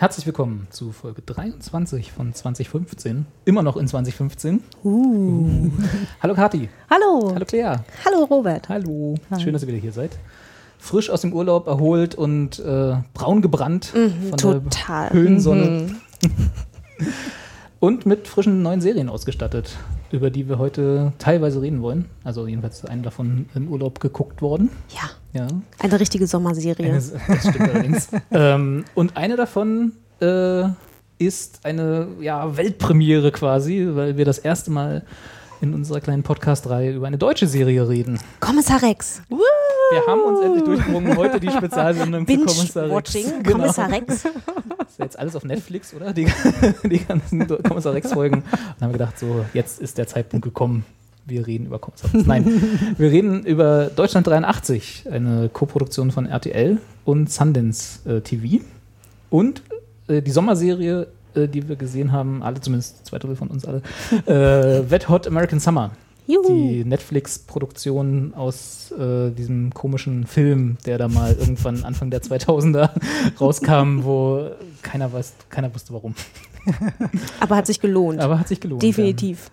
Herzlich willkommen zu Folge 23 von 2015. Immer noch in 2015. Uh. Hallo Kati. Hallo. Hallo Claire. Hallo Robert. Hallo. Schön, dass ihr wieder hier seid. Frisch aus dem Urlaub erholt und äh, braun gebrannt von total. der Höhensonne. und mit frischen neuen Serien ausgestattet, über die wir heute teilweise reden wollen. Also jedenfalls eine davon im Urlaub geguckt worden. Ja, Ja. eine richtige Sommerserie. Eine, das stimmt allerdings. ähm, und eine davon äh, ist eine ja, Weltpremiere quasi, weil wir das erste Mal in unserer kleinen Podcast-Reihe über eine deutsche Serie reden. Kommissar Rex. Wir haben uns endlich durchgerungen, heute die Spezialsendung zu Kommissar Rex. Binge-Watching. Genau. Kommissar Rex. Das ist ja jetzt alles auf Netflix, oder? Die, die ganzen Kommissar Rex-Folgen. Und haben gedacht, so, jetzt ist der Zeitpunkt gekommen. Wir reden über Rex. Nein, wir reden über Deutschland 83, eine Koproduktion von RTL und Sundance äh, TV. Und äh, die Sommerserie, äh, die wir gesehen haben, alle zumindest zwei Drittel von uns alle, äh, Wet Hot American Summer. Juhu. Die Netflix-Produktion aus äh, diesem komischen Film, der da mal irgendwann Anfang der 2000er rauskam, wo keiner, weiß, keiner wusste warum. Aber hat sich gelohnt. Aber hat sich gelohnt. Definitiv.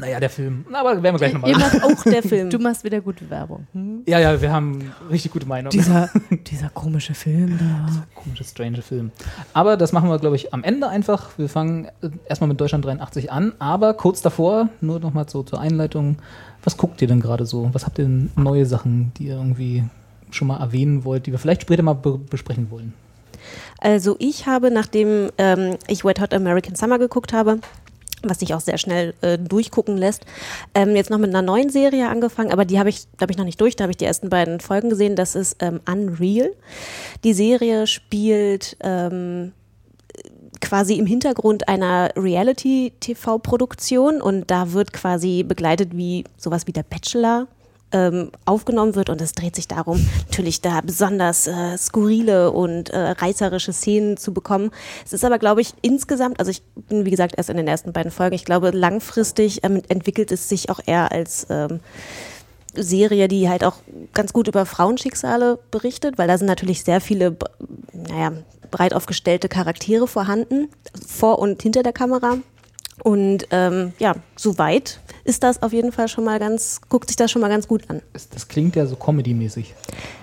Ja. Naja, der Film. Aber werden wir gleich nochmal. Ihr macht auch der Film. Du machst wieder gute Werbung. Hm? Ja, ja, wir haben richtig gute Meinung. Dieser, dieser komische Film da. Komische, strange Film. Aber das machen wir, glaube ich, am Ende einfach. Wir fangen äh, erstmal mit Deutschland 83 an, aber kurz davor, nur nochmal so zur Einleitung, was guckt ihr denn gerade so? Was habt ihr denn neue Sachen, die ihr irgendwie schon mal erwähnen wollt, die wir vielleicht später mal be besprechen wollen? Also ich habe, nachdem ähm, ich Wet Hot American Summer geguckt habe, was sich auch sehr schnell äh, durchgucken lässt. Ähm, jetzt noch mit einer neuen Serie angefangen, aber die habe ich, glaube ich, noch nicht durch. Da habe ich die ersten beiden Folgen gesehen. Das ist ähm, Unreal. Die Serie spielt ähm, quasi im Hintergrund einer Reality-TV-Produktion und da wird quasi begleitet wie sowas wie der Bachelor ähm, aufgenommen wird und es dreht sich darum, natürlich da besonders äh, skurrile und äh, reißerische Szenen zu bekommen. Es ist aber, glaube ich, insgesamt, also ich bin wie gesagt erst in den ersten beiden Folgen, ich glaube langfristig ähm, entwickelt es sich auch eher als ähm, Serie, die halt auch ganz gut über Frauenschicksale berichtet, weil da sind natürlich sehr viele, naja, breit aufgestellte Charaktere vorhanden, vor und hinter der Kamera. Und ähm, ja, soweit ist das auf jeden Fall schon mal ganz, guckt sich das schon mal ganz gut an. Das, klingt ja so Comedy-mäßig.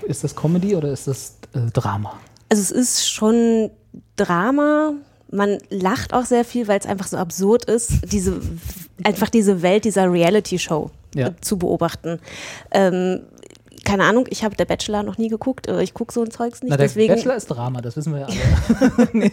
Ist das Comedy oder ist das äh, Drama? Also es ist schon Drama. Man lacht auch sehr viel, weil es einfach so absurd ist, diese einfach diese Welt dieser Reality-Show Ja. zu beobachten. Ähm, keine Ahnung, ich habe der Bachelor noch nie geguckt. äh, Ich gucke so ein Zeugs nicht. Na, der deswegen, Bachelor ist Drama, das wissen wir ja alle. nee.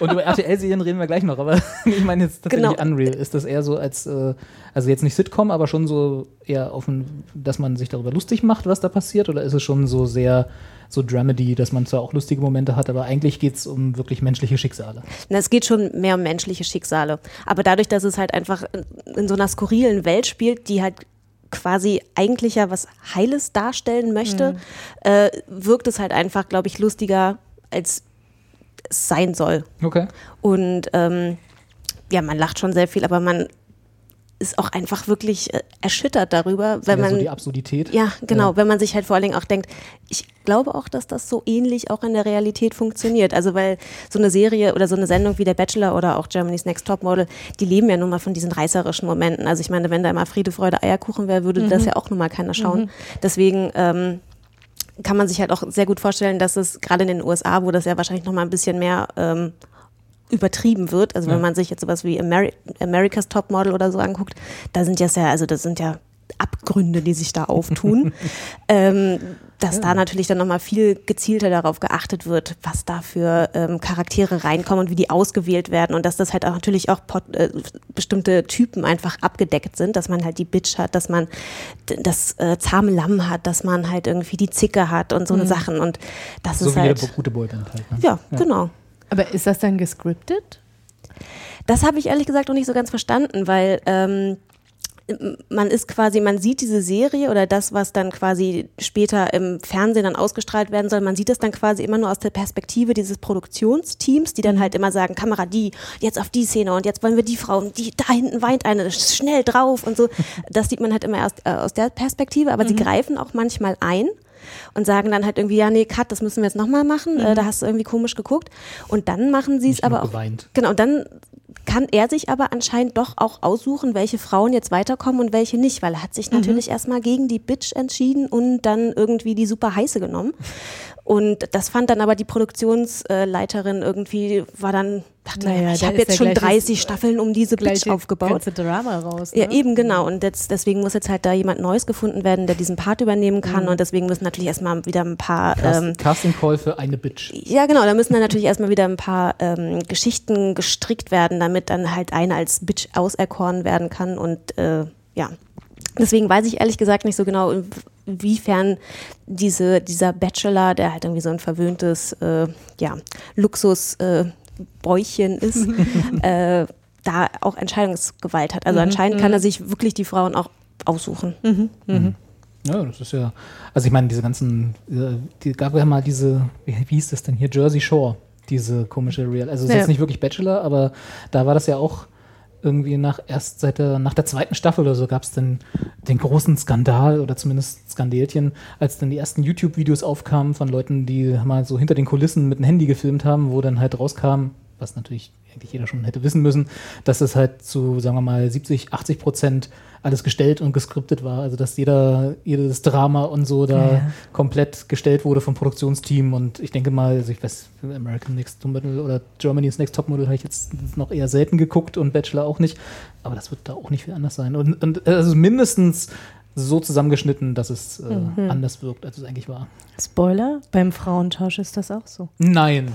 Und über RTL-Serien reden wir gleich noch, aber ich meine jetzt tatsächlich Genau. Unreal. Ist das eher so als, äh, also jetzt nicht Sitcom, aber schon so eher offen, dass man sich darüber lustig macht, was da passiert? Oder ist es schon so sehr so Dramedy, dass man zwar auch lustige Momente hat, aber eigentlich geht es um wirklich menschliche Schicksale? Na, es geht schon mehr um menschliche Schicksale. Aber dadurch, dass es halt einfach in, in so einer skurrilen Welt spielt, die halt quasi eigentlich ja was Heiles darstellen möchte, äh, wirkt es halt einfach, glaube ich, lustiger, als es sein soll. Okay. Und ähm, ja, man lacht schon sehr viel, aber man ist auch einfach wirklich äh, erschüttert darüber, wenn ja, man so die Absurdität. ja, genau. Ja. Wenn man sich halt vor allen Dingen auch denkt, ich glaube auch, dass das so ähnlich auch in der Realität funktioniert. Also weil so eine Serie oder so eine Sendung wie der Bachelor oder auch Germany's Next Topmodel, die leben ja nun mal von diesen reißerischen Momenten. Also ich meine, wenn da immer Friede, Freude, Eierkuchen wäre, würde das ja auch nun mal keiner schauen. Deswegen ähm, kann man sich halt auch sehr gut vorstellen, dass es gerade in den USA, wo das ja wahrscheinlich noch mal ein bisschen mehr ähm, übertrieben wird. Also Ja. wenn man sich jetzt sowas wie Ameri America's Topmodel oder so anguckt, da sind ja sehr, also das sind ja Abgründe, die sich da auftun. ähm, dass da natürlich dann nochmal viel gezielter darauf geachtet wird, was da für ähm, Charaktere reinkommen und wie die ausgewählt werden und dass das halt auch natürlich auch äh, bestimmte Typen einfach abgedeckt sind, dass man halt die Bitch hat, dass man das äh, zahme Lamm hat, dass man halt irgendwie die Zicke hat und so eine Sachen und das So ist wie halt, gute Boyband halt. Ne? ja, genau. Aber ist das dann gescriptet? Das habe ich ehrlich gesagt noch nicht so ganz verstanden, weil ähm, man ist quasi, man sieht diese Serie oder das, was dann quasi später im Fernsehen dann ausgestrahlt werden soll, man sieht das dann quasi immer nur aus der Perspektive dieses Produktionsteams, die dann halt immer sagen, Kamera die, jetzt auf die Szene und jetzt wollen wir die Frau und die, da hinten weint eine, schnell drauf und so. Das sieht man halt immer erst äh, aus der Perspektive, aber sie greifen auch manchmal ein und sagen dann halt irgendwie, ja, nee, Cut, das müssen wir jetzt nochmal machen, äh, da hast du irgendwie komisch geguckt. Und dann machen sie es aber auch. geweint. Genau, und dann kann er sich aber anscheinend doch auch aussuchen, welche Frauen jetzt weiterkommen und welche nicht, weil er hat sich natürlich erstmal gegen die Bitch entschieden und dann irgendwie die super heiße genommen. Und das fand dann aber die Produktionsleiterin irgendwie, war dann, dachte, Naja, ich habe jetzt schon gleich das- 30 Staffeln um diese Bitch aufgebaut. ganze Drama raus. Ne? Ja, eben genau. Und jetzt, deswegen muss jetzt halt da jemand Neues gefunden werden, der diesen Part übernehmen kann. Und deswegen müssen natürlich erstmal wieder ein paar Cast, ähm, Casting Call für eine Bitch. ja, genau, da müssen dann natürlich erstmal wieder ein paar ähm, Geschichten gestrickt werden, damit dann halt eine als Bitch auserkoren werden kann. Und äh, ja, deswegen weiß ich ehrlich gesagt nicht so genau, in- inwiefern diese, dieser Bachelor, der halt irgendwie so ein verwöhntes äh, ja, Luxus äh, ist, äh, da auch Entscheidungsgewalt hat. Also anscheinend kann er sich wirklich die Frauen auch aussuchen. Ja, das ist ja, also ich meine, diese ganzen, äh, die gab ja mal diese, wie, wie hieß das denn hier, Jersey Shore, diese komische Real, also es ist Ja. jetzt nicht wirklich Bachelor, aber da war das ja auch irgendwie nach erst seit der, nach der zweiten Staffel oder so gab es dann den großen Skandal oder zumindest Skandälchen, als dann die ersten YouTube-Videos aufkamen von Leuten, die mal so hinter den Kulissen mit dem Handy gefilmt haben, wo dann halt rauskam, was natürlich eigentlich jeder schon hätte wissen müssen, dass es halt zu, sagen wir mal, 70, 80 Prozent alles gestellt und geskriptet war. Also dass jeder, jedes Drama und so da Ja. komplett gestellt wurde vom Produktionsteam. Und ich denke mal, also ich weiß, American Next Topmodel oder Germany's Next Topmodel habe ich jetzt noch eher selten geguckt und Bachelor auch nicht. Aber das wird da auch nicht viel anders sein. Und, und also mindestens so zusammengeschnitten, dass es äh, Mhm. anders wirkt, als es eigentlich war. Spoiler, beim Frauentausch ist das auch so. Nein.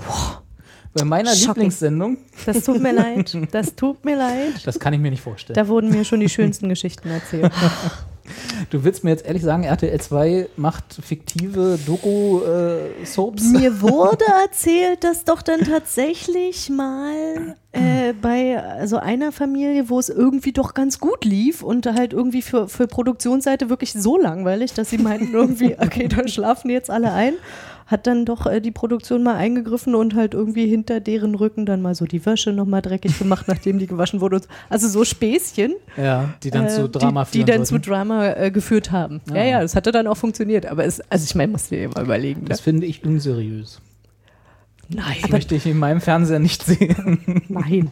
Bei meiner Shocking. Lieblingssendung, Das tut mir leid. Das tut mir leid. das kann ich mir nicht vorstellen. Da wurden mir schon die schönsten Geschichten erzählt. Du willst mir jetzt ehrlich sagen, RTL 2 macht fiktive Doku-Soaps? Mir wurde erzählt, dass doch dann tatsächlich mal äh, bei also einer Familie, wo es irgendwie doch ganz gut lief und halt irgendwie für, für Produktionsseite wirklich so langweilig, dass sie meinten irgendwie, okay, dann schlafen jetzt alle ein, hat dann doch äh, die Produktion mal eingegriffen und halt irgendwie hinter deren Rücken dann mal so die Wäsche nochmal dreckig gemacht, nachdem die gewaschen wurde. und so. Also so Späßchen. ja, die dann äh, zu Drama die, die dann sollten. zu Drama äh, geführt haben. Ja, Ah. ja, das hatte dann auch funktioniert. Aber es, also ich meine, musst du dir mal überlegen. Ne? Das finde ich unseriös. Nein, Das möchte ich in meinem Fernseher nicht sehen. nein.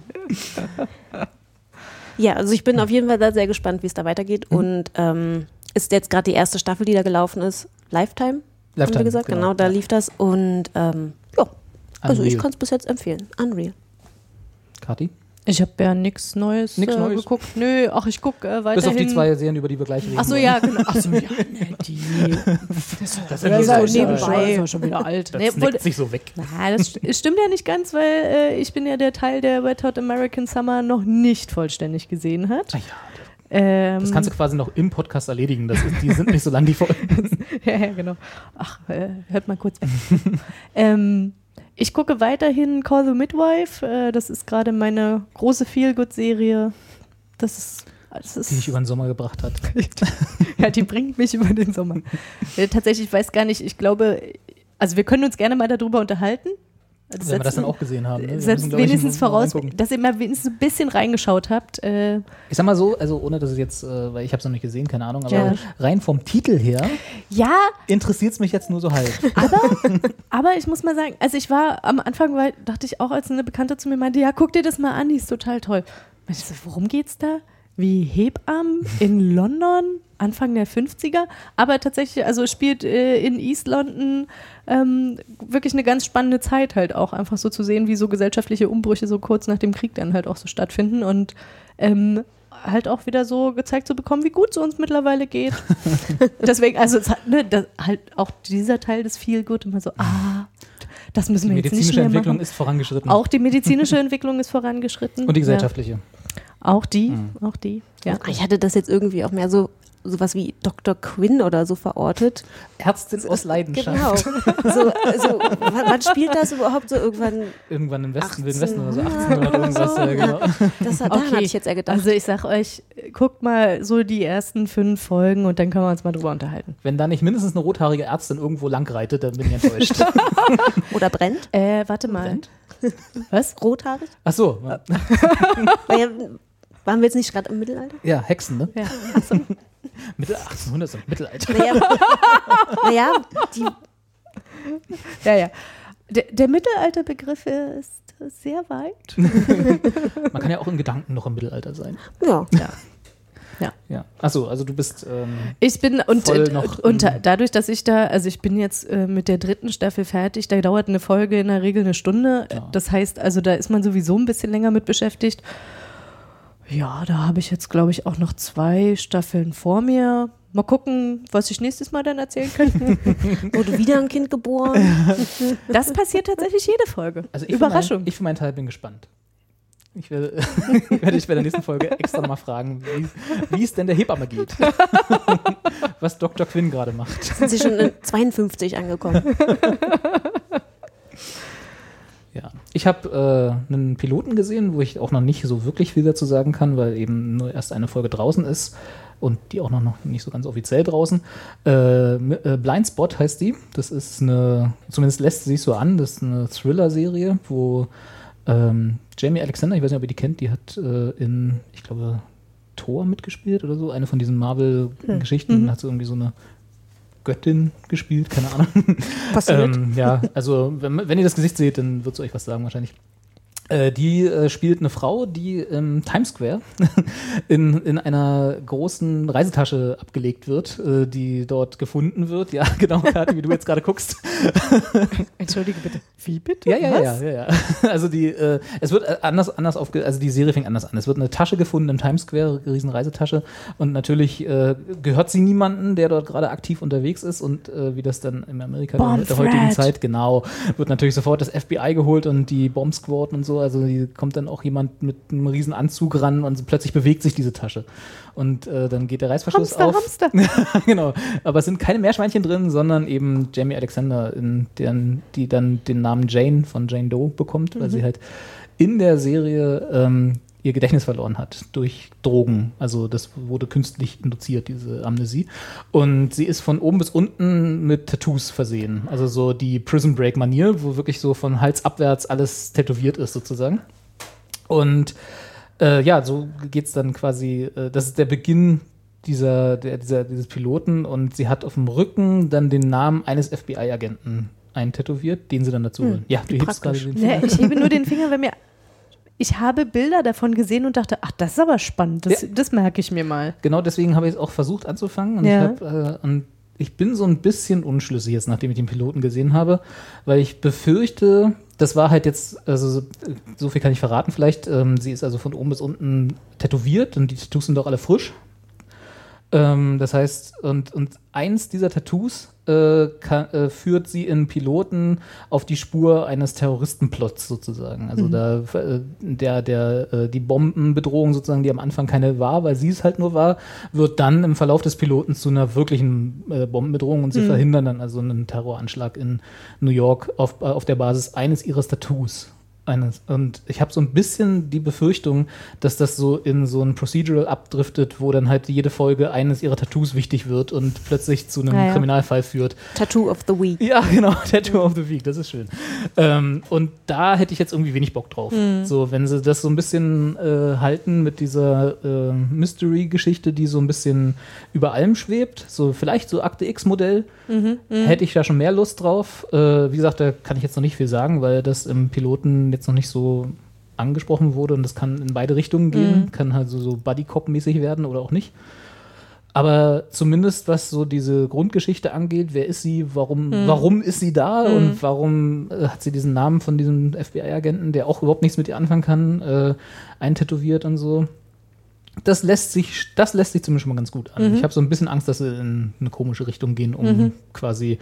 Ja, also ich bin auf jeden Fall sehr, sehr gespannt, wie es da weitergeht. Mhm. Und ähm, ist jetzt gerade die erste Staffel, die da gelaufen ist, Lifetime, haben Lifetime, wir gesagt. genau, Genau, da lief das. Und ähm, ja, also ich kann es bis jetzt empfehlen. Unreal. Kathi? Ich habe ja nichts Neues, Nix äh, Neues. geguckt. Nö, ach, ich gucke äh, weiterhin. Bis auf die zwei Serien, über die wir gleich reden. Ach so, wollen. ja, genau. Ach so, ja, nee, die. Das Das ist ist ja so nebenbei. Das ist schon wieder alt. Das Nee, wollte- sich so weg. Na, das stimmt ja nicht ganz, weil äh, ich bin ja der Teil, der Red Hot American Summer noch nicht vollständig gesehen hat. Ah ja, Ähm, Das kannst du quasi noch im Podcast erledigen. Das ist, die sind nicht so lang, die Folgen. ja, ja, genau. Ach, äh, hört mal kurz weg. ähm, ich gucke weiterhin Call the Midwife. Äh, das ist gerade meine große Feel-Good-Serie. Das ist. Die dich über den Sommer gebracht hat. ja, die bringt mich über den Sommer. Äh, tatsächlich, ich weiß gar nicht, ich glaube, also wir können uns gerne mal darüber unterhalten. Also Wenn wir das dann auch gesehen haben. Ne? Setzt müssen, ich, wenigstens mal voraus, dass ihr mal wenigstens ein bisschen reingeschaut habt. Äh, Ich sag mal so, also ohne dass es jetzt, äh, weil ich habe es noch nicht gesehen, keine Ahnung, aber Ja. rein vom Titel her ja, interessiert es mich jetzt nur so halb. aber ich muss mal sagen, also ich war am Anfang, weil, dachte ich auch, als eine Bekannte zu mir meinte, ja, guck dir das mal an, die ist total toll. Und ich so, worum geht's da? Wie Hebammen in London, Anfang der 50er, aber tatsächlich, also es spielt äh, in East London ähm, wirklich eine ganz spannende Zeit halt auch, einfach so zu sehen, wie so gesellschaftliche Umbrüche so kurz nach dem Krieg dann halt auch so stattfinden und ähm, halt auch wieder so gezeigt zu bekommen, wie gut es uns mittlerweile geht. Deswegen, also es hat, ne, das, halt auch dieser Teil des Feel Good immer so, ah, das müssen Die wir jetzt nicht medizinische mehr Entwicklung machen. ist vorangeschritten. Auch die medizinische Entwicklung ist vorangeschritten. Und die gesellschaftliche. Auch die, auch die. Ja. Ich hatte das jetzt irgendwie auch mehr so sowas wie Dr. Quinn oder so verortet. Ärztin aus Leidenschaft. Genau. So, also, wann, spielt das überhaupt so irgendwann? Irgendwann im Westen, 1800 Wilden Westen oder so, 1800 irgendwas. Ja, genau. Das, daran Okay. hatte ich jetzt eher gedacht. Also ich sag euch, guckt mal so die ersten fünf Folgen und dann können wir uns mal drüber unterhalten. Wenn da nicht mindestens eine rothaarige Ärztin irgendwo lang reitet, dann bin ich enttäuscht. oder brennt? Äh, warte mal. Was? Rothaarig? Ach so, Naja, waren wir jetzt nicht gerade im Mittelalter? ja, Hexen, ne? Ja. Mittel 1800 sind Mittelalter. Naja, naja die, Ja, ja. Der, der Mittelalterbegriff ist sehr weit. Man kann ja auch in Gedanken noch im Mittelalter sein. ja. Ja. Achso, also du bist. Ähm, Ich bin und, Voll und, noch und dadurch, dass ich da, also ich bin jetzt äh, mit der dritten Staffel fertig, da dauert eine Folge in der Regel eine Stunde. Ja. Das heißt, also da ist man sowieso ein bisschen länger mit beschäftigt. Ja, da habe ich jetzt, glaube ich, auch noch zwei Staffeln vor mir. Mal gucken, was ich nächstes Mal dann erzählen kann. Wurde wieder ein Kind geboren? Das passiert tatsächlich jede Folge. also ich Überraschung. Für mein, ich für meinen Teil bin gespannt. Ich werde, werde ich bei der nächsten Folge extra mal fragen, wie, wie es denn der Hebamme geht. Was Dr. Quinn gerade macht. Sind sie schon in 52 angekommen? Ja. Ich habe äh, einen Piloten gesehen, wo ich auch noch nicht so wirklich viel dazu sagen kann, weil eben nur erst eine Folge draußen ist und die auch noch, noch nicht so ganz offiziell draußen. Äh, äh, Blindspot heißt die. Das ist eine, zumindest lässt sie sich so an, das ist eine Thriller-Serie, wo ähm, Jamie Alexander, ich weiß nicht, ob ihr die kennt, die hat äh, in, ich glaube, Thor mitgespielt oder so, eine von diesen Marvel-Geschichten, hat so irgendwie so eine Göttin gespielt, keine Ahnung. Passiert. Ähm, ja, also wenn, wenn ihr das Gesicht seht, dann wird es euch was sagen wahrscheinlich. Äh, die äh, spielt eine Frau, die im Times Square in, in einer großen Reisetasche abgelegt wird, äh, die dort gefunden wird. Ja, genau, Kathi, wie du jetzt gerade guckst. Entschuldige bitte. Wie bitte? Ja, ja, Was? ja, ja, ja. Also die, äh, es wird äh, anders, anders aufge, also die Serie fängt anders an. Es wird eine Tasche gefunden im Times Square, eine riesen Reisetasche. Und natürlich äh, gehört sie niemanden, der dort gerade aktiv unterwegs ist. Und wie das dann in Amerika Bomb der heutigen. Zeit, genau, wird natürlich sofort das FBI geholt und die Bomb Squad und so. Also hier kommt dann auch jemand mit einem riesen Anzug ran und plötzlich bewegt sich diese Tasche. Und äh, dann geht der Reißverschluss Hamster, auf. Hamster. genau. Aber es sind keine Meerschweinchen drin, sondern eben Jamie Alexander, in deren, die dann den Namen Jane von Jane Doe bekommt, weil sie halt in der Serie ähm, ihr Gedächtnis verloren hat durch Drogen. Also das wurde künstlich induziert, diese Amnesie. Und sie ist von oben bis unten mit Tattoos versehen. Also so die Prison Break Manier, wo wirklich so von Hals abwärts alles tätowiert ist sozusagen. Und äh, ja, so geht's dann quasi, äh, das ist der Beginn dieser, der, dieser, dieses Piloten und sie hat auf dem Rücken dann den Namen eines FBI-Agenten eintätowiert, den sie dann dazu holen. Ja, du hebst gerade den Finger. Nee, ich hebe nur den Finger, weil mir. Ich habe Bilder davon gesehen und dachte, ach, das ist aber spannend. Das, Ja. das merke ich mir mal. Genau deswegen habe ich es auch versucht anzufangen und, Ja. ich, hab, äh, und ich bin so ein bisschen unschlüssig jetzt, nachdem ich den Piloten gesehen habe, weil ich befürchte, das war halt jetzt, also so- viel kann ich verraten vielleicht, ähm, sie ist also von oben bis unten tätowiert und die Tattoos sind doch alle frisch. Ähm, das heißt, und, und eins dieser Tattoos kann, äh, führt sie in Piloten auf die Spur eines Terroristenplots sozusagen. Also da äh, der, der, äh, die Bombenbedrohung sozusagen, die am Anfang keine war, weil sie es halt nur war, wird dann im Verlauf des Piloten zu einer wirklichen äh, Bombenbedrohung und sie verhindern dann also einen Terroranschlag in New York auf, äh, auf der Basis eines ihres Tattoos. Eines. Und ich habe so ein bisschen die Befürchtung, dass das so in so ein Procedural abdriftet, wo dann halt jede Folge eines ihrer Tattoos wichtig wird und plötzlich zu einem Ja, ja. Kriminalfall führt. Tattoo of the Week. Ja, genau, Tattoo of the Week, das ist schön. Ähm, und da hätte ich jetzt irgendwie wenig Bock drauf. So, wenn sie das so ein bisschen äh, halten mit dieser äh, Mystery-Geschichte, die so ein bisschen über allem schwebt, so vielleicht so Akte X-Modell, hätte ich da schon mehr Lust drauf. Äh, wie gesagt, da kann ich jetzt noch nicht viel sagen, weil das im Piloten jetzt noch nicht so angesprochen wurde und das kann in beide Richtungen gehen, kann halt so, so Buddy-Cop-mäßig werden oder auch nicht. Aber zumindest was so diese Grundgeschichte angeht, wer ist sie, warum, warum ist sie da und warum äh, hat sie diesen Namen von diesem FBI-Agenten, der auch überhaupt nichts mit ihr anfangen kann, äh, eintätowiert und so. Das lässt sich, das lässt sich zumindest schon mal ganz gut an. Ich habe so ein bisschen Angst, dass sie in eine komische Richtung gehen, um quasi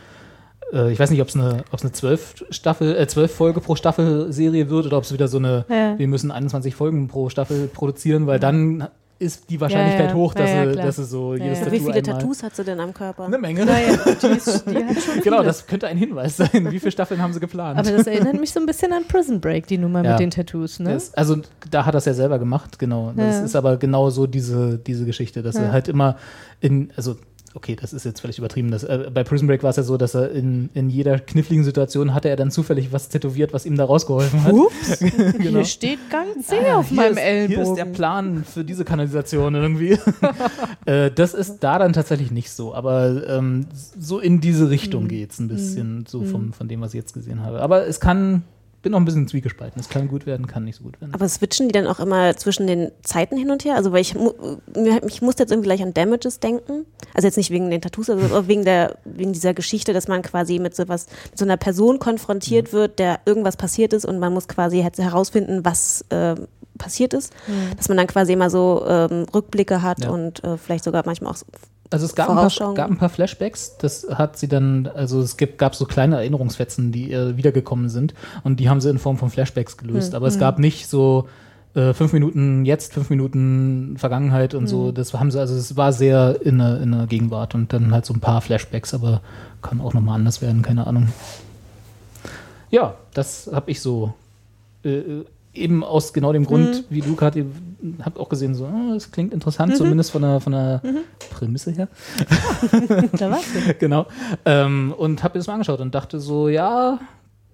äh, ich weiß nicht, ob es eine, ob's eine 12 Staffel, äh, 12 Folge pro Staffel Serie wird oder ob es wieder so eine, Ja. wir müssen 21 Folgen pro Staffel produzieren, weil dann ist die Wahrscheinlichkeit ja. hoch, dass, Ja, ja, sie, dass sie so Ja, jedes ja. Tattoo Wie viele einmal Tattoos hat sie denn am Körper? Eine Menge. Naja, die, ist, die hat schon Genau, das könnte ein Hinweis sein. Wie viele Staffeln haben sie geplant? Aber das erinnert mich so ein bisschen an Prison Break, die Nummer Ja. mit den Tattoos, ne? Das, also da hat er es ja selber gemacht, genau. Das Ja. ist aber genau so diese, diese Geschichte, dass Ja. er halt immer in, also okay, das ist jetzt völlig übertrieben. Das, äh, bei Prison Break war es ja so, dass er in, in jeder kniffligen Situation hatte er dann zufällig was tätowiert, was ihm da rausgeholfen hat. Ups, Genau. hier steht Gang C Ah, auf meinem ist, Ellbogen. Hier ist der Plan für diese Kanalisation irgendwie. äh, das ist da dann tatsächlich nicht so, aber ähm, so in diese Richtung Mhm. geht es ein bisschen, so vom, von dem, was ich jetzt gesehen habe. Aber es kann, bin noch ein bisschen zwiegespalten. Es kann gut werden, kann nicht so gut werden. Aber switchen die dann auch immer zwischen den Zeiten hin und her? Also, weil ich, ich musste jetzt irgendwie gleich an Damages denken. Also jetzt nicht wegen den Tattoos, aber wegen, der, wegen dieser Geschichte, dass man quasi mit sowas, mit so einer Person konfrontiert wird, der irgendwas passiert ist und man muss quasi herausfinden, was äh, passiert ist. Dass man dann quasi immer so ähm, Rückblicke hat Ja. und äh, vielleicht sogar manchmal auch so Also es gab ein, paar, gab ein paar Flashbacks, das hat sie dann, also es gibt, gab so kleine Erinnerungsfetzen, die äh, wiedergekommen sind und die haben sie in Form von Flashbacks gelöst. Aber es gab nicht so äh, fünf Minuten jetzt, fünf Minuten Vergangenheit und so. Das haben sie, also es war sehr in der, in der Gegenwart und dann halt so ein paar Flashbacks, aber kann auch nochmal anders werden, keine Ahnung. Ja, das habe ich so äh, eben aus genau dem Grund, wie du gerade habt auch gesehen, so, ah, das klingt interessant, zumindest von der, von der Prämisse her. da war's. genau. Ähm, und habe mir das mal angeschaut und dachte so, ja,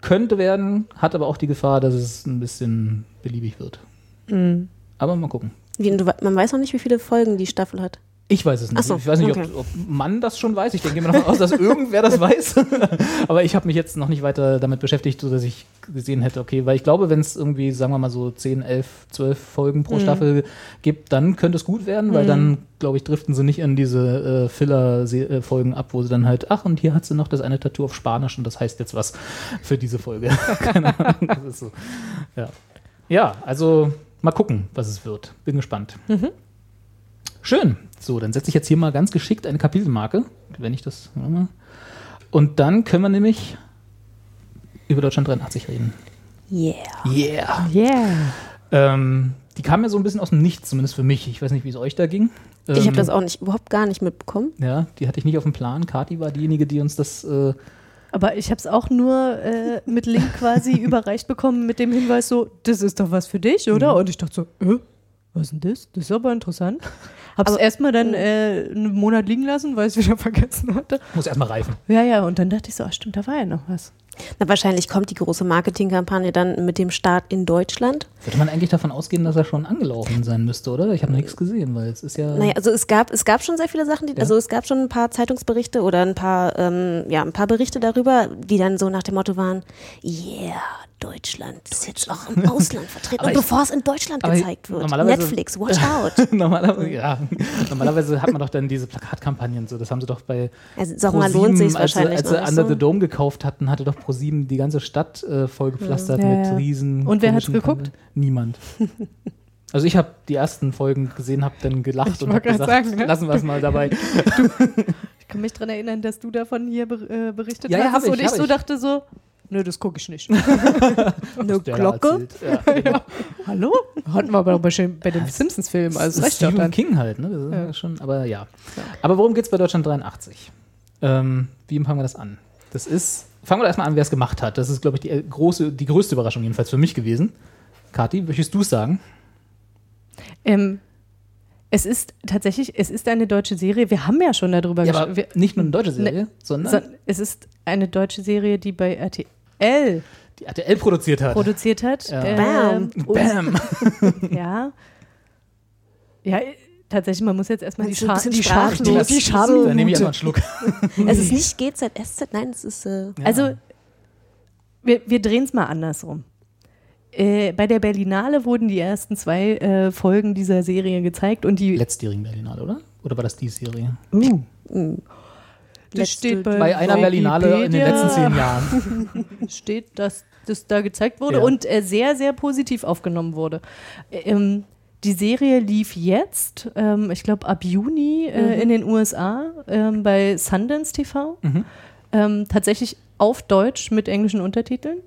könnte werden, hat aber auch die Gefahr, dass es ein bisschen beliebig wird. Aber mal gucken. Wie, man weiß noch nicht, wie viele Folgen die Staffel hat. Ich weiß es nicht. So, ich weiß nicht, okay. ob, ob man das schon weiß. Ich denke mal davon aus, dass irgendwer das weiß. Aber ich habe mich jetzt noch nicht weiter damit beschäftigt, sodass ich gesehen hätte, okay, weil ich glaube, wenn es irgendwie, sagen wir mal so 10, 11, 12 Folgen Mhm. pro Staffel gibt, dann könnte es gut werden, weil dann, glaube ich, driften sie nicht in diese äh, Filler-Folgen ab, wo sie dann halt, ach, und hier hat sie noch das eine Tattoo auf Spanisch und das heißt jetzt was für diese Folge. Keine Ahnung. Das ist so. Ja. ja, also mal gucken, was es wird. Bin gespannt. Schön. So, dann setze ich jetzt hier mal ganz geschickt eine Kapitelmarke, wenn ich das. Und dann können wir nämlich über Deutschland 83 reden. Yeah. Yeah. Yeah. Ähm, die kam ja so ein bisschen aus dem Nichts, zumindest für mich. Ich weiß nicht, wie es euch da ging. Ich Ähm, habe das auch nicht, überhaupt gar nicht mitbekommen. Ja, die hatte ich nicht auf dem Plan. Kati war diejenige, die uns das. Äh, Aber ich habe es auch nur äh, mit Link quasi überreicht bekommen mit dem Hinweis so, das ist doch was für dich, oder? Und ich dachte so, äh, was ist denn das? Das ist aber interessant. Hab's erstmal dann äh, einen Monat liegen lassen, weil ich es wieder vergessen hatte. muss erstmal reifen. Ja, ja, und dann dachte ich so, ach stimmt, da war ja noch was. Na, wahrscheinlich kommt die große Marketingkampagne dann mit dem Start in Deutschland. Würde man eigentlich davon ausgehen, dass er schon angelaufen sein müsste, oder? Ich habe noch nichts gesehen, weil es ist ja. Naja, also es gab, es gab schon sehr viele Sachen, die, Ja. also es gab schon ein paar Zeitungsberichte oder ein paar, ähm, ja, ein paar Berichte darüber, die dann so nach dem Motto waren, yeah, Deutschland ist jetzt auch im Ausland vertreten. Und bevor es in Deutschland gezeigt wird, Netflix, watch out. normalerweise, ja, normalerweise hat man doch dann diese Plakatkampagnen so. Das haben sie doch bei Also sag mal, lohnt sich wahrscheinlich als sie Under so. the Dome gekauft hatten, hatte doch ProSieben die ganze Stadt äh, vollgepflastert Ja, mit ja. riesen. Und wer hat's geguckt? Kampagnen. Niemand. Also ich habe die ersten Folgen gesehen, habe dann gelacht Ich und habe wollte gesagt, sagen, ne? lassen wir es mal dabei. Ich kann mich daran erinnern, dass du davon hier äh, berichtet Ja, ja, hast hab ich, und ich hab so ich. dachte so, nö, das gucke ich nicht. Eine Glocke? Ja, genau. Hallo? Hatten wir aber bei, bei dem Simpsons-Film, also Das Stephen dann. King halt, ne? Ja. ja. schon, aber ja. Aber worum geht es bei Deutschland 83? Ähm, wie fangen wir das an? Das ist, fangen wir erstmal an, wer es gemacht hat. Das ist, glaube ich, die äh, große, die größte Überraschung jedenfalls für mich gewesen. Kathi, möchtest du es sagen? Ähm, es ist tatsächlich, es ist eine deutsche Serie. Wir haben ja schon darüber Ja, wir- nicht nur eine deutsche Serie, sondern so, es ist eine deutsche Serie, die bei RTL die RTL produziert hat. produziert hat. Ja. Ähm, und- Bam! Ja. Ja, tatsächlich, man muss jetzt erstmal die, Scha die? Schamlos, die Schamlos. Dann nehme ich erstmal einen Schluck. Es ist nicht GZSZ, nein, es ist, äh, Ja. Also, wir, wir drehen es mal andersrum. Äh, bei der Berlinale wurden die ersten zwei äh, Folgen dieser Serie gezeigt und die. letztjährigen Berlinale, oder? Oder war das die Serie? das letzte- steht bei, Bei einer Berlinale in den letzten zehn Jahren. steht, dass das da gezeigt wurde Ja. und äh, sehr, sehr positiv aufgenommen wurde. Ähm, die Serie lief jetzt, ähm, ich glaube ab Juni äh, in den USA ähm, bei Sundance TV. Mhm. ähm, tatsächlich auf Deutsch mit englischen Untertiteln,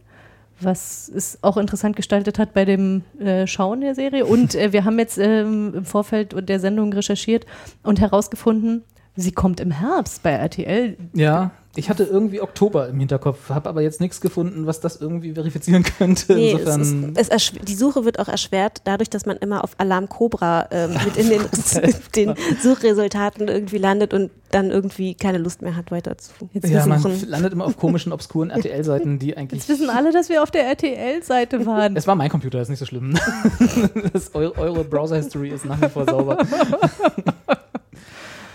was es auch interessant gestaltet hat bei dem äh, Schauen der Serie. Und äh, wir haben jetzt ähm, im Vorfeld der Sendung recherchiert und herausgefunden, sie kommt im Herbst bei RTL. Ja, ich hatte irgendwie Oktober im Hinterkopf, habe aber jetzt nichts gefunden, was das irgendwie verifizieren könnte. Nee, es Insofern, ist, es die Suche wird auch erschwert, dadurch, dass man immer auf Alarm Cobra ähm, mit in den, den Suchresultaten irgendwie landet und dann irgendwie keine Lust mehr hat, weiter zu Jetzt ja, man suchen. landet immer auf komischen, obskuren RTL-Seiten, die eigentlich. Jetzt wissen alle, dass wir auf der RTL-Seite waren. Es war mein Computer, ist nicht so schlimm. das, eure, eure Browser-History ist nach wie vor sauber.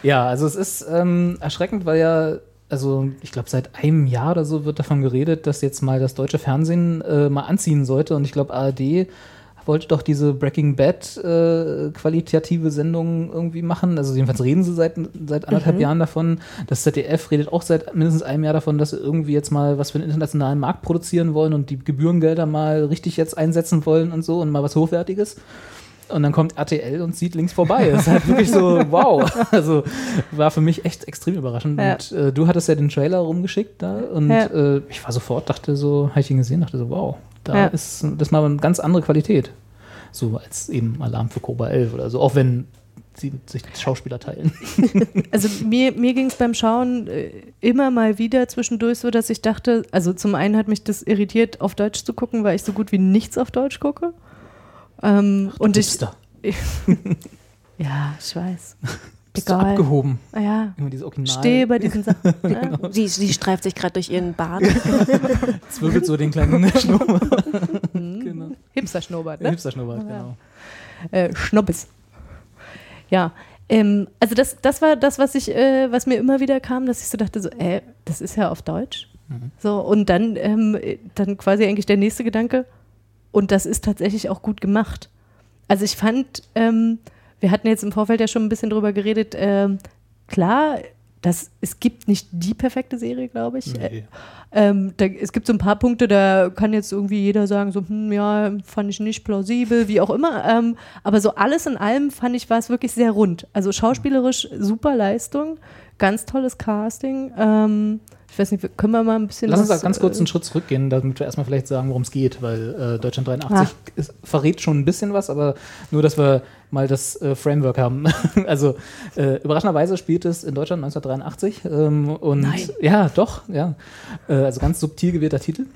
ja, also es ist ähm, erschreckend, weil ja, also ich glaube, seit einem Jahr oder so wird davon geredet, dass jetzt mal das deutsche Fernsehen äh, mal anziehen sollte. Und ich glaube, ARD wollte doch diese Breaking Bad äh, qualitative Sendung irgendwie machen. Also jedenfalls reden sie seit, seit anderthalb Jahren davon. Das ZDF redet auch seit mindestens einem Jahr davon, dass sie irgendwie jetzt mal was für den internationalen Markt produzieren wollen und die Gebührengelder mal richtig jetzt einsetzen wollen und so und mal was Hochwertiges. Und dann kommt RTL und sieht links vorbei. Das ist halt wirklich so, wow. Also war für mich echt extrem überraschend. Ja. Und äh, du hattest ja den Trailer rumgeschickt da und Ja. äh, ich war sofort, dachte so, habe ich ihn gesehen, dachte so, wow, da Ja. ist das mal eine ganz andere Qualität. So als eben Alarm für Cobra 11 oder so, auch wenn sie sich Schauspieler teilen. Also mir, mir ging es beim Schauen äh, immer mal wieder zwischendurch so, dass ich dachte, also zum einen hat mich das irritiert, auf Deutsch zu gucken, weil ich so gut wie nichts auf Deutsch gucke. Ähm, und ich, ja, ich weiß. Bist du Egal. abgehoben. Ah Ja, Immer diese Original. stehe bei diesen Sachen. ne? Sie, sie streift sich gerade durch ihren Bart. Zwirbelt so den kleinen Schnurrbart. genau. Hipster-Schnurrbart, ne? Hipster-Schnurrbart, genau. äh, Schnobbes. Ja, ähm, also das, das war das, was ich, äh, was mir immer wieder kam, dass ich so dachte, so, äh, das ist ja auf Deutsch. So, und dann, ähm, äh, dann quasi eigentlich der nächste Gedanke, und das ist tatsächlich auch gut gemacht. Also ich fand, ähm, wir hatten jetzt im Vorfeld ja schon ein bisschen drüber geredet, ähm, klar, das, es gibt nicht die perfekte Serie, glaube ich. Äh, Nee. ähm, da, es gibt so ein paar Punkte, da kann jetzt irgendwie jeder sagen, so, hm, ja, fand ich nicht plausibel, wie auch immer. Ähm, aber so alles in allem fand ich, war es wirklich sehr rund. Also schauspielerisch super Leistung, ganz tolles Casting. Ähm, weiß nicht, können wir mal ein bisschen. Lass uns was, ganz kurz einen äh, Schritt zurückgehen, damit wir erstmal vielleicht sagen, worum es geht, weil äh, Deutschland 83 Ah. ist, verrät schon ein bisschen was, aber nur, dass wir mal das äh, Framework haben. also äh, überraschenderweise spielt es in Deutschland 1983 ähm, und Nein. ja, doch, ja. Äh, also ganz subtil gewählter Titel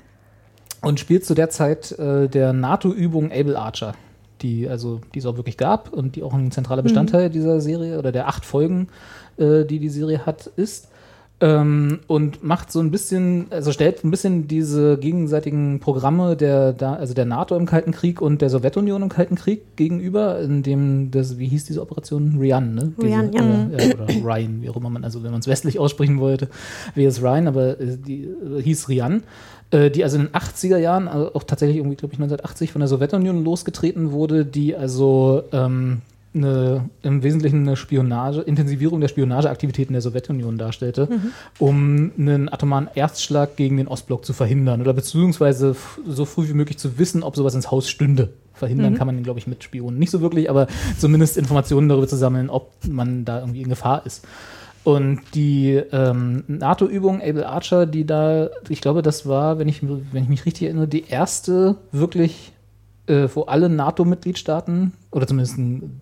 und spielt zu der Zeit der NATO-Übung Able Archer, die also die es auch wirklich gab und die auch ein zentraler Bestandteil dieser Serie oder der acht Folgen, äh, die die Serie hat, ist. Ähm, und macht so ein bisschen, also stellt ein bisschen diese gegenseitigen Programme der, da, also der NATO im Kalten Krieg und der Sowjetunion im Kalten Krieg gegenüber, in dem das, wie hieß diese Operation? Ryan, ne? Diese, Ryan, ja. Äh, ja, oder Ryan, wie auch immer man, also wenn man es westlich aussprechen wollte, wäre es Ryan, aber äh, die äh, hieß Ryan. Äh, die also in den 80er Jahren, also auch tatsächlich irgendwie, glaube ich, 1980 von der Sowjetunion losgetreten wurde, die also ähm, eine, im Wesentlichen eine Spionage, Intensivierung der Spionageaktivitäten der Sowjetunion darstellte, um einen atomaren Erstschlag gegen den Ostblock zu verhindern oder beziehungsweise so früh wie möglich zu wissen, ob sowas ins Haus stünde. Verhindern kann man, glaube ich, mit Spionen nicht so wirklich, aber zumindest Informationen darüber zu sammeln, ob man da irgendwie in Gefahr ist. Und die ähm, NATO-Übung Able Archer, die da, ich glaube, das war, wenn ich, wenn ich mich richtig erinnere, die erste wirklich, äh, wo alle NATO-Mitgliedstaaten oder zumindest ein,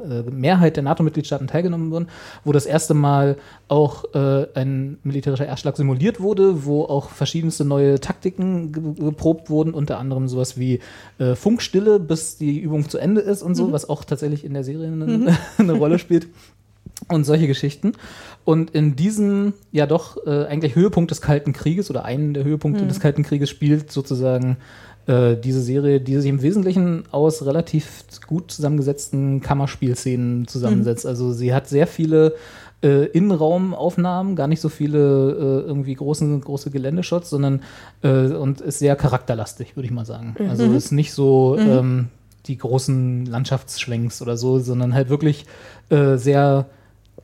eine äh, Mehrheit der NATO-Mitgliedstaaten teilgenommen wurden, wo das erste Mal auch äh, ein militärischer Erstschlag simuliert wurde, wo auch verschiedenste neue Taktiken ge geprobt wurden, unter anderem sowas wie äh, Funkstille, bis die Übung zu Ende ist und so, was auch tatsächlich in der Serie eine, eine Rolle spielt. Und solche Geschichten. Und in diesem ja doch äh, eigentlich Höhepunkt des Kalten Krieges oder einen der Höhepunkte des Kalten Krieges spielt sozusagen äh, diese Serie, die sich im Wesentlichen aus relativ gut zusammengesetzten Kammerspielszenen zusammensetzt. Also sie hat sehr viele äh, Innenraumaufnahmen, gar nicht so viele äh, irgendwie großen, große Geländeshots, sondern äh, und ist sehr charakterlastig, würde ich mal sagen. Also ist nicht so ähm, die großen Landschaftsschwenks oder so, sondern halt wirklich äh, sehr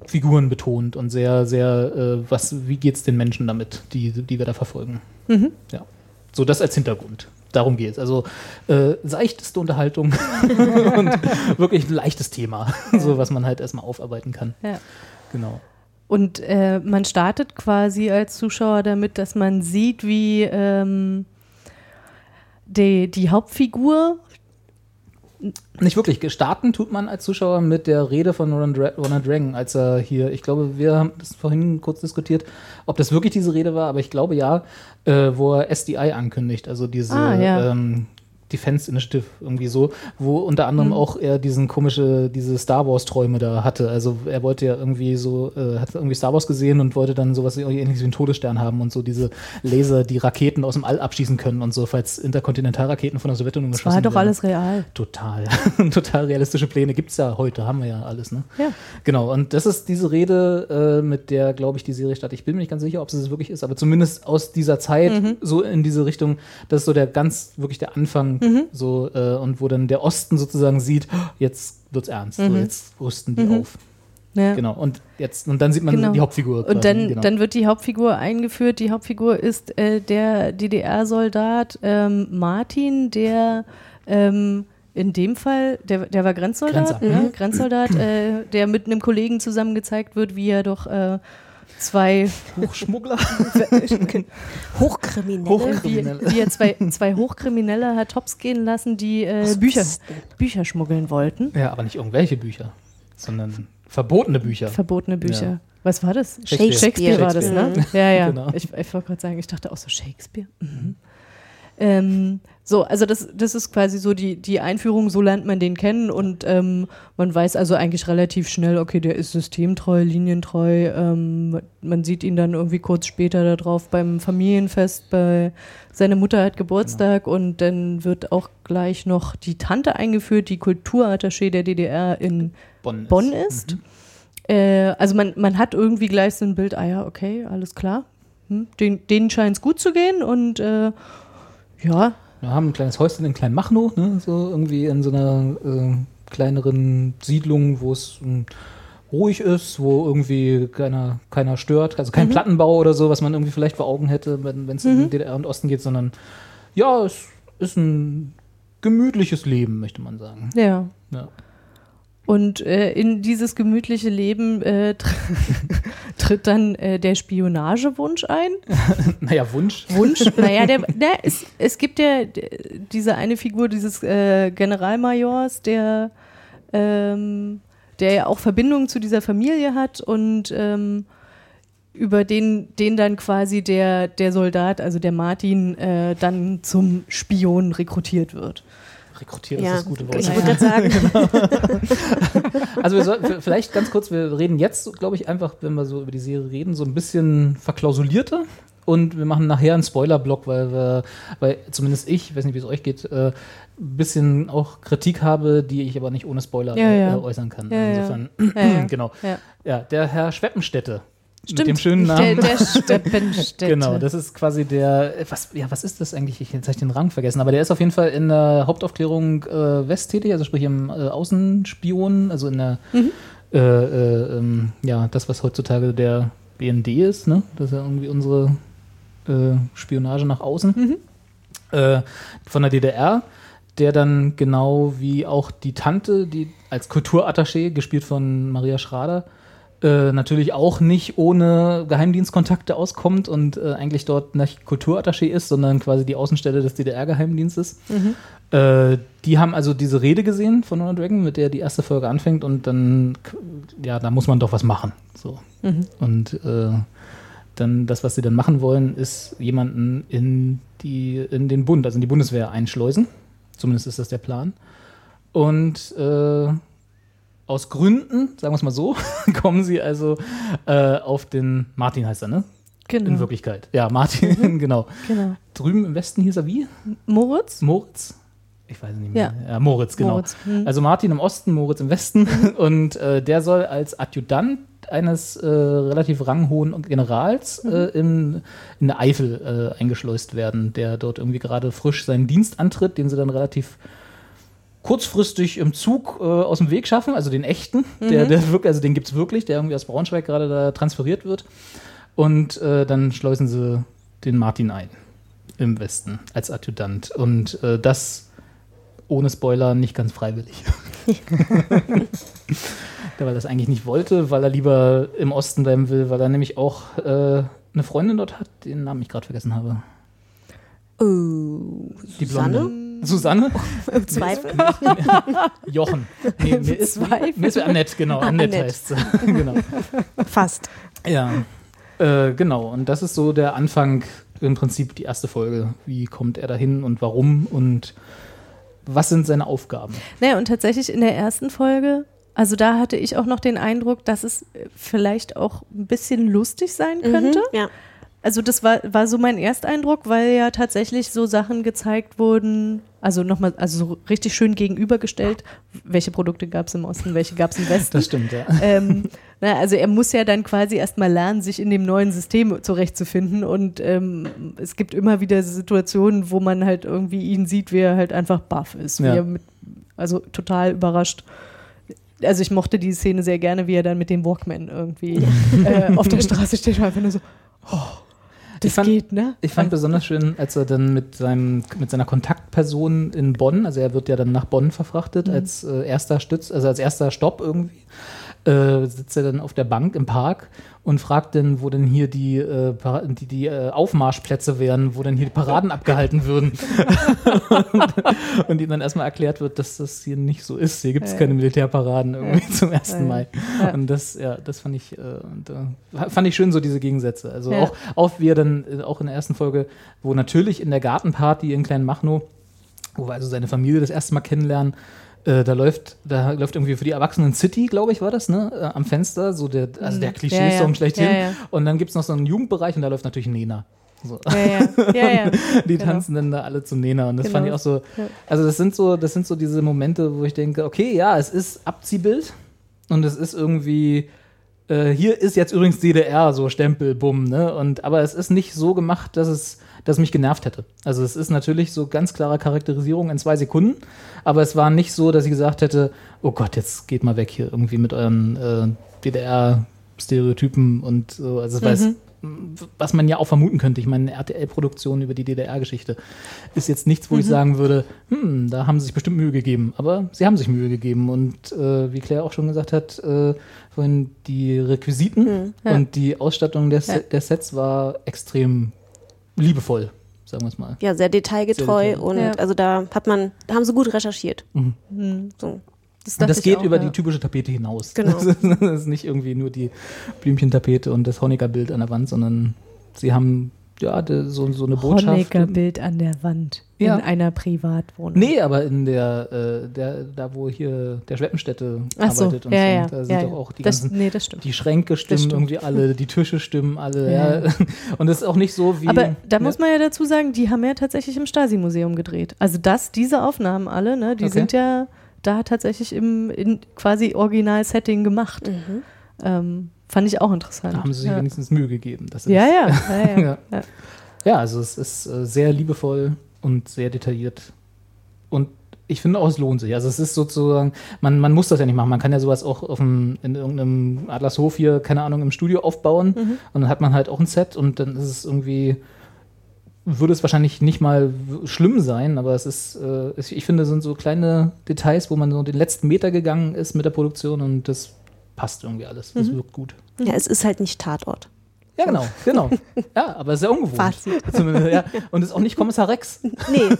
Figuren betont und sehr, sehr, äh, was, wie geht's den Menschen damit, die, die wir da verfolgen. Ja. So das als Hintergrund. Darum geht's. Also äh, seichteste Unterhaltung und wirklich ein leichtes Thema, so was man halt erstmal aufarbeiten kann. Ja. Genau. und äh, man startet quasi als Zuschauer damit, dass man sieht, wie ähm, die, die Hauptfigur Nicht wirklich. Gestarten tut man als Zuschauer mit der Rede von Ronald, Ronald Reagan, als er hier, ich glaube, wir haben das vorhin kurz diskutiert, ob das wirklich diese Rede war, aber ich glaube ja, äh, wo er SDI ankündigt, also diese Ah, ja. ähm, Defense Initiative irgendwie so, wo unter anderem auch er diesen komische, diese Star Wars Träume da hatte. Also er wollte ja irgendwie so, äh, hat irgendwie Star Wars gesehen und wollte dann sowas ähnliches wie einen Todesstern haben und so diese Laser, die Raketen aus dem All abschießen können und so, falls Interkontinentalraketen von der Sowjetunion Das geschossen war doch werden. alles real. Total. Total realistische Pläne gibt es ja heute, haben wir ja alles, ne? Ja. Genau, und das ist diese Rede, äh, mit der, glaube ich, die Serie startet. Ich bin mir nicht ganz sicher, ob es es wirklich ist, aber zumindest aus dieser Zeit Mhm. so in diese Richtung, das ist so der ganz, wirklich der Anfang, Mhm. so, äh, und wo dann der Osten sozusagen sieht, oh, jetzt wird's ernst, so, jetzt rüsten die auf. Mhm. Ja. Genau, und jetzt, und dann sieht man Genau. die Hauptfigur. Und dann, genau. dann wird die Hauptfigur eingeführt. Die Hauptfigur ist äh, der DDR-Soldat ähm, Martin, der ähm, in dem Fall, der, der war Grenzsoldat, Grenzer. ne? Grenzsoldat, äh, der mit einem Kollegen zusammen gezeigt wird, wie er doch äh, zwei, Hochschmuggler. Hochkriminelle. Hoch- wie, wie er zwei, zwei Hochkriminelle hat hops gehen lassen, die äh, Bücher, Bücher schmuggeln wollten. ja, aber nicht irgendwelche Bücher, sondern verbotene Bücher. Verbotene Bücher. Ja. Was war das? Shakespeare. Shakespeare war das, ne? Ja, ja. Genau. Ich, ich wollte gerade sagen, ich dachte auch so Shakespeare. Mhm. Ähm, so, also das, das ist quasi so die, die Einführung, so lernt man den kennen und ähm, man weiß also eigentlich relativ schnell, okay, der ist systemtreu, linientreu. Ähm, man sieht ihn dann irgendwie kurz später darauf beim Familienfest, bei seine Mutter hat Geburtstag und dann wird auch gleich noch die Tante eingeführt, die Kulturattaché der DDR in Bonn ist. Bonn ist. Äh, also man, man hat irgendwie gleich so ein Bild, ah ja, okay, alles klar. Hm, den, denen scheint es gut zu gehen und äh, ja, Wir haben ein kleines Häuschen in Kleinmachnow, ne? so irgendwie in so einer äh, kleineren Siedlung, wo es ähm, ruhig ist, wo irgendwie keiner, keiner stört, also Mhm. kein Plattenbau oder so, was man irgendwie vielleicht vor Augen hätte, wenn es Mhm. in DDR und Osten geht, sondern ja, es ist ein gemütliches Leben, möchte man sagen. ja. Ja. Und äh, in dieses gemütliche Leben äh, tr tritt dann äh, der Spionagewunsch ein. Naja, Wunsch. Wunsch? naja, der, der, es, es gibt ja diese eine Figur dieses äh, Generalmajors, der, ähm, der ja auch Verbindungen zu dieser Familie hat und ähm, über den, den dann quasi der, der Soldat, also der Martin, äh, dann zum Spion rekrutiert wird. Rekrutieren Ja, ist das gute Wort. ich würde sagen, Also wir sollten vielleicht ganz kurz, wir reden jetzt, glaube ich, einfach, wenn wir so über die Serie reden, so ein bisschen verklausulierter. Und wir machen nachher einen Spoiler-Block, weil wir, weil zumindest ich, ich weiß nicht, wie es euch geht, äh, ein bisschen auch Kritik habe, die ich aber nicht ohne Spoiler Ja. Äh, äußern kann. Ja. Insofern, genau. Ja. Ja, der Herr Schweppenstätte. Stimmt. Mit dem schönen Namen. Der, der Steppenstätte. Genau, das ist quasi der, was, ja, was ist das eigentlich? Ich, jetzt habe ich den Rang vergessen, aber der ist auf jeden Fall in der Hauptaufklärung äh, West tätig, also sprich im äh, Außenspion, also in der, äh, äh, ähm, ja, das, was heutzutage der BND ist, ne? Das ist ja irgendwie unsere äh, Spionage nach außen äh, von der DDR, der dann genau wie auch die Tante, die als Kulturattaché, gespielt von Maria Schrader, äh, natürlich auch nicht ohne Geheimdienstkontakte auskommt und äh, eigentlich dort nicht Kulturattaché ist, sondern quasi die Außenstelle des DDR-Geheimdienstes. Äh, die haben also diese Rede gesehen von Ronald Reagan, mit der die erste Folge anfängt und dann, ja, da muss man doch was machen. So. Und äh, dann das, was sie dann machen wollen, ist jemanden in, die, in den Bund, also in die Bundeswehr einschleusen. Zumindest ist das der Plan. Und äh, aus Gründen, sagen wir es mal so, kommen sie also äh, auf den Martin heißt er, ne? Genau. In Wirklichkeit. Ja, Martin, genau. genau. Drüben im Westen hieß er wie? Moritz? Moritz? Ich weiß nicht mehr. Ja. Ja, Moritz, genau. Moritz, hm. Also Martin im Osten, Moritz im Westen. Und äh, der soll als Adjutant eines äh, relativ ranghohen Generals Mhm. äh, in, in der Eifel äh, eingeschleust werden, der dort irgendwie gerade frisch seinen Dienst antritt, den sie dann relativ kurzfristig im Zug äh, aus dem Weg schaffen, also den echten, der, der wirklich, also den gibt es wirklich, der irgendwie aus Braunschweig gerade da transferiert wird. Und äh, dann schleusen sie den Martin ein im Westen als Adjutant. Und äh, das ohne Spoiler nicht ganz freiwillig. der weil das eigentlich nicht wollte, weil er lieber im Osten bleiben will, weil er nämlich auch äh, eine Freundin dort hat, den Namen ich gerade vergessen habe. Oh, Die? Blonde. Susanne? Im Zweifel. Jochen. Nee, mir ist, mir ist Annette, genau. Ah, Annette, Annette. heißt sie. genau. Fast. Ja, äh, genau. Und das ist so der Anfang, im Prinzip die erste Folge. Wie kommt er dahin und warum und was sind seine Aufgaben? Naja, und tatsächlich in der ersten Folge, also da hatte ich auch noch den Eindruck, dass es vielleicht auch ein bisschen lustig sein könnte. Mhm, ja. Also das war, war so mein Ersteindruck, weil ja tatsächlich so Sachen gezeigt wurden, also nochmal, also so richtig schön gegenübergestellt, welche Produkte gab es im Osten, welche gab es im Westen. Das stimmt, ja. ähm, na, also er muss ja dann quasi erstmal lernen, sich in dem neuen System zurechtzufinden. Und ähm, es gibt immer wieder Situationen, wo man halt irgendwie ihn sieht, wie er halt einfach baff ist. Ja. mit, also total überrascht. Also ich mochte die Szene sehr gerne, wie er dann mit dem Walkman irgendwie äh, auf der Straße steht und einfach nur so, oh, das Ich fand- geht, ne? Ich fand besonders schön, als er dann mit, seinem, mit seiner Kontaktperson in Bonn, also er wird ja dann nach Bonn verfrachtet als äh, erster Stütz, also als erster Stopp irgendwie, äh, sitzt er dann auf der Bank im Park und fragt dann, wo denn hier die, äh, die, die äh, Aufmarschplätze wären, wo denn hier die Paraden abgehalten würden. und, und ihm dann erstmal erklärt wird, dass das hier nicht so ist. Hier gibt es keine Militärparaden irgendwie zum 1. Ja. Mai. Ja. Und das, ja, das fand ich, äh, und, äh, fand ich schön, so diese Gegensätze. Also auch, auch wie er dann, äh, auch in der ersten Folge, wo natürlich in der Gartenparty in Klein Machnow, wo wir also seine Familie das erste Mal kennenlernen, äh, da läuft, da läuft irgendwie für die Erwachsenen City, glaube ich, war das, ne? Äh, am Fenster, so der, also der Klischee-Song Mhm. Ja, ja. schlechthin. Ja. Und dann gibt es noch so einen Jugendbereich und da läuft natürlich Nena. So. Ja, ja, ja, ja. Die Genau. tanzen dann da alle zu Nena. Und das Genau. fand ich auch so. Also, das sind so, das sind so diese Momente, wo ich denke, okay, ja, es ist Abziehbild und es ist irgendwie. Äh, hier ist jetzt übrigens DDR, so Stempel, bumm, ne? Und, aber es ist nicht so gemacht, dass es, dass es mich genervt hätte. Also es ist natürlich so ganz klare Charakterisierung in zwei Sekunden, aber es war nicht so, dass ich gesagt hätte, oh Gott, jetzt geht mal weg hier irgendwie mit euren äh, DDR-Stereotypen und so. Also es war es- was man ja auch vermuten könnte. Ich meine, eine RTL-Produktion über die DDR-Geschichte ist jetzt nichts, wo ich sagen würde, hm, da haben sie sich bestimmt Mühe gegeben. Aber sie haben sich Mühe gegeben. Und äh, wie Claire auch schon gesagt hat, äh, vorhin die Requisiten ja. und die Ausstattung der, Ja. der Sets war extrem liebevoll, sagen wir es mal. Ja, sehr detailgetreu Sehr detail- und Ja. also da hat man, da haben sie gut recherchiert. Mhm. So. Das, das geht auch, über ja. die typische Tapete hinaus. Genau. Das ist, das ist nicht irgendwie nur die Blümchentapete und das Honecker-Bild an der Wand, sondern sie haben ja so, so eine Botschaft. Honecker-Bild an der Wand Ja. in einer Privatwohnung. Nee, aber in der, äh, der, da wo hier der Schweppenstätte Ach so, arbeitet und ja, so, ja, da sind ja, doch auch die das, ganzen, Nee, das stimmt. die Schränke stimmen stimmt. irgendwie alle, die Tische stimmen alle, Ja. ja. Und es ist auch nicht so wie. Aber da ja. muss man ja dazu sagen, die haben ja tatsächlich im Stasi-Museum gedreht. Also das, diese Aufnahmen alle, ne, die Okay. sind ja da tatsächlich im in quasi Original-Setting gemacht. Mhm. Ähm, fand ich auch interessant. Da haben sie sich ja. wenigstens Mühe gegeben. Das ist, ja, ja, ja, ja. Ja. also es ist äh, sehr liebevoll und sehr detailliert. Und ich finde auch, es lohnt sich. Also es ist sozusagen, man, man muss das ja nicht machen. Man kann ja sowas auch auf dem, in irgendeinem Adlershof hier, keine Ahnung, im Studio aufbauen. Und dann hat man halt auch ein Set und dann ist es irgendwie, würde es wahrscheinlich nicht mal schlimm sein, aber es ist, äh, ich finde, es sind so kleine Details, wo man so den letzten Meter gegangen ist mit der Produktion und das passt irgendwie alles. Das wirkt gut. Ja, es ist halt nicht Tatort. Ja, genau, genau. Ja, aber sehr ungewohnt. Fazit. Ja. Und ist auch nicht Kommissar Rex. Nee,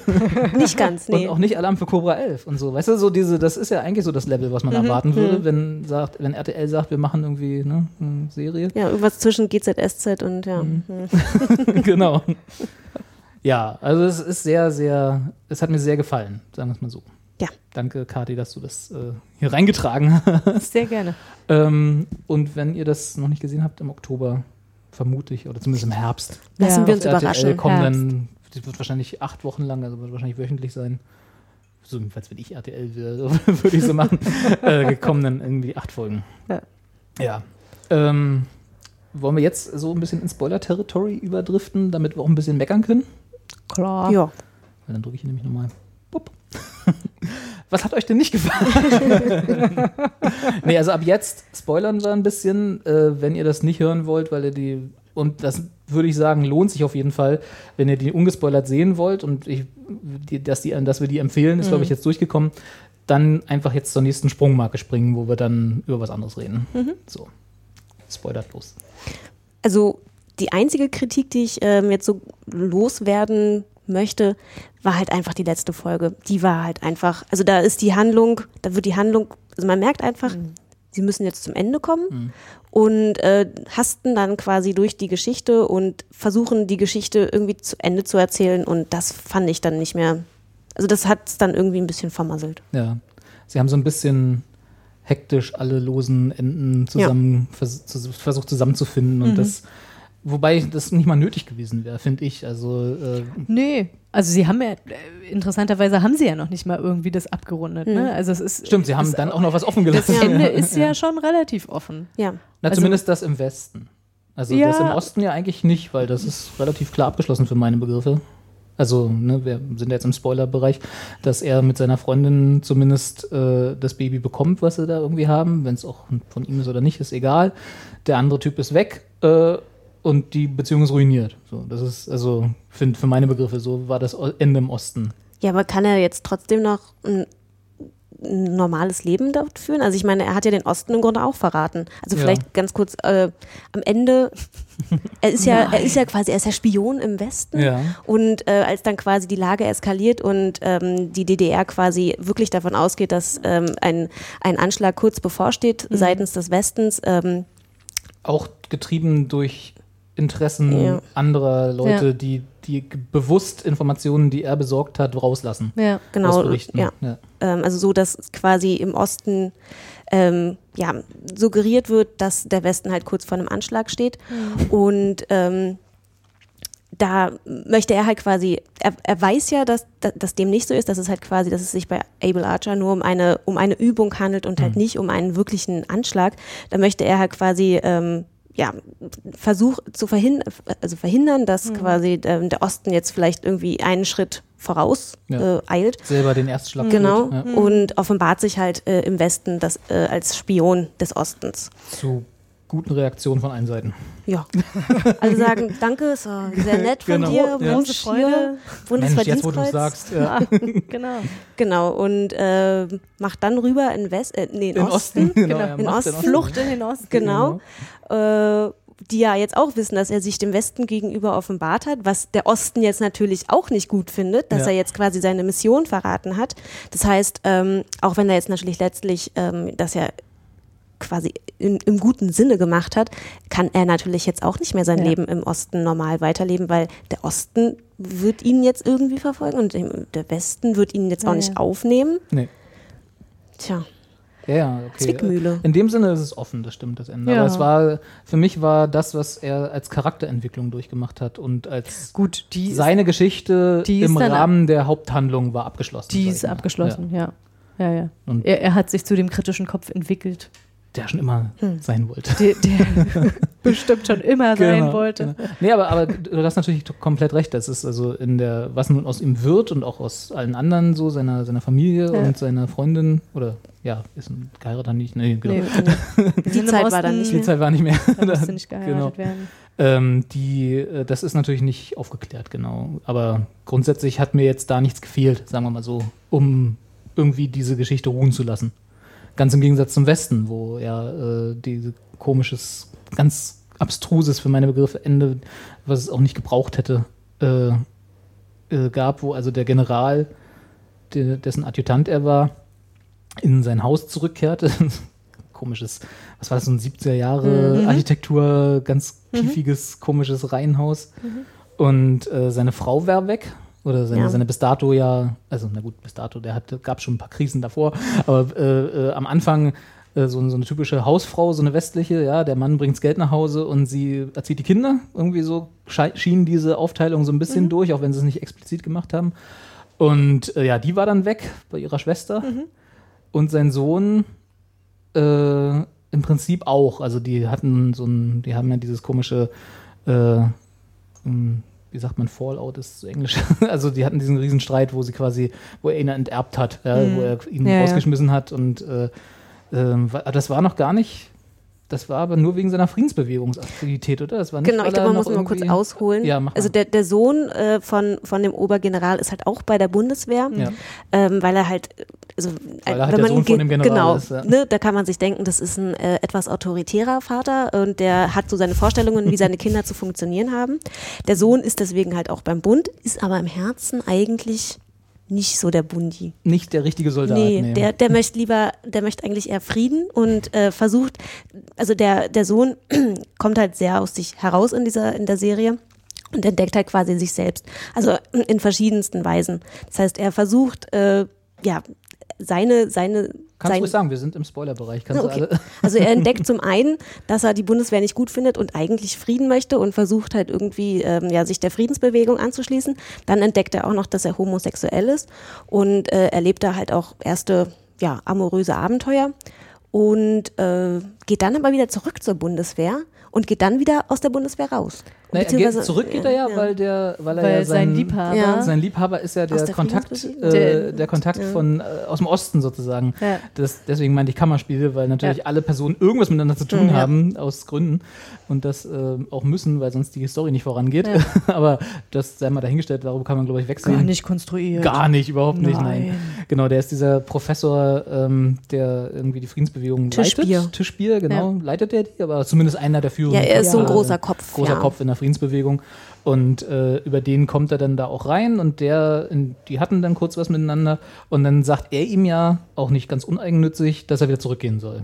nicht ganz, nee. Und auch nicht Alarm für Cobra 11 und so. Weißt du, so diese, das ist ja eigentlich so das Level, was man Mhm. erwarten würde, wenn, sagt, wenn RTL sagt, wir machen irgendwie ne, eine Serie. Ja, irgendwas zwischen GZSZ und ja. Mhm. Mhm. genau. Ja, also es ist sehr, sehr, es hat mir sehr gefallen, sagen wir es mal so. Ja. Danke, Kathi, dass du das äh, hier reingetragen hast. Sehr gerne. ähm, und wenn ihr das noch nicht gesehen habt, im Oktober vermute ich, oder zumindest im Herbst, Lassen Ja. wir uns RTL überraschen. kommen dann, das wird wahrscheinlich acht Wochen lang, also wird wahrscheinlich wöchentlich sein. So, jedenfalls, wenn ich RTL wäre, würde ich so machen. äh, kommen dann irgendwie acht Folgen. Ja. Ja. Ähm, wollen wir jetzt so ein bisschen ins Spoiler-Territory überdriften, damit wir auch ein bisschen meckern können? Klar. Ja. Weil dann drücke ich nämlich nochmal. Was hat euch denn nicht gefallen? nee, also ab jetzt spoilern wir ein bisschen, äh, wenn ihr das nicht hören wollt, weil ihr die, und das würde ich sagen, lohnt sich auf jeden Fall, wenn ihr die ungespoilert sehen wollt und ich, die, dass, die, dass wir die empfehlen, ist, glaube ich, jetzt durchgekommen. dann einfach jetzt zur nächsten Sprungmarke springen, wo wir dann über was anderes reden. So. Spoilert los. Also die einzige Kritik, die ich ähm, jetzt so loswerden möchte, war halt einfach die letzte Folge. Die war halt einfach, also da ist die Handlung, da wird die Handlung, also man merkt einfach, sie müssen jetzt zum Ende kommen und äh, hasten dann quasi durch die Geschichte und versuchen die Geschichte irgendwie zu Ende zu erzählen und das fand ich dann nicht mehr, also das hat es dann irgendwie ein bisschen vermasselt. Ja. Sie haben so ein bisschen hektisch alle losen Enden zusammen vers zu, versucht zusammenzufinden und das, wobei das nicht mal nötig gewesen wäre, finde ich. Also äh, Nee, also sie haben ja, äh, interessanterweise haben sie ja noch nicht mal irgendwie das abgerundet. Ne? Also es ist, stimmt, sie haben das, dann auch noch was offen Das gelassen. Ende ist ja schon relativ offen. Ja. Na, also- zumindest das im Westen. Also Ja. das im Osten ja eigentlich nicht, weil das ist relativ klar abgeschlossen für meine Begriffe. Also, ne, wir sind jetzt im Spoilerbereich, dass er mit seiner Freundin zumindest äh, das Baby bekommt, was sie da irgendwie haben. Wenn es auch von ihm ist oder nicht, ist egal. Der andere Typ ist weg äh, und die Beziehung ist ruiniert. So, das ist, also, für, für meine Begriffe, so war das Ende im Osten. Ja, aber kann er jetzt trotzdem noch ein, normales Leben dort führen? Also ich meine, er hat ja den Osten im Grunde auch verraten. Also Ja. vielleicht ganz kurz äh, am Ende, er ist ja, er ist ja quasi, er ist ja Spion im Westen. Ja. Und äh, als dann quasi die Lage eskaliert und ähm, die DDR quasi wirklich davon ausgeht, dass ähm, ein, ein Anschlag kurz bevorsteht seitens des Westens, ähm, auch getrieben durch Interessen Ja. anderer Leute, Ja. die, die bewusst Informationen, die er besorgt hat, rauslassen. Ja. genau, Ausberichten. ja. Ja. ähm, also so, dass quasi im Osten ähm, ja, suggeriert wird, dass der Westen halt kurz vor einem Anschlag steht. Und ähm, da möchte er halt quasi, er, er weiß ja, dass, dass, dass dem nicht so ist, dass es halt quasi, dass es sich bei Able Archer nur um eine, um eine Übung handelt und halt nicht um einen wirklichen Anschlag. Da möchte er halt quasi ähm, ja, Versuch zu verhindern, also verhindern, dass quasi ähm, der Osten jetzt vielleicht irgendwie einen Schritt voraus Ja. äh, eilt. Selber den Erstschlag Genau. ja. Und offenbart sich halt äh, im Westen das, äh, als Spion des Ostens. Zu guten Reaktionen von allen Seiten. Ja. Alle sagen, danke, ist sehr nett von Genau. dir, Ja. Mensch, hier, Mensch, jetzt wo du Bundesverdienstkreuz. sagst, ja. Genau. Genau, und äh, macht dann rüber in West, äh, nee, in, in Osten. Osten. Genau, Genau. In Osten. den Flucht in den Osten. Genau. Äh, die ja jetzt auch wissen, dass er sich dem Westen gegenüber offenbart hat, was der Osten jetzt natürlich auch nicht gut findet, dass Ja. er jetzt quasi seine Mission verraten hat. Das heißt, ähm, auch wenn er jetzt natürlich letztlich ähm, das ja quasi in, im guten Sinne gemacht hat, kann er natürlich jetzt auch nicht mehr sein Ja. Leben im Osten normal weiterleben, weil der Osten wird ihn jetzt irgendwie verfolgen und der Westen wird ihn jetzt auch Ja, nicht ja. aufnehmen. Nee. Tja, Ja, ja, okay. Zwickmühle. In dem Sinne ist es offen, das stimmt, das Ende. Ja. Aber es war, für mich war das, was er als Charakterentwicklung durchgemacht hat und als Gut, die ist, seine Geschichte im Rahmen der Haupthandlung war abgeschlossen. die ist abgeschlossen, ja. Ja, ja. Und- Er, er hat sich zu dem kritischen Kopf entwickelt, der schon immer Hm. sein wollte. der, der bestimmt schon immer sein wollte. Genau. Nee, aber, aber du hast natürlich komplett recht. Das ist also in der, was nun aus ihm wird und auch aus allen anderen so, seiner, seiner Familie Ja. und seiner Freundin oder ja, ist ein geheiratet nicht. Nee, genau. Nee, die Zeit war dann nicht Die mehr. Zeit war nicht mehr. Da musste nicht geheiratet Genau. werden. Ähm, die, äh, das ist natürlich nicht aufgeklärt, genau. Aber grundsätzlich hat mir jetzt da nichts gefehlt, sagen wir mal so, um irgendwie diese Geschichte ruhen zu lassen. Ganz im Gegensatz zum Westen, wo ja äh, diese komisches, ganz abstruses für meine Begriffe Ende, was es auch nicht gebraucht hätte, äh, äh, gab, wo also der General, der, dessen Adjutant er war, in sein Haus zurückkehrte. Komisches, was war das, so ein 70er Jahre Architektur, ganz kiefiges, komisches Reihenhaus. Und äh, seine Frau war weg. Oder seine, Ja. seine bis dato ja, also na gut, bis dato, der hat, gab schon ein paar Krisen davor, aber äh, äh, am Anfang äh, so, so eine typische Hausfrau, so eine westliche, ja, der Mann bringt Geld nach Hause und sie erzieht die Kinder. Irgendwie so schien diese Aufteilung so ein bisschen durch, auch wenn sie es nicht explizit gemacht haben. Und äh, ja, die war dann weg bei ihrer Schwester. Und sein Sohn äh, im Prinzip auch. Also die hatten so ein, die haben ja dieses komische, äh, ähm, wie sagt man, Fallout ist zu Englisch. also die hatten diesen Riesenstreit, wo sie quasi, wo er ihn enterbt hat, ja, wo er ihn Ja, rausgeschmissen hat und äh, ähm, das war noch gar nicht das war aber nur wegen seiner Friedensbewegungsaktivität, oder? Das war nicht, Genau, ich glaube, man muss mal kurz ausholen. Ja, also der, der Sohn äh, von, von dem Obergeneral ist halt auch bei der Bundeswehr, Ja. ähm, weil er halt, also Weil er halt wenn der man Sohn von dem General genau, ist, ja. ne, da kann man sich denken, das ist ein äh, etwas autoritärer Vater und der hat so seine Vorstellungen, wie seine Kinder zu funktionieren haben. Der Sohn ist deswegen halt auch beim Bund, ist aber im Herzen eigentlich nicht so der Bundi. Nicht der richtige Soldat. Nee, nee. der, der möchte lieber, der möchte eigentlich eher Frieden und äh, versucht, also der, der Sohn kommt halt sehr aus sich heraus in dieser, in der Serie und entdeckt halt quasi sich selbst. Also in verschiedensten Weisen. Das heißt, er versucht, äh, ja, seine, seine, Kannst du sein, ruhig sagen, wir sind im Spoilerbereich. Kannst Okay. du alle. also er entdeckt zum einen, dass er die Bundeswehr nicht gut findet und eigentlich Frieden möchte und versucht halt irgendwie ähm, ja, sich der Friedensbewegung anzuschließen. Dann entdeckt er auch noch, dass er homosexuell ist und äh, erlebt da halt auch erste ja, amoröse Abenteuer und äh, geht dann aber wieder zurück zur Bundeswehr und geht dann wieder aus der Bundeswehr raus. Nee, er geht, zurück geht er ja, weil der, weil er Weil ja sein sein, Liebhaber. Ja. Sein Liebhaber ist ja der, der Kontakt, äh, Der- der Kontakt von äh, aus dem Osten sozusagen. Ja. Das, deswegen meinte ich Kammerspiele, weil natürlich Ja. alle Personen irgendwas miteinander zu tun haben, aus Gründen. Und das äh, auch müssen, weil sonst die Story nicht vorangeht. Ja. Aber das sei mal dahingestellt, darüber kann man, glaube ich, wegsehen. Gar nicht konstruiert. Gar nicht, überhaupt nicht, nein. Nein. Genau, der ist dieser Professor, ähm, der irgendwie die Friedensbewegung Tischbier. leitet. Tischbier, genau. Leitet der die, aber zumindest einer der führenden. Ja, er ist so ein großer Kopf, Großer ja. Kopf in der Friedensbewegung. Und äh, über den kommt er dann da auch rein und der, die hatten dann kurz was miteinander. Und dann sagt er ihm ja, auch nicht ganz uneigennützig, dass er wieder zurückgehen soll.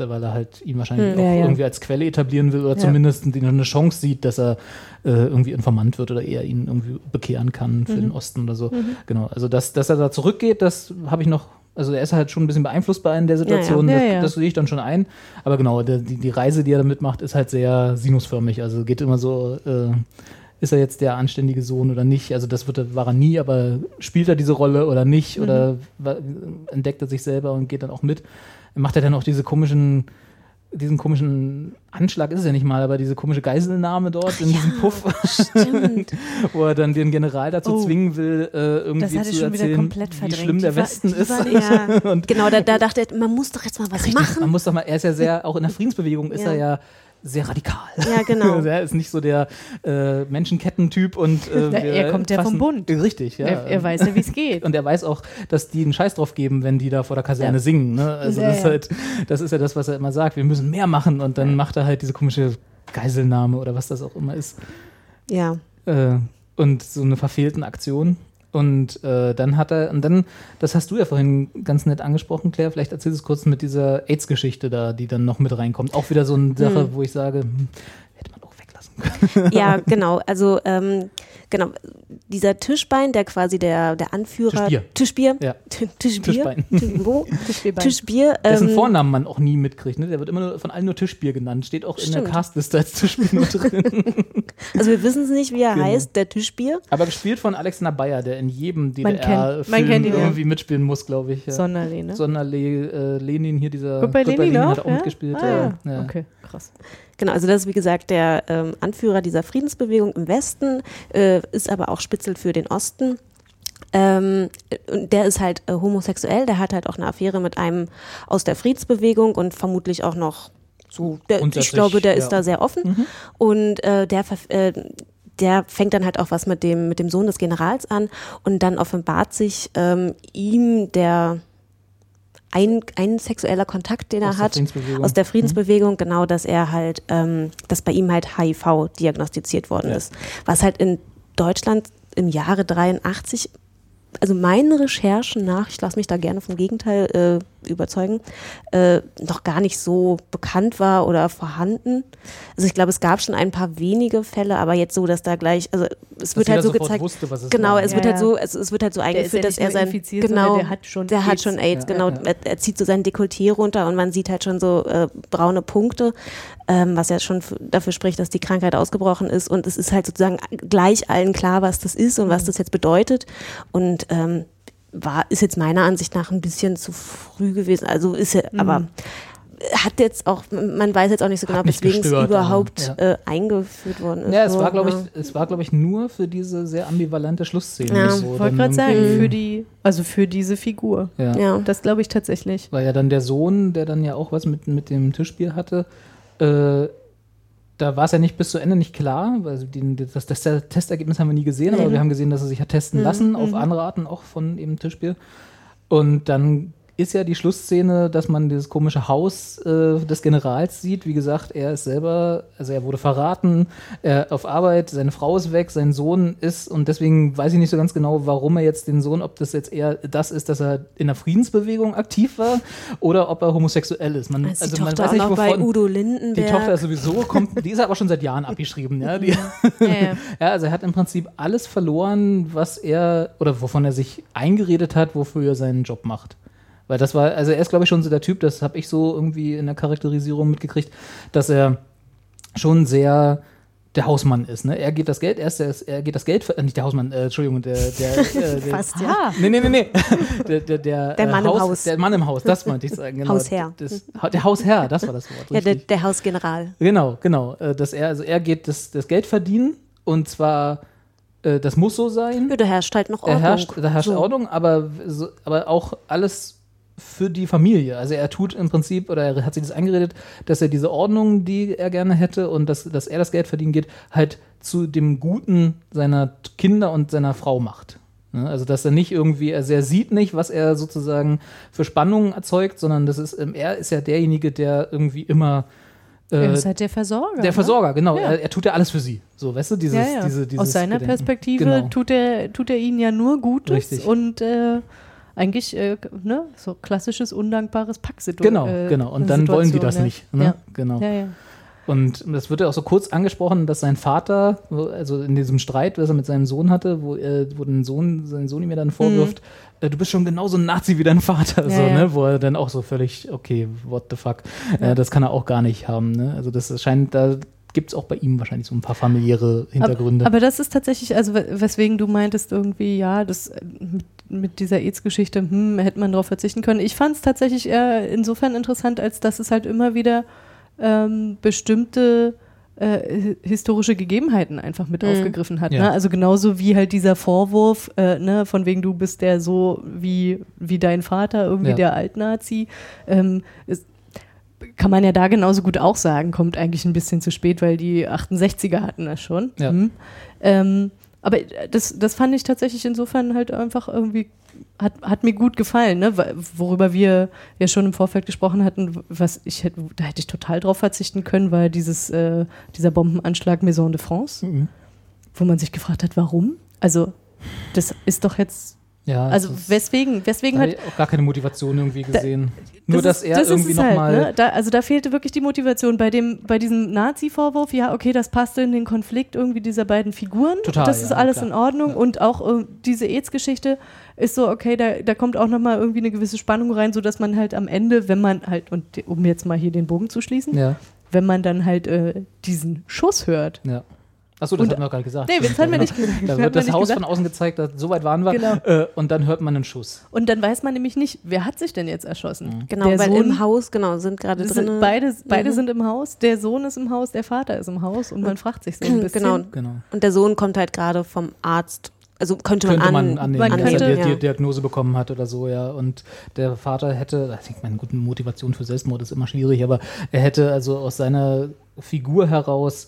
Weil er halt ihn wahrscheinlich Hm, auch ja, ja. irgendwie als Quelle etablieren will oder Ja. zumindest eine Chance sieht, dass er äh, irgendwie Informant wird oder er ihn irgendwie bekehren kann Mhm. für den Osten oder so. Genau, also dass, dass er da zurückgeht, das habe ich noch, also er ist halt schon ein bisschen beeinflussbar in der Situation, Ja, ja. das, das sehe ich dann schon ein. Aber genau, die, die Reise, die er da mitmacht, ist halt sehr sinusförmig, also geht immer so, äh, ist er jetzt der anständige Sohn oder nicht? Also das wird er, war er nie, aber spielt er diese Rolle oder nicht? Oder Mhm. wa- entdeckt er sich selber und geht dann auch mit? Macht er dann auch diese komischen, diesen komischen Anschlag ist es ja nicht mal, aber diese komische Geiselnahme dort in diesem Puff, Stimmt. wo er dann den General dazu Oh. zwingen will, äh, irgendwie zu ich schon wieder erzählen, komplett wie schlimm der war- Westen ist. war Ja, Und- genau, da, da dachte er, man muss doch jetzt mal was Richtig, machen. man muss doch mal, er ist ja sehr, auch in der Friedensbewegung ist Ja. er ja sehr radikal. Ja, genau. er ist nicht so der äh, Menschenkettentyp und äh, er kommt ja vom Bund. Richtig, ja. Er, er weiß ja, wie es geht. und er weiß auch, dass die einen Scheiß drauf geben, wenn die da vor der Kaserne Ja. singen. Ne? Also Ja, das, ist ja. halt, das ist ja das, was er immer sagt. Wir müssen mehr machen und dann macht er halt diese komische Geiselnahme oder was das auch immer ist. Ja. Äh, und so eine verfehlten Aktion. Und äh, dann hat er, und dann, das hast du ja vorhin ganz nett angesprochen, Claire, vielleicht erzählst du es kurz mit dieser AIDS-Geschichte da, die dann noch mit reinkommt. Auch wieder so eine Sache, wo ich sage, hm, hätte man auch weglassen können. Ja, genau. Also ähm, genau, dieser Tischbein, der quasi der, der Anführer. Tischbier. Tischbier. Ja. Tischbier. Tischbein. Tisch- Wo? Tischbierbein. Tischbier. Dessen ähm, Vornamen man auch nie mitkriegt. Ne? Der wird immer nur von allen nur Tischbier genannt. Steht auch in Stimmt. der Castliste als Tischbier nur drin. Also wir wissen es nicht, wie er Genau. heißt, der Tischbier. Aber gespielt von Alexander Bayer, der in jedem DDR-Film irgendwie mitspielen muss, glaube ich. Ja. Sonderlehne. Sonderle äh, Lenin hier, dieser Gut bei Lenin Lenin auch? hat auch ja? mitgespielt. Ah. Ja. Okay, krass. Genau, also das ist wie gesagt der ähm, Anführer dieser Friedensbewegung im Westen, äh, ist aber auch Spitzel für den Osten. Ähm, und der ist halt äh, homosexuell, der hat halt auch eine Affäre mit einem aus der Friedensbewegung und vermutlich auch noch so, der, ich glaube, der ja. ist da sehr offen. Und äh, der, äh, der fängt dann halt auch was mit dem, mit dem Sohn des Generals an und dann offenbart sich ähm, ihm der ein, ein sexueller Kontakt, den er hat, aus der Friedensbewegung, genau, dass er halt, ähm, dass bei ihm halt HIV diagnostiziert worden Ja. ist. Was halt in Deutschland im Jahre 83, also meinen Recherchen nach, ich lasse mich da gerne vom Gegenteil äh, überzeugen, äh, noch gar nicht so bekannt war oder vorhanden. Also ich glaube, es gab schon ein paar wenige Fälle, aber jetzt so, dass da gleich, also es wird jeder halt so gezeigt, wusste, was es genau, war. es Ja, wird halt ja. so, es, es wird halt so ist eingeführt, ja dass er sein, genau, der hat schon der hat AIDS. schon AIDS, genau, ja. Er, er zieht so sein Dekolleté runter und man sieht halt schon so äh, braune Punkte, ähm, was ja schon dafür spricht, dass die Krankheit ausgebrochen ist und es ist halt sozusagen gleich allen klar, was das ist und was das jetzt bedeutet und ähm, war, ist jetzt meiner Ansicht nach ein bisschen zu früh gewesen, also ist ja, aber hat jetzt auch, man weiß jetzt auch nicht so genau, weswegen es überhaupt aber, äh, eingeführt worden ist. Ja, es So, war, glaube ja. ich, es war, glaube ich, nur für diese sehr ambivalente Schlussszene. Ja, so, Ich wollte gerade sagen, für die, also für diese Figur. Ja. Ja. Das glaube ich tatsächlich. Weil ja dann der Sohn, der dann ja auch was mit, mit dem Tischbier hatte, äh, da war es ja nicht bis zu Ende nicht klar, also die, das, das Testergebnis haben wir nie gesehen, aber wir haben gesehen, dass er sich hat testen lassen, auf andere Arten auch von eben Tischbier. Und dann ist ja die Schlussszene, dass man dieses komische Haus äh, des Generals sieht. Wie gesagt, er ist selber, also er wurde verraten, er auf Arbeit, seine Frau ist weg, sein Sohn ist und deswegen weiß ich nicht so ganz genau, warum er jetzt den Sohn, ob das jetzt eher das ist, dass er in der Friedensbewegung aktiv war oder ob er homosexuell ist. Man, Als die also man Tochter weiß auch nicht, noch bei wovon. Udo Die Lindenberg. Tochter ist sowieso, kommt, die ist aber schon seit Jahren abgeschrieben. Ja, die, Ja, ja. ja, also er hat im Prinzip alles verloren, was er oder wovon er sich eingeredet hat, wofür er seinen Job macht. Weil das war, also er ist, glaube ich, schon so der Typ, das habe ich so irgendwie in der Charakterisierung mitgekriegt, dass er schon sehr der Hausmann ist. Ne? Er geht das Geld, er, ist der, er geht das Geld, äh, nicht der Hausmann, äh, Entschuldigung, der, der, äh, der Fast, ja. Nee, nee, nee, nee. Der, der, der, Der äh, Mann im Haus. Der Mann im Haus, das meinte ich sagen. Genau. Hausherr. Das, der Hausherr, das war das Wort. Ja, der, der Hausgeneral. Genau, genau. Äh, Dass er, also er geht das, das Geld verdienen und zwar, äh, das muss so sein. Ja, da herrscht halt noch Ordnung. Er herrscht, da herrscht So. Ordnung, aber, aber auch alles für die Familie. Also er tut im Prinzip, oder er hat sich das eingeredet, dass er diese Ordnung, die er gerne hätte und dass, dass er das Geld verdienen geht, halt zu dem Guten seiner Kinder und seiner Frau macht. Ne? Also dass er nicht irgendwie, also er sieht nicht, was er sozusagen für Spannungen erzeugt, sondern das ist, ähm, er ist ja derjenige, der irgendwie immer äh, er ist halt der Versorger. der ne? Versorger, genau. Ja. Er, er tut ja alles für sie. So, weißt du, dieses, ja, ja. Diese, dieses Aus seiner Gedenken. Perspektive Genau. tut, er, tut er ihnen ja nur Gutes Richtig. und äh, eigentlich äh, ne, so klassisches undankbares Packsituation. Genau, genau. Und dann wollen die das nicht. Ne? Ja. Genau. Ja, ja. Und das wird ja auch so kurz angesprochen, dass sein Vater, also in diesem Streit, was er mit seinem Sohn hatte, wo, er, wo den Sohn, sein Sohn ihm ja dann vorwirft, äh, du bist schon genauso ein Nazi wie dein Vater, so, Mhm. ja. ne? Wo er dann auch so völlig, okay, what the fuck, äh, das kann er auch gar nicht haben, ne? Also das scheint, da gibt es auch bei ihm wahrscheinlich so ein paar familiäre Hintergründe. Aber, aber das ist tatsächlich, also we- weswegen du meintest irgendwie, ja, das äh, mit, dieser AIDS-Geschichte, hm, hätte man darauf verzichten können. Ich fand es tatsächlich eher insofern interessant, als dass es halt immer wieder ähm, bestimmte äh, hi- historische Gegebenheiten einfach mit aufgegriffen hat. Ja. Ne? Also genauso wie halt dieser Vorwurf, äh, ne, von wegen du bist der so wie, wie dein Vater, irgendwie Ja. der Altnazi. Ähm, ist, kann man ja da genauso gut auch sagen, kommt eigentlich ein bisschen zu spät, weil die 68er hatten das schon. Ja. Hm. Ähm, aber das, das fand ich tatsächlich insofern halt einfach irgendwie, hat, hat mir gut gefallen, ne? Worüber wir ja schon im Vorfeld gesprochen hatten, was ich hätte, da hätte ich total drauf verzichten können, war dieses, äh, dieser Bombenanschlag Maison de France, Mhm. wo man sich gefragt hat, warum? Also, das ist doch jetzt, ja, also ist- weswegen, weswegen da hat auch gar keine Motivation irgendwie gesehen. Nur, das dass ist- er das ist irgendwie halt, nochmal. ne? da, Also da fehlte wirklich die Motivation. Bei, dem, bei diesem Nazi-Vorwurf, ja, okay, das passte in den Konflikt irgendwie dieser beiden Figuren. Total, das ist ja, alles klar. in Ordnung. Ja. Und auch äh, diese AIDS-Geschichte ist so, okay, da, da kommt auch nochmal irgendwie eine gewisse Spannung rein, sodass man halt am Ende, wenn man halt, und um jetzt mal hier den Bogen zu schließen, Ja, wenn man dann halt äh, diesen Schuss hört. ja. Achso, das Und- hatten wir nicht gesagt. Nee, das haben wir ja, nicht gesagt. Da wird wir das Haus gesagt. von außen gezeigt, dass, so weit waren wir. Genau. Äh, und dann hört man einen Schuss. Und dann weiß man nämlich nicht, wer hat sich denn jetzt erschossen? Genau, Der weil Sohn- im Haus, genau, sind gerade drin. sind beide beide Mhm. sind im Haus, der Sohn ist im Haus, der Vater ist im Haus und man fragt sich so ein bisschen. Genau. Genau. Und der Sohn kommt halt gerade vom Arzt. Also könnte man, Könnte man an, annehmen, man dass könnte- er die, ja. die Diagnose bekommen hat oder so, ja. Und der Vater hätte, ich denke, meine gute Motivation für Selbstmord ist immer schwierig, aber er hätte also aus seiner Figur heraus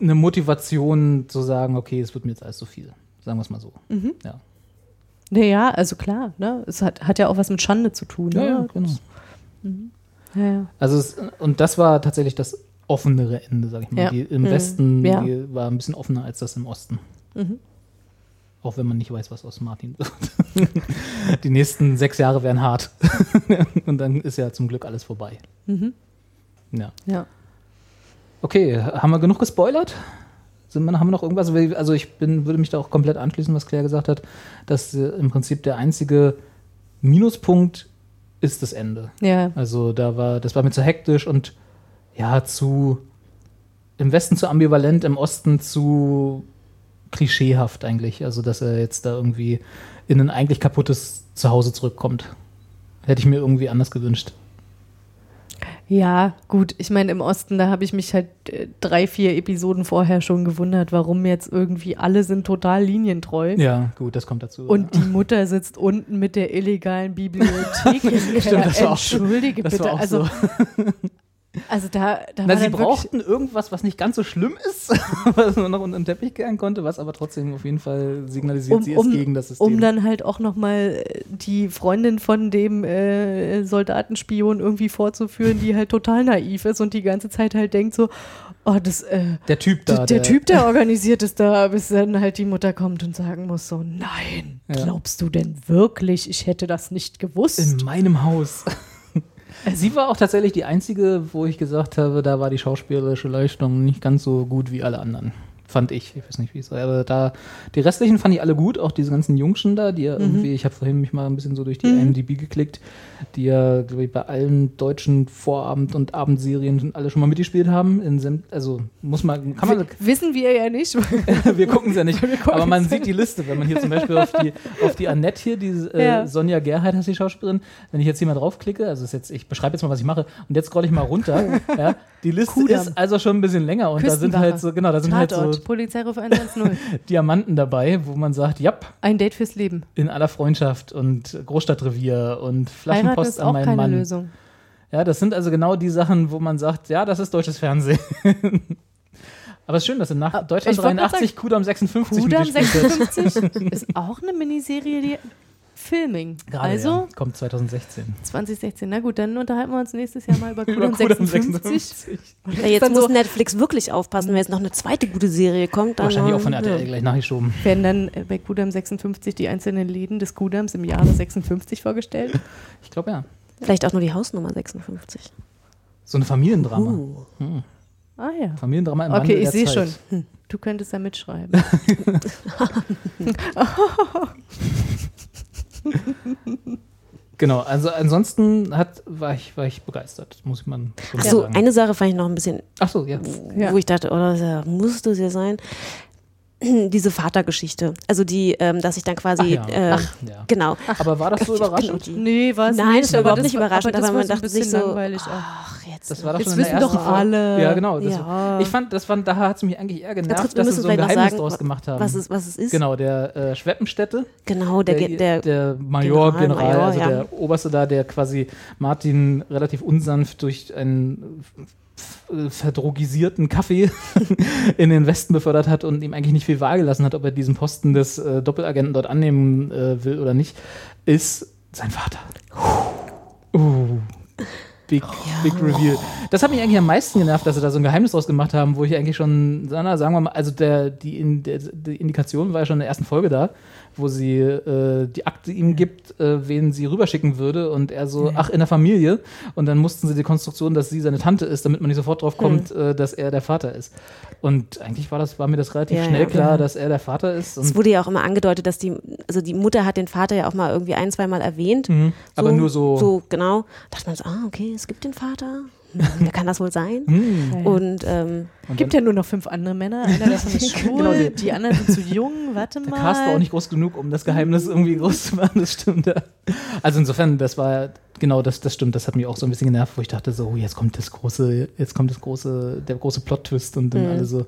eine Motivation zu sagen, okay, es wird mir jetzt alles zu viel. Sagen wir es mal so. Mhm. Ja. Naja, also klar, ne? Es hat, hat ja auch was mit Schande zu tun. Ja, Ne? ja, genau. Ja, ja. Also es, und das war tatsächlich das offenere Ende, sag ich mal. Ja. Die, Im Mhm. Westen war ein bisschen offener als das im Osten. Mhm. Auch wenn man nicht weiß, was aus Martin wird. die nächsten sechs Jahre wären hart. und dann ist ja zum Glück alles vorbei. Mhm. Ja. ja. Okay, haben wir genug gespoilert? Sind wir, haben wir noch irgendwas? Also ich bin, würde mich da auch komplett anschließen, was Claire gesagt hat, dass äh, im Prinzip der einzige Minuspunkt ist das Ende. Ja. Also da war, das war mir zu hektisch und ja, zu im Westen zu ambivalent, im Osten zu klischeehaft eigentlich. Also dass er jetzt da irgendwie in ein eigentlich kaputtes Zuhause zurückkommt. Hätte ich mir irgendwie anders gewünscht. Ja, gut. Ich meine, im Osten, da habe ich mich halt äh, drei, vier Episoden vorher schon gewundert, warum jetzt irgendwie alle sind total linientreu. Ja, gut, das kommt dazu. Und die Mutter sitzt unten mit der illegalen Bibliothek. im Stimmt, das war auch Entschuldige das bitte. war auch also, so. Also da, da Na, sie brauchten irgendwas, was nicht ganz so schlimm ist, was man noch unter den Teppich kehren konnte, was aber trotzdem auf jeden Fall signalisiert, um, sie ist um, gegen das System. um dann halt auch nochmal die Freundin von dem äh, Soldatenspion irgendwie vorzuführen, die halt total naiv ist und die ganze Zeit halt denkt so, oh, das, äh, der Typ da. der, Typ, der organisiert es da, bis dann halt die Mutter kommt und sagen muss so, nein, Ja. glaubst du denn wirklich, ich hätte das nicht gewusst? In meinem Haus. Sie war auch tatsächlich die einzige, wo ich gesagt habe, da war die schauspielerische Leistung nicht ganz so gut wie alle anderen. Fand ich. Ich weiß nicht, wie es war. Aber da, die restlichen fand ich alle gut, auch diese ganzen Jungschen da, die ja Mhm. irgendwie, ich habe vorhin mich mal ein bisschen so durch die IMDb geklickt, die ja, glaube ich, bei allen deutschen Vorabend- und Abendserien alle schon mal mitgespielt haben. In also muss man, kann man, Wissen wir ja nicht. wir gucken es ja nicht, aber man sieht die Liste, wenn man hier zum Beispiel auf die, auf die Annette hier, die äh, Ja. Sonja Gerhardt heißt die Schauspielerin, wenn ich jetzt hier mal draufklicke, also ist jetzt, ich beschreibe jetzt mal, was ich mache, und jetzt scroll ich mal runter, ja, die Liste Kudamm. ist also schon ein bisschen länger und da sind halt so, genau, da sind halt so Polizeiruf 110. Diamanten dabei, wo man sagt, ja, Ein Date fürs Leben. in aller Freundschaft und Großstadtrevier und Flaschenpost ist an auch meinen keine Mann. Lösung. Ja, das sind also genau die Sachen, wo man sagt, ja, das ist deutsches Fernsehen. Aber es ist schön, dass in nach Ah, Deutschland ich wollte grad 83 Kudam 56 Kudam mitgespielt wird. 56 ist auch eine Miniserie, die Filming. Gerade, also ja, kommt 2016. 2016. Na gut, dann unterhalten wir uns nächstes Jahr mal über Kudam Kudam 56. Ja, jetzt muss so- Netflix wirklich aufpassen, wenn jetzt noch eine zweite gute Serie kommt. Dann, Wahrscheinlich auch von ja. RTL gleich nachgeschoben. Werden dann äh, bei Kudam 56 die einzelnen Läden des Kudams im Jahre 56 vorgestellt? Ich glaube ja. Vielleicht auch nur die Hausnummer 56. So ein Familiendrama. Uh. Ah ja. Familiendrama im Okay, Wandel ich sehe schon. Hm, Du könntest da mitschreiben. Genau, also ansonsten hat, war, ich, war ich begeistert, muss man schon Ach so, sagen. eine Sache fand ich noch ein bisschen, Ach so, ja. Ja. wo ich dachte, oh, ja- muss das ja sein. Diese Vatergeschichte. Also die, ähm, dass ich dann quasi, Ach ja. äh, Ach, ja. genau. Aber war das so überraschend? Nee, war es Nein, nicht. es war aber überhaupt das nicht war- überraschend, das aber man war so ein dachte sich bisschen so, langweilig ach, jetzt. Das war doch Jetzt schon wissen doch Folge. alle. Ja, genau. Das, Ja. Ich fand, das fand, da hat es mich eigentlich eher genervt, trotzdem dass sie so wir ein Geheimnis sagen, draus gemacht haben. was es, was es ist. Genau, der äh, Schweppenstätte, Genau, der, der, der, der Major, General, General, Major, also ja. der Oberste da, der quasi Martin relativ unsanft durch einen verdrogisierten Kaffee in den Westen befördert hat und ihm eigentlich nicht viel Wahl gelassen hat, ob er diesen Posten des äh, Doppelagenten dort annehmen äh, will oder nicht, ist sein Vater. Uh. Big, big Reveal. Das hat mich eigentlich am meisten genervt, dass sie da so ein Geheimnis draus gemacht haben, wo ich eigentlich schon, na, sagen wir mal, also der, die, in, der, die Indikation war ja schon in der ersten Folge da, wo sie äh, die Akte ihm gibt, äh, wen sie rüberschicken würde und er so, ach, in der Familie. Und dann mussten sie die Konstruktion, dass sie seine Tante ist, damit man nicht sofort drauf kommt, äh, dass er der Vater ist. Und eigentlich war, das, war mir das relativ Ja, schnell ja. klar, dass er der Vater ist. es wurde ja auch immer angedeutet, dass die, also die Mutter hat den Vater ja auch mal irgendwie ein, zweimal erwähnt. Mhm. aber nur so, So, genau. dachte man so, ah, okay, es gibt den Vater. Hm, Wer kann das wohl sein? hm. Und ähm, Und gibt ja nur noch fünf andere Männer. Einer davon ist schwul, Genau, die- die anderen sind zu jung. Warte Der mal. Cast war auch nicht groß genug, um das Geheimnis irgendwie groß zu machen, das stimmt. Ja. Also insofern, das war, genau, das, das stimmt, das hat mich auch so ein bisschen genervt, wo ich dachte so, oh, jetzt kommt das große, jetzt kommt das große, der große Plot-Twist und dann alle so,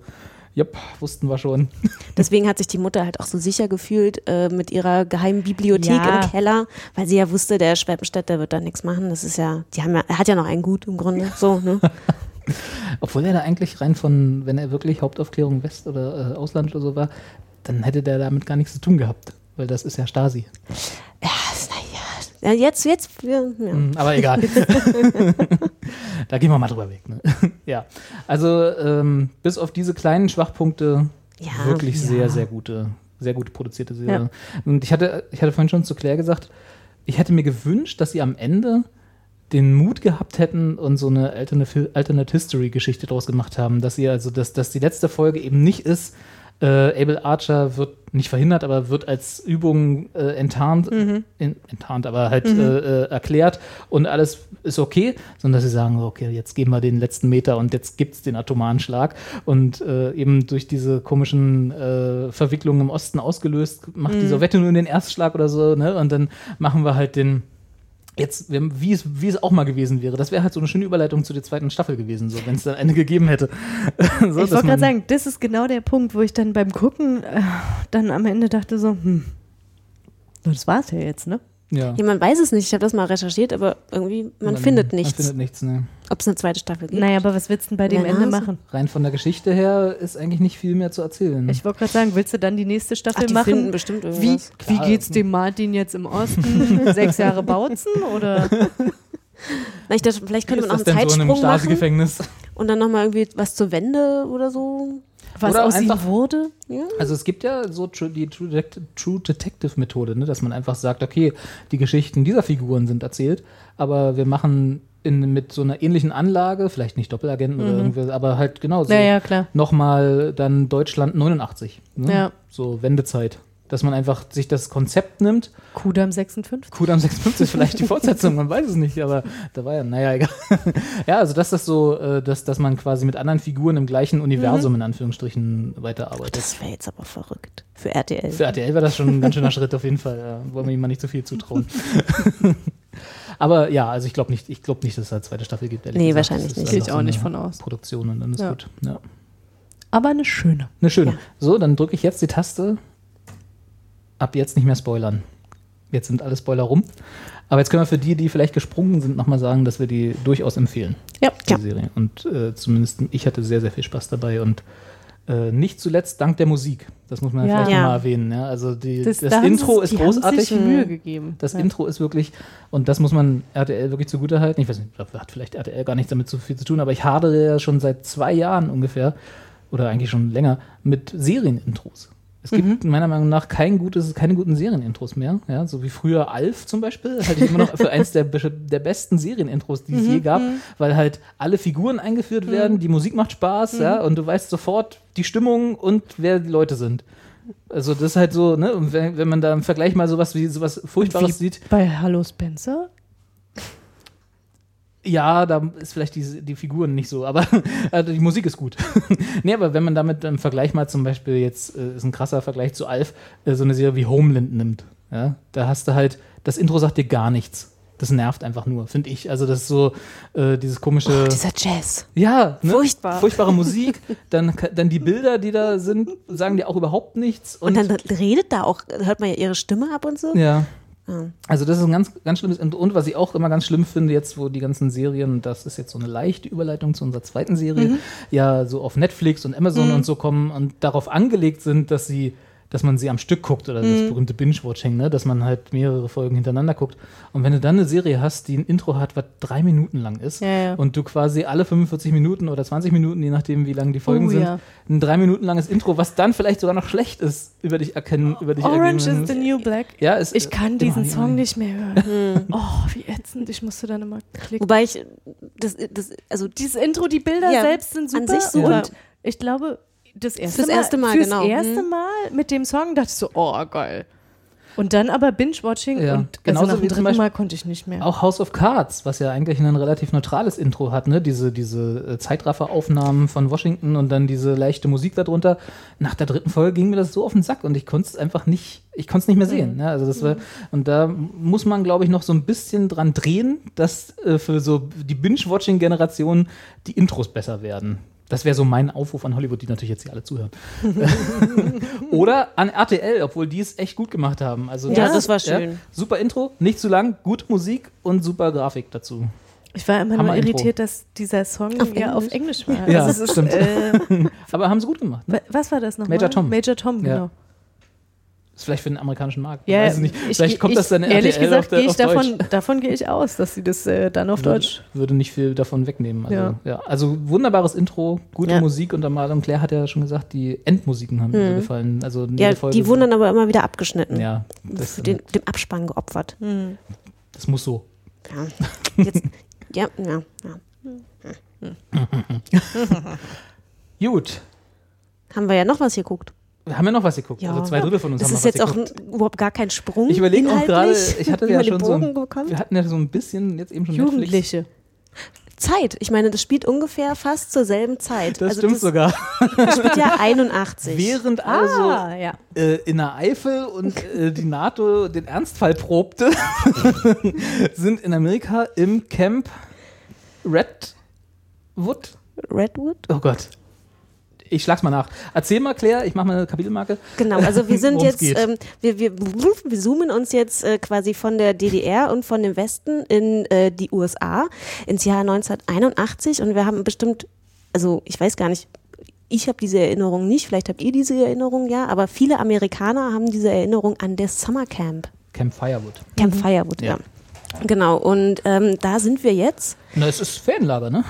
jupp, wussten wir schon. deswegen hat sich die Mutter halt auch so sicher gefühlt äh, mit ihrer geheimen Bibliothek Ja. im Keller, weil sie ja wusste, der Schweppenstedt, der wird da nichts machen. Das ist ja, die haben ja, er hat ja noch einen Gut im Grunde. So, ne? Obwohl er da eigentlich rein von, wenn er wirklich Hauptaufklärung West oder äh, Ausland oder so war, dann hätte der damit gar nichts zu tun gehabt, weil das ist ja Stasi. Ja. Ja, jetzt, jetzt, ja, ja. Hm, Aber egal. da gehen wir mal drüber weg. Ne? ja, also ähm, bis auf diese kleinen Schwachpunkte Ja, wirklich ja. sehr, sehr gute, sehr gut produzierte Serie. Und ich hatte, ich hatte vorhin schon zu Claire gesagt, ich hätte mir gewünscht, dass sie am Ende den Mut gehabt hätten und so eine Alternate, Alternate History Geschichte draus gemacht haben, dass sie also, dass, dass die letzte Folge eben nicht ist, äh, Abel Archer wird nicht verhindert, aber wird als Übung äh, enttarnt, in, enttarnt, aber halt äh, äh, erklärt. Und alles ist okay, sondern dass sie sagen, okay, jetzt geben wir den letzten Meter und jetzt gibt es den atomaren Schlag. Und äh, eben durch diese komischen äh, Verwicklungen im Osten ausgelöst, macht die Sowjette nur den Erstschlag oder so, ne? Und dann machen wir halt den Jetzt, wie es, wie es auch mal gewesen wäre, das wäre halt so eine schöne Überleitung zu der zweiten Staffel gewesen, so wenn es dann eine gegeben hätte. so, ich wollte gerade sagen, das ist genau der Punkt, wo ich dann beim Gucken äh, dann am Ende dachte so, hm, das war's ja jetzt, ne? Ja. Ja, man weiß es nicht. Ich habe das mal recherchiert, aber irgendwie, man findet nichts. Man findet nichts, ne. Ob es eine zweite Staffel gibt. Naja, aber was willst du denn bei dem Na, Ende machen? Rein von der Geschichte her ist eigentlich nicht viel mehr zu erzählen. Ich wollte gerade sagen, willst du dann die nächste Staffel Ach, die machen? bestimmt Wie, irgendwas. wie Klar. geht's dem Martin jetzt im Osten? Sechs Jahre Bautzen oder? Na, ich dachte, vielleicht Wie könnte man auch einen denn so in einem Zeitsprung machen und dann nochmal irgendwie was zur Wende oder so. Was Oder aus ihm einfach- wurde? Ja. Also es gibt ja so die True Detect- True Detective Methode, ne? dass man einfach sagt, okay, die Geschichten dieser Figuren sind erzählt, aber wir machen in, mit so einer ähnlichen Anlage, vielleicht nicht Doppelagenten oder irgendwas, aber halt genau so Ja, ja, klar. nochmal dann Deutschland 89. Ne? Ja. So Wendezeit. Dass man einfach sich das Konzept nimmt. Kudam 56. Kudam 56 ist vielleicht die Fortsetzung, man weiß es nicht, aber da war ja, naja, egal. ja, also dass das so, äh, dass, dass man quasi mit anderen Figuren im gleichen Universum in Anführungsstrichen weiterarbeitet. Das wäre jetzt aber verrückt. Für RTL. Für RTL war das schon ein ganz schöner Schritt auf jeden Fall. Ja. Wollen wir ihm mal nicht zu viel zutrauen. Aber ja, also ich glaube nicht, ich glaube nicht, dass es eine zweite Staffel gibt. Nee, gesagt. wahrscheinlich nicht. Gehe ich auch so nicht eine von aus. Produktion und dann ist Ja. gut. Ja. Aber eine schöne. Ne, schön. Ja. So, dann drücke ich jetzt die Taste. Ab jetzt nicht mehr spoilern. Jetzt sind alle Spoiler rum. Aber jetzt können wir für die, die vielleicht gesprungen sind, nochmal sagen, dass wir die durchaus empfehlen. Ja, die ja. Serie. Und äh, zumindest ich hatte sehr, sehr viel Spaß dabei und äh, nicht zuletzt dank der Musik. Das muss man Ja. vielleicht Ja. nochmal erwähnen. Ja? Also die, das, da haben Intro ist großartig. Sich Mühe gegeben. Das ja. Intro ist wirklich, und das muss man RTL wirklich zugutehalten. Ich weiß nicht, hat vielleicht RTL gar nichts damit so viel zu tun, aber ich hadere ja schon seit zwei Jahren ungefähr, oder eigentlich schon länger, mit Serienintros. Es gibt meiner Meinung nach kein gutes, keine guten Serienintros mehr. Ja, so wie früher Alf zum Beispiel, halte ich immer noch für eins der, der besten Serienintros, die es je gab, weil halt alle Figuren eingeführt werden, die Musik macht Spaß, ja, und du weißt sofort die Stimmung und wer die Leute sind. Also das ist halt so, ne, und wenn, wenn man da im Vergleich mal sowas wie sowas Furchtbares Wie sieht, Bei Hallo Spencer? Ja, da ist vielleicht die, die Figuren nicht so, aber also die Musik ist gut. nee, aber wenn man damit im Vergleich mal zum Beispiel jetzt, äh, ist ein krasser Vergleich zu Alf, äh, so eine Serie wie Homeland nimmt, ja, da hast du halt, das Intro sagt dir gar nichts. Das nervt einfach nur, finde ich. Also das ist so äh, dieses komische, Oh, dieser Jazz. ja, ne? Furchtbar. furchtbare Musik, dann, dann die Bilder, die da sind, sagen dir auch überhaupt nichts. Und dann redet da auch, hört man ja ihre Stimme ab und so. Ja. Also das ist ein ganz, ganz schlimmes und, was ich auch immer ganz schlimm finde, jetzt wo die ganzen Serien, das ist jetzt so eine leichte Überleitung zu unserer zweiten Serie, Mhm. ja so auf Netflix und Amazon und so kommen und darauf angelegt sind, dass sie dass man sie am Stück guckt oder Mhm. das berühmte Binge-Watching, ne? dass man halt mehrere Folgen hintereinander guckt. Und wenn du dann eine Serie hast, die ein Intro hat, was drei Minuten lang ist Ja, ja. und du quasi alle 45 Minuten oder 20 Minuten, je nachdem wie lang die Folgen Oh, sind, ja. ein drei Minuten langes Intro, was dann vielleicht sogar noch schlecht ist, über dich erkennen, über dich Orange is the New Black. Ja, ist, Ich kann diesen Song immer. nicht mehr hören. Oh, wie ätzend. Ich musste dann immer klicken. Wobei ich, das, das, also Dieses Intro, die Bilder Ja, selbst sind super. an sich super. Und ich glaube, das erste Fürs Mal, erste Mal, fürs genau. erste Mhm. Mal mit dem Song dachte ich so, oh, geil. Und dann aber Binge-Watching Ja, und genauso also nach wie dem zum dritten Beispiel Mal konnte ich nicht mehr. Auch House of Cards, was ja eigentlich ein relativ neutrales Intro hat, ne? Diese, diese äh, Zeitrafferaufnahmen von Washington und dann diese leichte Musik darunter. Nach der dritten Folge ging mir das so auf den Sack und ich konnte es einfach nicht, ich konnte es nicht mehr sehen. Ne? Also das war, und da muss man, glaube ich, noch so ein bisschen dran drehen, dass äh, für so die Binge-Watching-Generation die Intros besser werden. Das wäre so mein Aufruf an Hollywood, die natürlich jetzt hier alle zuhören. Oder an RTL, obwohl die es echt gut gemacht haben. Also Ja, das war schön. super Intro, nicht zu lang, gute Musik und super Grafik dazu. Ich war immer nur Hammer-Intro. irritiert, dass dieser Song Auf ja auf Englisch? War. Ja, Also es ist, stimmt. Äh, Aber haben sie gut gemacht. Ne? wa- was war das nochmal? Major Tom. Major Tom, Ja. Ist vielleicht für den amerikanischen Markt. Ja, weiß ich nicht. ich- vielleicht kommt ich, das dann in Ehrlich RTL gesagt, auf, der, gehe ich auf davon, Deutsch. davon gehe ich aus, dass sie das äh, dann auf Würde, Deutsch. würde nicht viel davon wegnehmen. Also, ja. Ja. also wunderbares Intro, gute Ja. Musik, Untermalung. Claire hat ja schon gesagt, die Endmusiken haben mir so gefallen. Also ja, Folge die wurden dann aber immer wieder abgeschnitten. Ja, das, Für den, dem Abspann geopfert. das muss so. Ja. Jetzt, ja, ja, ja. Gut. Haben wir ja noch was hier geguckt. Haben wir noch was geguckt? Ja. Also zwei Drittel von uns Das haben ist noch was jetzt auch geguckt. ein, überhaupt gar kein Sprung. Ich überlege auch gerade, ich hatte ja schon so ein, wir hatten ja so ein bisschen jetzt eben schon Netflix. Jugendliche. Zeit. Ich meine, das spielt ungefähr fast zur selben Zeit. Das also stimmt das sogar. spielt ja 81. Während also Ah, ja. äh, in der Eifel und äh, die NATO den Ernstfall probte, sind in Amerika im Camp Redwood. Redwood? Oh Gott. Ich schlag's mal nach. Erzähl mal, Claire, ich mache mal eine Kapitelmarke. Genau, also wir sind jetzt, ähm, wir, wir, wir zoomen uns jetzt äh, quasi von der DDR und von dem Westen in äh, die USA ins Jahr 1981 und wir haben bestimmt, also ich weiß gar nicht, ich habe diese Erinnerung nicht, vielleicht habt ihr diese Erinnerung ja, aber viele Amerikaner haben diese Erinnerung an das Summercamp, Camp Firewood. Camp Firewood, ja. Ja. Genau, und ähm, da sind wir jetzt. Na, es ist Ferienlager, ne?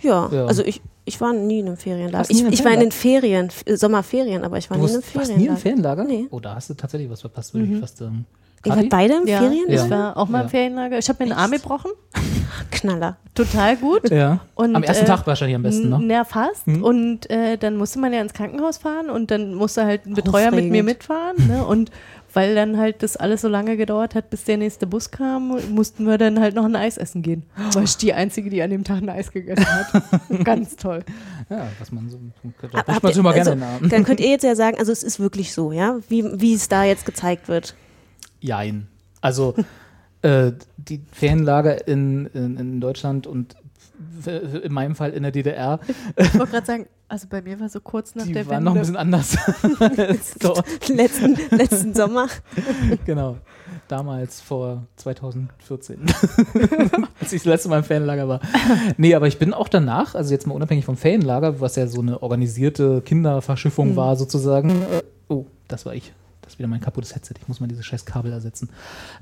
Ja, Ja. also ich, ich war nie in einem Ferienlager. Ich, ich war in den Ferien, äh, Sommerferien, aber ich war Du nie in einem warst, warst Ferienlager. nie im Ferienlager? Nee. Oh, da hast du tatsächlich was verpasst, würde ich fast sagen. Ihr Kathi? wart beide im Ja, Ferien? Ja. ich war auch mal Ja. im Ferienlager. Ich habe mir den Arm gebrochen. Knaller. Total gut. Ja. Und, Am ersten äh, Tag wahrscheinlich am besten, ne? Ja, fast. Mhm. Und äh, dann musste man ja ins Krankenhaus fahren und dann musste halt ein Betreuer mit Aufregend. mir mitfahren. Ne? Und weil dann halt das alles so lange gedauert hat, bis der nächste Bus kam, mussten wir dann halt noch ein Eis essen gehen. War ich die Einzige, die an dem Tag ein Eis gegessen hat. Ganz toll. Ja, was man so. Da Hab- man gerne also, den Arm. Dann könnt ihr jetzt ja sagen, also es ist wirklich so, ja, wie, wie es da jetzt gezeigt wird. Jein. Also äh, die Ferienlager in, in, in Deutschland und in meinem Fall in der DDR, Ich wollte gerade sagen, also bei mir war so kurz nach die der waren noch ein Wende. bisschen anders. Letzten, letzten Sommer. Genau. Damals vor 2014, als ich das letzte Mal im Ferienlager war. Nee, aber ich bin auch danach, also jetzt mal unabhängig vom Ferienlager, was ja so eine organisierte Kinderverschiffung Mhm. war sozusagen. Äh, oh, das war ich. Das ist wieder mein kaputtes Headset. Ich muss mal dieses scheiß Kabel ersetzen.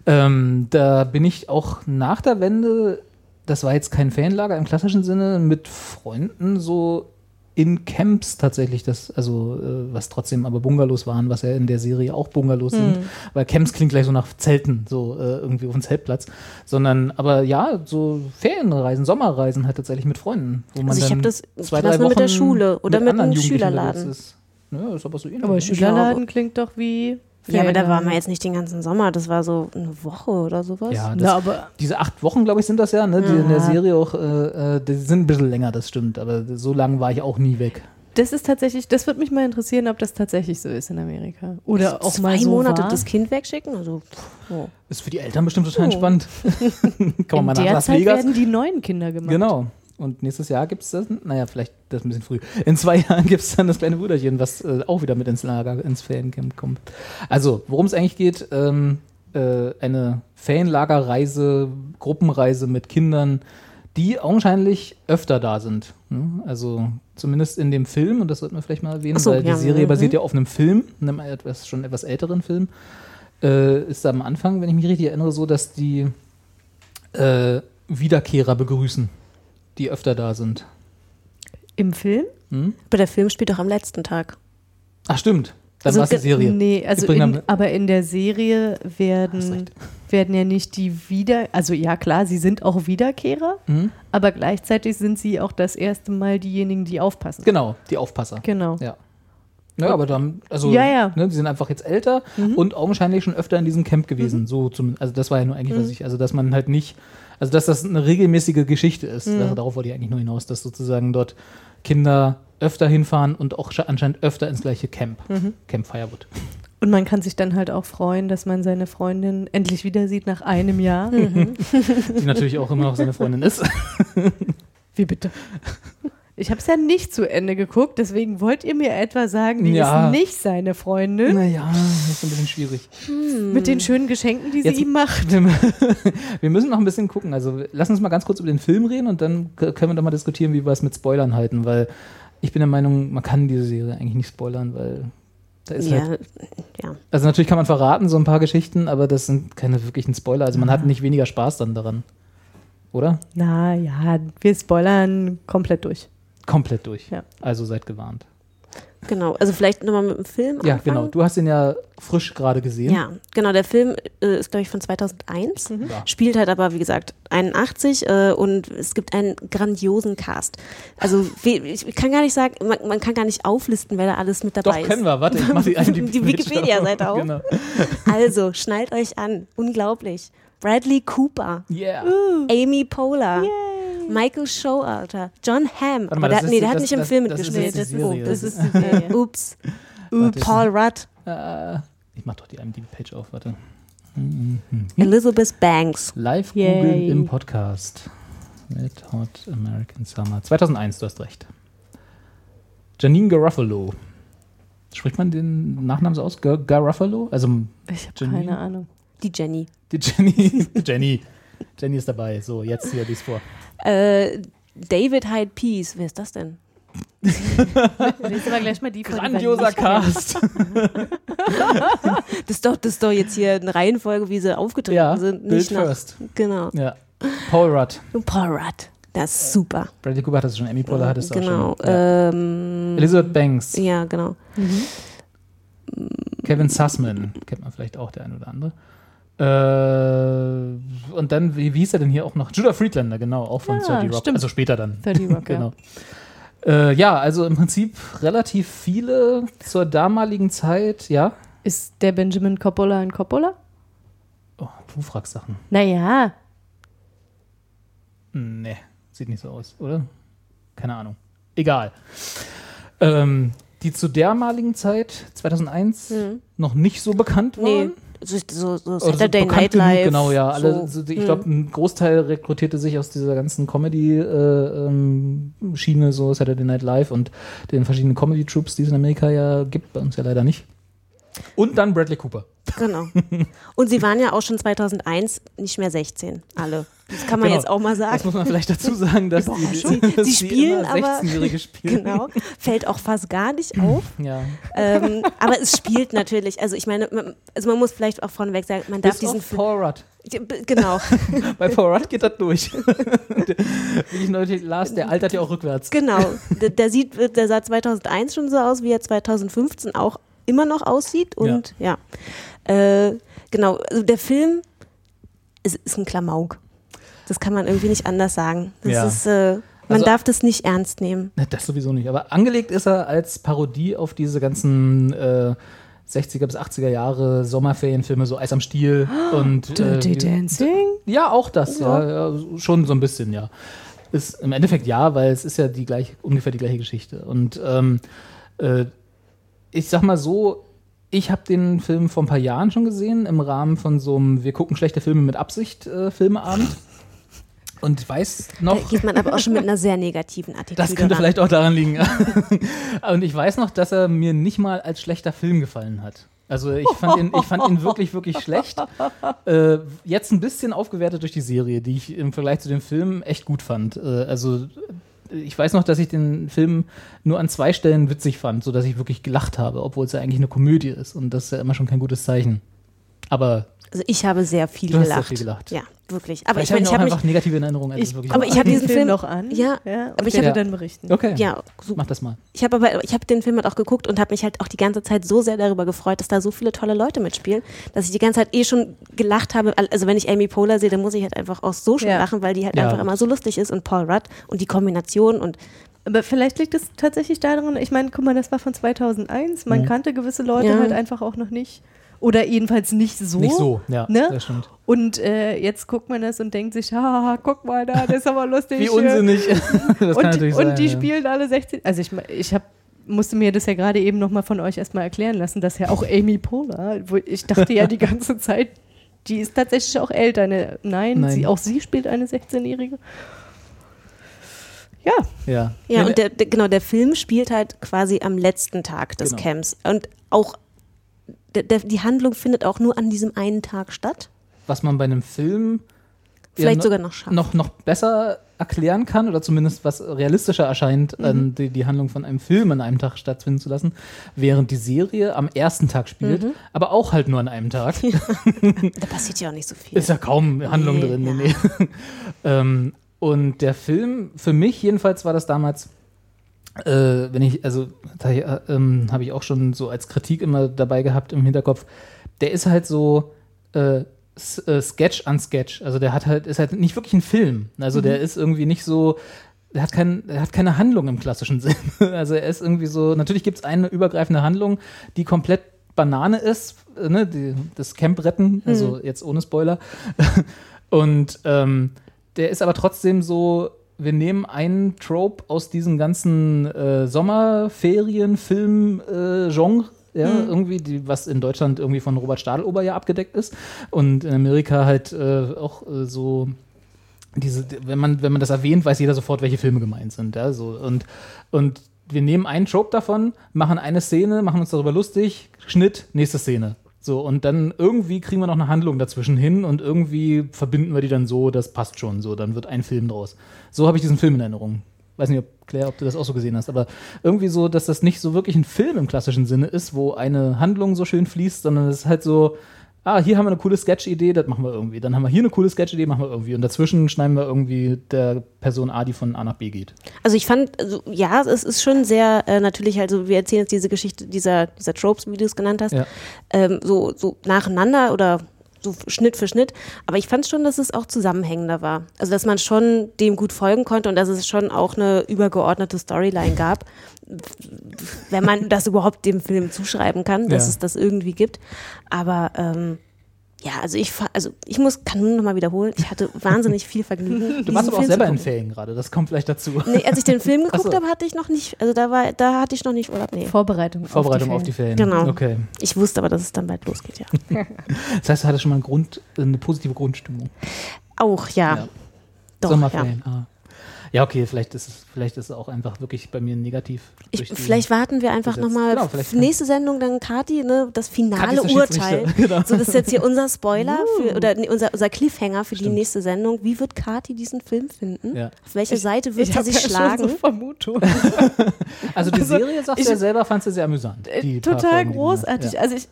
Ähm, da bin ich auch nach der Wende, das war jetzt kein Ferienlager im klassischen Sinne, mit Freunden so in Camps tatsächlich, das, also äh, was trotzdem aber Bungalows waren, was ja in der Serie auch Bungalows sind, weil Camps klingt gleich so nach Zelten, so äh, irgendwie auf dem Zeltplatz, sondern aber ja, so Ferienreisen, Sommerreisen halt tatsächlich mit Freunden, wo man Also ich dann hab das- zwei, drei nur mit der Wochen Schule oder mit anderen einem Schülerladen. Ist. Ja, ist aber so ähnlich. Aber? Schülerladen klingt doch wie. Ja, aber da waren wir jetzt nicht den ganzen Sommer, das war so eine Woche oder sowas. Ja, das, Na, aber diese acht Wochen, glaube ich, sind das ja, ne, die in der Ja. Serie auch, äh, äh, die sind ein bisschen länger, das stimmt, aber so lange war ich auch nie weg. das ist tatsächlich, das würde mich mal interessieren, ob das tatsächlich so ist in Amerika. Oder auch Zwei mal so Monate war. das Kind wegschicken, also pff, oh. Ist für die Eltern bestimmt total Oh. entspannt. Kann man in mal nach der Las Zeit Vegas. werden die neuen Kinder gemacht. Genau. Und nächstes Jahr gibt es das, naja, vielleicht das ist ein bisschen früh. In zwei Jahren gibt es dann das kleine Brüderchen, was äh, auch wieder mit ins Lager, ins Feriencamp kommt. Also, worum es eigentlich geht, ähm, äh, eine Ferienlagerreise, Gruppenreise mit Kindern, die augenscheinlich öfter da sind. Ne? Also zumindest in dem Film, und das sollten wir vielleicht mal erwähnen, so, weil ja, die Serie basiert ja auf einem Film, einem etwas, schon etwas älteren Film. Äh, ist da am Anfang, wenn ich mich richtig erinnere, so, dass die äh, Wiederkehrer begrüßen, die öfter da sind. Im Film? Hm? Aber der Film spielt doch am letzten Tag. Ach, stimmt. Dann Also war es die Serie. Nee, also in, aber in der Serie werden, werden ja nicht die Wieder, also ja klar, sie sind auch Wiederkehrer, Hm? aber gleichzeitig sind sie auch das erste Mal diejenigen, die aufpassen. Genau, die Aufpasser. Genau. Ja. Ja, aber dann, also, Ja, ja. Ne, die sind einfach jetzt älter und augenscheinlich schon öfter in diesem Camp gewesen. Mhm. So zum, also das war ja nur eigentlich, was ich, also dass man halt nicht, also dass das eine regelmäßige Geschichte ist. Mhm. Also darauf wollte ich eigentlich nur hinaus, dass sozusagen dort Kinder öfter hinfahren und auch sche- anscheinend öfter ins gleiche Camp, Mhm. Camp Firewood. Und man kann sich dann halt auch freuen, dass man seine Freundin endlich wieder sieht nach einem Jahr. Die natürlich auch immer noch seine Freundin ist. Wie bitte? Ich habe es ja nicht zu Ende geguckt, deswegen wollt ihr mir etwa sagen, die Ja. ist nicht seine Freundin Naja, das ist ein bisschen schwierig. mit den schönen Geschenken, die Jetzt- sie ihm macht. Wir müssen noch ein bisschen gucken. Also lass uns mal ganz kurz über den Film reden und dann können wir doch mal diskutieren, wie wir es mit Spoilern halten, weil ich bin der Meinung, man kann diese Serie eigentlich nicht spoilern, weil da ist halt. Ja, ja. Also natürlich kann man verraten, so ein paar Geschichten, aber das sind keine wirklichen Spoiler. Also man hat nicht weniger Spaß dann daran. Oder? Na ja, wir spoilern komplett durch. Komplett durch. Ja. Also seid gewarnt. Genau. Also vielleicht nochmal mit dem Film. Ja, anfangen. genau. Du hast ihn ja frisch gerade gesehen. Ja, genau. Der Film äh, ist, glaube ich, von 2001. Ja. Spielt halt aber, wie gesagt, 81 äh, und es gibt einen grandiosen Cast. Also ich kann gar nicht sagen, man, man kann gar nicht auflisten, wer da alles mit Doch, dabei können ist. wir. Warte, ich mach die, IMDb Die Wikipedia-Seite auf. Genau. Also, schnallt euch an. Unglaublich. Bradley Cooper, Yeah. Amy Poehler, Michael Showalter, John Hamm. Warte mal, Aber der, nee, der hat das- nicht im das- Film das ist mitgespielt. das ist, die Serie. Ups. Paul Rudd, Äh, ich mach doch die IMDb-Page auf, warte. Elizabeth Banks. Live Yay. googeln im Podcast. Mit Hot American Summer. 2001, du hast recht. Janine Garofalo. Spricht man den Nachnamen so aus? Gar Garofalo? Also Ich habe keine Ahnung. Die Jenny. die Jenny. Jenny. Jenny ist dabei. So, jetzt hier dies vor. Äh, David Hyde Peace, wer ist das denn? Lesen wir gleich mal die Grandioser. Cast. Das ist doch, das ist doch jetzt hier eine Reihenfolge, wie sie aufgetreten Ja, sind. Bild Nicht nach, first. Genau. Ja. Paul Rudd. Paul Rudd. Das ist super. Bradley Cooper hat das schon. Amy Poehler hat es genau. auch schon. Ja. Ähm, Elizabeth Banks. ja, genau. Kevin Sussman. Kennt man vielleicht auch, der ein oder andere. Äh, und dann, wie, wie hieß er denn hier auch noch? Judah Friedlander, genau, auch von Ja, 30 Rock. stimmt. Also später dann. 30 Rock, genau. Äh, ja, also im Prinzip relativ viele zur damaligen Zeit, ja. Ist der Benjamin Coppola ein Coppola? Oh, du fragst Sachen. Naja, Nee, sieht nicht so aus, oder? Keine Ahnung. Egal. Ähm, die zu dermaligen Zeit, 2001, Mhm. noch nicht so bekannt Nee, waren. so, so, so so Saturday bekannt Night genug, Live. Genau, ja. Alle, so. ich Mhm. glaube, ein Großteil rekrutierte sich aus dieser ganzen Comedy-Schiene, so Saturday Night Live und den verschiedenen Comedy-Troops, die es in Amerika ja gibt, bei uns ja leider nicht. Und dann Bradley Cooper. Genau. Und sie waren ja auch schon 2001 nicht mehr 16, alle. Das kann man Genau. jetzt auch mal Das sagen. muss man vielleicht dazu sagen, dass die, Sie- dass sie spielen aber- 16-Jährige spielen. Genau. Fällt auch fast gar nicht auf. Ja. ähm, aber es spielt natürlich. Also ich meine, man, also man muss vielleicht auch vorneweg sagen, man darf Bis diesen Film. Genau, Bei Paul Rudd geht das durch. Wie ich neulich las, der altert ja auch rückwärts. genau. Der, der sieht, der sah 2001 schon so aus, wie er 2015 auch immer noch aussieht. Und ja, Äh, genau. Also der Film ist, ist ein Klamauk. Das kann man irgendwie nicht anders sagen. Das Ja. ist, äh, man Also- darf das nicht ernst nehmen. Ne, Das sowieso nicht. Aber angelegt ist er als Parodie auf diese ganzen äh, 60er bis 80er Jahre Sommerferienfilme, so Eis am Stiel und äh, Dirty Dancing? Ja, auch das, ja. ja. Schon so ein bisschen, ja. Ist im Endeffekt ja, weil es ist ja die gleich, ungefähr die gleiche Geschichte. Und ähm, äh, ich sag mal so, ich habe den Film vor ein paar Jahren schon gesehen, im Rahmen von so einem Wir gucken schlechte Filme mit Absicht äh, Filmeabend. Und weiß Da noch. geht man aber auch schon mit einer sehr negativen Attitüde Das könnte ran. vielleicht auch daran liegen. Und ich weiß noch, dass er mir nicht mal als schlechter Film gefallen hat. Also ich fand ihn, ich fand ihn wirklich, wirklich schlecht. Äh, jetzt ein bisschen aufgewertet durch die Serie, die ich im Vergleich zu dem Film echt gut fand. Äh, also äh, ich weiß noch, dass ich den Film nur an zwei Stellen witzig fand, sodass ich wirklich gelacht habe, obwohl es ja eigentlich eine Komödie ist. Und das ist ja immer schon kein gutes Zeichen. Aber Also ich habe sehr viel Du hast sehr gelacht. viel gelacht. Ja, wirklich. Aber vielleicht ich habe ich habe mich einfach negative Erinnerungen. als es Ich, wirklich aber ich hab den diesen Film- noch an. Ja, ja aber ich werde hab- dann berichten. okay, ja, so, mach das mal. ich habe aber ich habe den Film halt auch geguckt und habe mich halt auch die ganze Zeit so sehr darüber gefreut, dass da so viele tolle Leute mitspielen, dass ich die ganze Zeit eh schon gelacht habe. Also wenn ich Amy Poehler sehe, dann muss ich halt einfach auch so schon Ja. lachen, weil die halt Ja. einfach immer so lustig ist und Paul Rudd und die Kombination und Aber vielleicht liegt es tatsächlich daran, ich meine, guck mal, das war von 2001. Man Mhm. kannte gewisse Leute Ja. halt einfach auch noch nicht. Oder jedenfalls nicht so. Nicht so, ja, Ne? das stimmt. Und äh, jetzt guckt man das und denkt sich, haha, guck mal da, das ist aber lustig. Wie unsinnig. das und, kann natürlich und sein. die ja. spielen alle 16. Also ich, me- ich hab, musste mir das ja gerade eben nochmal von euch erstmal erklären lassen, dass ja auch Amy Poehler, wo ich dachte ja die ganze Zeit, die ist tatsächlich auch älter. Ne? Nein, Nein. Sie, auch sie spielt eine 16-Jährige. Ja, Ja, ja und der, der, genau der Film spielt halt quasi am letzten Tag des Genau. Camps und auch die Handlung findet auch nur an diesem einen Tag statt. was man bei einem Film Vielleicht sogar noch schafft. noch, noch besser erklären kann oder zumindest was realistischer erscheint, Mhm. an die, die Handlung von einem Film an einem Tag stattfinden zu lassen, während die Serie am ersten Tag spielt, Mhm. aber auch halt nur an einem Tag. Da passiert ja auch nicht so viel. Ist ja kaum Handlung Nee, drin. Ja. nee. ähm, und der Film, für mich jedenfalls war das damals, äh, wenn ich, also da äh, ähm, habe ich auch schon so als Kritik immer dabei gehabt im Hinterkopf, der ist halt so äh, äh, Sketch an Sketch. Also der hat halt, ist halt nicht wirklich ein Film. Also der ist irgendwie nicht so, der hat, kein, der hat keine Handlung im klassischen Sinn. Also er ist irgendwie so, natürlich gibt es eine übergreifende Handlung, die komplett Banane ist, ne, die, das Camp retten, also jetzt ohne Spoiler. Und ähm, der ist aber trotzdem so, wir nehmen einen Trope aus diesem ganzen äh, Sommerferien-Film-Genre. ja, irgendwie, die, was in Deutschland irgendwie von Robert Stadelober ja abgedeckt ist und in Amerika halt äh, auch äh, so diese, wenn man, wenn man das erwähnt, weiß jeder sofort, welche Filme gemeint sind. Ja, so. und, und wir nehmen einen Trope davon, machen eine Szene, machen uns darüber lustig, Schnitt, nächste Szene. So, und dann irgendwie kriegen wir noch eine Handlung dazwischen hin und irgendwie verbinden wir die dann so, das passt schon so, dann wird ein Film draus. So habe ich diesen Film in Erinnerung. Weiß nicht, ob, Claire, ob du das auch so gesehen hast, aber irgendwie so, dass das nicht so wirklich ein Film im klassischen Sinne ist, wo eine Handlung so schön fließt, sondern es ist halt so, ah, hier haben wir eine coole Sketch-Idee, das machen wir irgendwie. Dann haben wir hier eine coole Sketch-Idee, machen wir irgendwie. Und dazwischen schneiden wir irgendwie der Person A, die von A nach B geht. Also ich fand, also, ja, es ist schon sehr äh, natürlich, also wir erzählen jetzt diese Geschichte dieser, dieser Tropes, wie du es genannt hast, Ja. ähm, so, so nacheinander oder so Schnitt für Schnitt. Aber ich fand schon, dass es auch zusammenhängender war. Also dass man schon dem gut folgen konnte und dass es schon auch eine übergeordnete Storyline gab, wenn man das überhaupt dem Film zuschreiben kann, dass Ja. es das irgendwie gibt. Aber ähm, ja, also ich, also ich muss, kann nur noch mal wiederholen, ich hatte wahnsinnig viel Vergnügen. Du warst aber auch selber in Ferien gerade, das kommt vielleicht dazu. Nee, als ich den Film geguckt so. habe, hatte ich noch nicht, also da war, da hatte ich noch nicht Urlaub. Nee. Vorbereitung. Vorbereitung auf auf die Ferien. Genau. Okay. Ich wusste aber, dass es dann bald losgeht, ja. Das heißt, du hattest schon mal einen Grund, eine positive Grundstimmung. Auch, ja. Ja. Doch, Sommerferien. Ah. Ja, okay, vielleicht ist es, vielleicht ist es auch einfach wirklich bei mir negativ. Ich, die- vielleicht warten wir einfach nochmal Genau, nächste Sendung dann Kati, ne, das finale Urteil. Genau. So, das ist jetzt hier unser Spoiler für, oder nee, unser, unser Cliffhanger für die Stimmt. nächste Sendung. Wie wird Kati diesen Film finden? Ja. Auf welche Seite wird ich sie hab sich ja schlagen? So Vermutung. Also die Serie, sagst ich- du ja selber, fandst du sehr amüsant. Die Äh, Total die großartig. Ja. Also ich,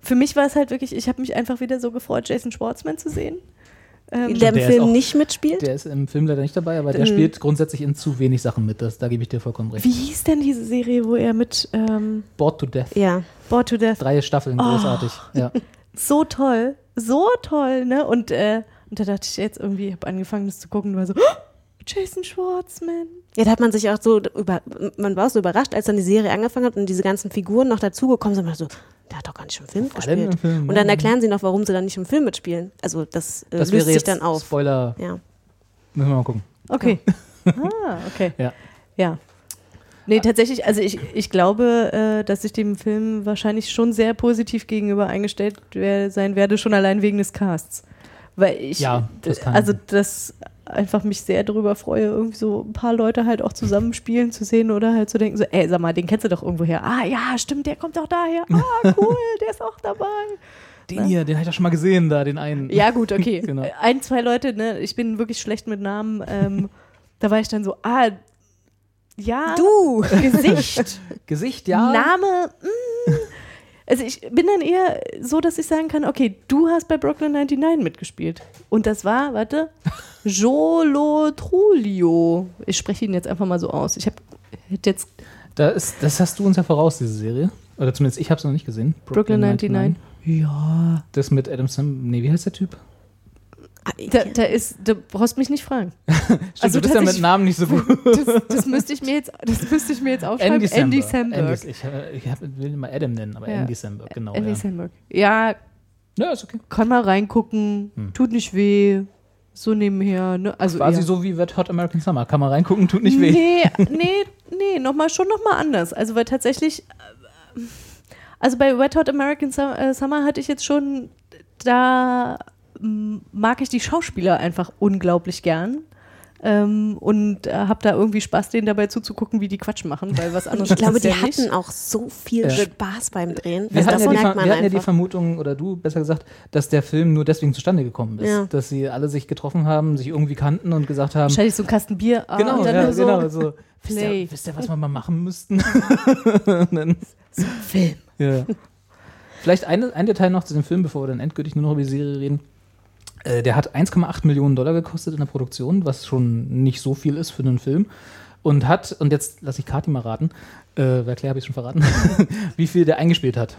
für mich war es halt wirklich, ich habe mich einfach wieder so gefreut, Jason Schwartzman zu sehen. Ähm, der im der ist Film auch- nicht mitspielt? Der ist im Film leider nicht dabei, aber der Mhm. spielt grundsätzlich in zu wenig Sachen mit. Das, da gebe ich dir vollkommen recht. wie hieß denn diese Serie, wo er mit ähm, Bored to Death. ja. Bored to Death Drei Staffeln, Oh. großartig. Ja. so toll, so toll, ne? Und, äh, und da dachte ich jetzt irgendwie, ich habe angefangen, das zu gucken und war so, "Oh, Jason Schwartzman. Ja, da hat man sich auch so über, man war auch so überrascht, als dann die Serie angefangen hat und diese ganzen Figuren noch dazugekommen sind, man so, der hat doch gar nicht im Film im Film, und dann erklären sie noch, warum sie dann nicht im Film mitspielen. Also das, äh, Das löst wäre sich dann auf. Spoiler. Ja. Müssen wir mal gucken. Okay. ah, okay. Ja. Ja. Nee, tatsächlich, also ich, ich glaube, äh, dass ich dem Film wahrscheinlich schon sehr positiv gegenüber eingestellt sein werde, schon allein wegen des Casts. Weil ich, Ja, das kann- also das einfach mich sehr darüber freue, irgendwie so ein paar Leute halt auch zusammenspielen zu sehen oder halt zu denken, so, ey, sag mal, den kennst du doch irgendwo her. Ah, ja, stimmt, der kommt doch daher. Ah, cool, der ist auch dabei. Den hier, den habe ich doch schon mal gesehen, da, den einen. Ja, gut, okay. Genau. Ein, zwei Leute, ne, ich bin wirklich schlecht mit Namen. Ähm, da war ich dann so, ah, ja, Du! Gesicht, Gesicht, ja. Name. Mm. Also ich bin dann eher so, dass ich sagen kann, okay, du hast bei Brooklyn 99 mitgespielt. Und das war, warte, Jolo Trulio. Ich spreche ihn jetzt einfach mal so aus. Ich habe jetzt Da ist, das hast du uns ja voraus, diese Serie. Oder zumindest ich habe es noch nicht gesehen. Brooklyn 99. Ja. Das mit Adam Sam. Nee, wie heißt der Typ? Da, da ist, du brauchst mich nicht fragen. Stimmt, Also du bist ja mit Namen nicht so gut. Das, das müsste ich mir jetzt, das müsste ich mir jetzt aufschreiben. Andy Samberg. Andy, ich äh, ich hab, will ihn mal Adam nennen, aber Ja. Andy Samberg, genau. Andy ja. Samberg. Ja, ja, ist okay. kann mal reingucken, Hm. tut nicht weh, so nebenher. Ne? Also Quasi eher- so wie Wet Hot American Summer. Kann man reingucken, tut nicht weh. Nee, nee, nee, noch mal, schon nochmal anders. Also, weil tatsächlich, äh, also bei Wet Hot American äh, Summer hatte ich jetzt schon, da mag ich die Schauspieler einfach unglaublich gern. Ähm, und äh, habe da irgendwie Spaß, denen dabei zuzugucken, wie die Quatsch machen, weil was anderes Ich glaube, ist die ja nicht. hatten auch so viel Ja. Spaß beim Drehen. Wir, Also hatten, das ja die, merkt Ver- man wir hatten ja die. Vermutung, oder du besser gesagt, dass der Film nur deswegen zustande gekommen ist. Ja. Dass sie alle sich getroffen haben, sich irgendwie kannten und gesagt haben, Wahrscheinlich so ein Kasten Bier. ah, genau, und dann ja, nur so, genau, so, wisst, Play. ihr, wisst ihr, was wir mal machen müssten? Und dann, Film. ja. Vielleicht eine, ein Detail noch zu dem Film, bevor wir dann endgültig nur noch über die Serie reden. Äh, der hat 1,8 Millionen Dollar gekostet in der Produktion, was schon nicht so viel ist für einen Film. Und hat, und jetzt lasse ich Kati mal raten, äh, bei Claire habe ich schon verraten, wie viel der eingespielt hat.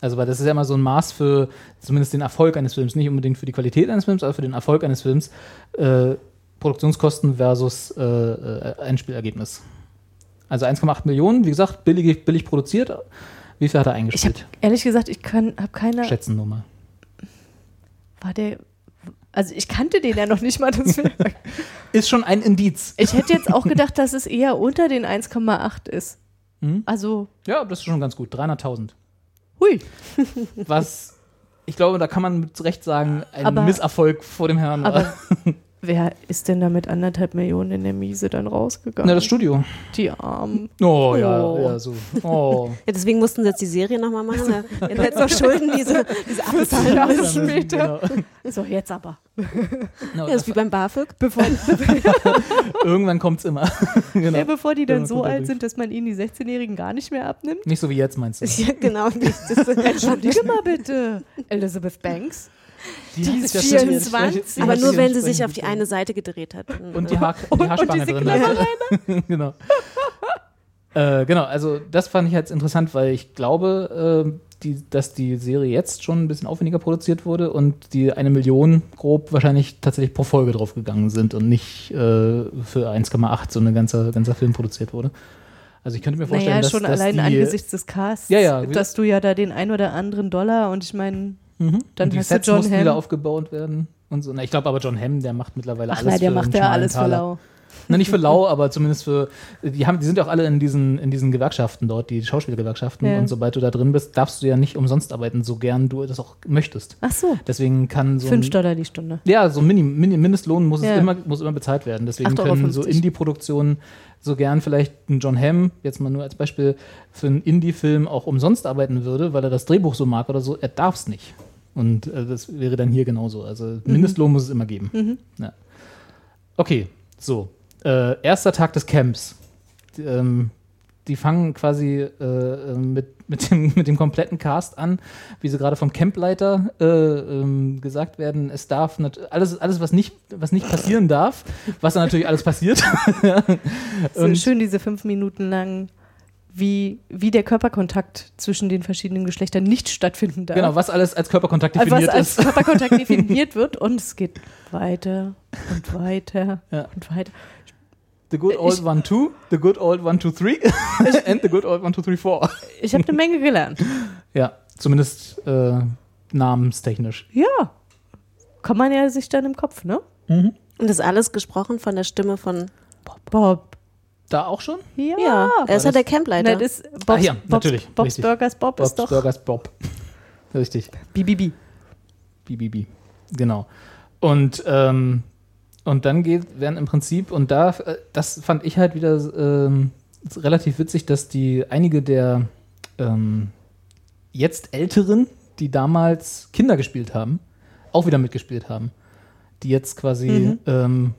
Also, weil das ist ja immer so ein Maß für zumindest den Erfolg eines Films, nicht unbedingt für die Qualität eines Films, aber für den Erfolg eines Films. Äh, Produktionskosten versus äh, äh, Einspielergebnis. Also 1,8 Millionen, wie gesagt, billig, billig produziert. Wie viel hat er Ich habe eingespielt? ehrlich gesagt, ich habe keine. Schätzen nur mal. War der. Also ich kannte den ja noch nicht mal. Deswegen. Ist schon ein Indiz. Ich hätte jetzt auch gedacht, dass es eher unter den 1,8 ist. Mhm. Also, Ja, das ist schon ganz gut. 300.000. hui. Was, ich glaube, da kann man mit Recht sagen, ein Aber- Misserfolg vor dem Herrn. Aber Wer ist denn da mit anderthalb Millionen in der Miese dann rausgegangen? Na, das Studio. Die Armen. Oh, ja, Oh. ja, so. Oh. Ja, deswegen mussten sie jetzt die Serie nochmal machen. Ja, Ihr hättet noch Schulden, diese, diese abbezahlen Jahre müssen. später. Genau. So, jetzt aber. Genau, Ja, das ist wie beim BAföG. Bevor, Irgendwann kommt es immer. genau. ja, bevor die dann Ja, so alt sind, dass man ihnen die 16-Jährigen gar nicht mehr abnimmt. Nicht so wie jetzt, meinst du? Ja, genau. Entschuldige mal bitte. Elizabeth Banks. Die, Die ist sich ja schon- 24, die aber nur wenn sie sich auf die eine Seite gedreht hat. Und die, Haar, die Haarspange diese drin genau. äh, genau, also das fand ich jetzt interessant, weil ich glaube, äh, die, dass die Serie jetzt schon ein bisschen aufwendiger produziert wurde und die eine Million grob wahrscheinlich tatsächlich pro Folge draufgegangen sind und nicht äh, für 1,8 so ein ganzer, ganzer Film produziert wurde. Also ich könnte mir vorstellen, Naja, dass, schon dass allein die, angesichts des Casts, Ja, ja. dass du ja da den ein oder anderen Dollar und ich meine, Mhm. dann und die hast du Sets John mussten Hamm. wieder aufgebaut werden und so. Na, ich glaube aber John Hamm, der macht mittlerweile ach alles nein, der für macht ja alles für lau. Na, nicht für lau, aber zumindest für, die, haben, die sind ja auch alle in diesen, in diesen Gewerkschaften dort, die Schauspielgewerkschaften. Ja. Und sobald du da drin bist, darfst du ja nicht umsonst arbeiten, so gern du das auch möchtest. Ach so, Deswegen kann so fünf Dollar die Stunde. ja, so ein Mini, Mini, Mindestlohn muss, Ja. es immer, muss immer bezahlt werden. Deswegen 8,50 können so. Indie-Produktionen so gern vielleicht ein John Hamm, jetzt mal nur als Beispiel, für einen Indie-Film auch umsonst arbeiten würde, weil er das Drehbuch so mag oder so, er darf es nicht. Und äh, das wäre dann hier genauso. Also Mindestlohn muss es immer geben. Ja. Okay, so. Äh, erster Tag des Camps. Die, ähm, die fangen quasi äh, äh, mit, mit, dem, mit dem kompletten Cast an, wie sie gerade vom Campleiter äh, ähm, gesagt werden, es darf alles, alles was, nicht, was nicht passieren darf, was dann natürlich alles passiert. So Und- schön diese fünf Minuten lang, wie, wie der Körperkontakt zwischen den verschiedenen Geschlechtern nicht stattfinden darf. Genau, was alles als Körperkontakt was definiert als ist. Körperkontakt definiert wird und es geht weiter und weiter Ja. und weiter. The good old one two, the good old one two three and the good old one two three four. Ich habe eine Menge gelernt. Ja, zumindest äh, namenstechnisch. Ja. Kann man ja sich dann im Kopf, ne? Und das alles gesprochen von der Stimme von. Bob. Da auch schon? Ja. Ja, er ist ja der Campleiter. Na, das Bob's, Ah ja, Bob's, natürlich, Bob's richtig. Burgers Bob ist Bob's doch Burgers Bob. Richtig. BBB. BBB. Genau. Und, ähm, und dann geht, werden im Prinzip, und da, äh, das fand ich halt wieder ähm, relativ witzig, dass die einige der ähm, jetzt Älteren, die damals Kinder gespielt haben, auch wieder mitgespielt haben. Die jetzt quasi ähm,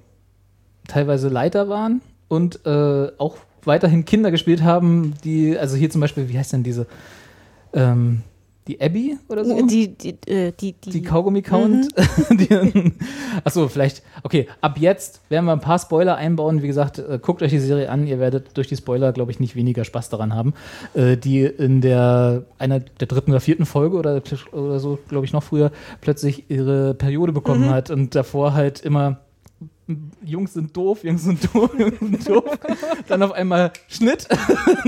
teilweise Leiter waren und äh, auch weiterhin Kinder gespielt haben, die, also hier zum Beispiel, wie heißt denn diese, ähm, die Abby oder so? die, die, äh, die, die, Die Kaugummi-Count. Achso, vielleicht. Okay, ab jetzt werden wir ein paar Spoiler einbauen. Wie gesagt, äh, guckt euch die Serie an. Ihr werdet durch die Spoiler, glaube ich, nicht weniger Spaß daran haben. Äh, die in der einer der dritten oder vierten Folge oder, oder so, glaube ich, noch früher, plötzlich ihre Periode bekommen hat und davor halt immer. Jungs sind doof, Jungs sind doof, Jungs sind doof. Dann auf einmal Schnitt,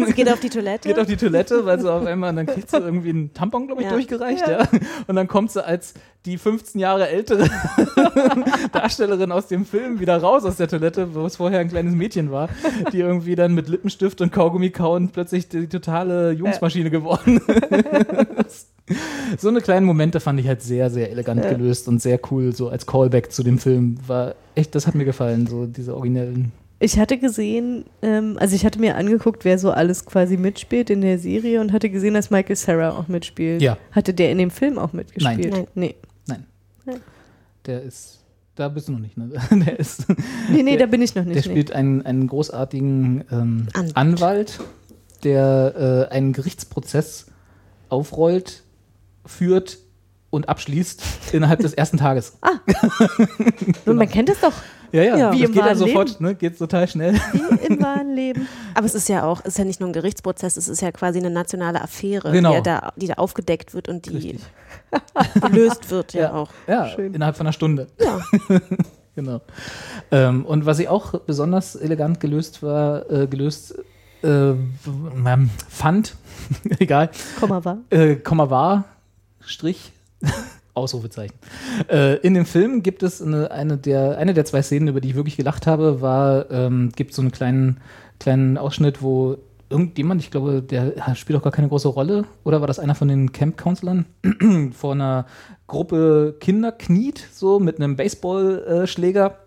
sie geht auf die Toilette. geht auf die Toilette, weil sie auf einmal, dann kriegt sie irgendwie einen Tampon, glaube ich, Ja. durchgereicht, ja. Und dann kommt sie als die 15 Jahre ältere Darstellerin aus dem Film wieder raus aus der Toilette, wo es vorher ein kleines Mädchen war, die irgendwie dann mit Lippenstift und Kaugummi kauen plötzlich die totale Jungsmaschine geworden ist. So eine kleinen Momente fand ich halt sehr, sehr elegant gelöst und sehr cool, so als Callback zu dem Film. War echt, das hat mir gefallen, so diese originellen. Ich hatte gesehen, ähm, also ich hatte mir angeguckt, wer so alles quasi mitspielt in der Serie und hatte gesehen, dass Michael Sarah auch mitspielt. Ja. Hatte der in dem Film auch mitgespielt? Nein. Nee. Nein. Ja. Der ist, da bist du noch nicht, ne? Der ist. Nee, nee, Der- da bin ich noch nicht. Der nee. spielt einen, einen großartigen ähm, Anwalt. Anwalt. der äh, einen Gerichtsprozess aufrollt, führt und abschließt innerhalb des ersten Tages. Und man kennt es doch Ja, ja, Ja. das Wie im geht ja sofort, ne? Geht total schnell. wie im wahren Leben. Aber es ist ja auch, es ist ja nicht nur ein Gerichtsprozess, es ist ja quasi eine nationale Affäre, Genau. die, ja da, die da aufgedeckt wird und die gelöst wird ja, auch. Ja, Schön. innerhalb von einer Stunde. Ja. Genau. Ähm, und was ich auch besonders elegant gelöst war, äh, gelöst äh, ähm, fand, egal, Komma war. äh, Komma war, Strich, Ausrufezeichen. Äh, in dem Film gibt es eine, eine, der, eine der zwei Szenen, über die ich wirklich gelacht habe, war, ähm, gibt so einen kleinen, kleinen Ausschnitt, wo irgendjemand, ich glaube, der spielt auch gar keine große Rolle, oder war das einer von den Camp-Counselern, vor einer Gruppe Kinder kniet, so mit einem Baseballschläger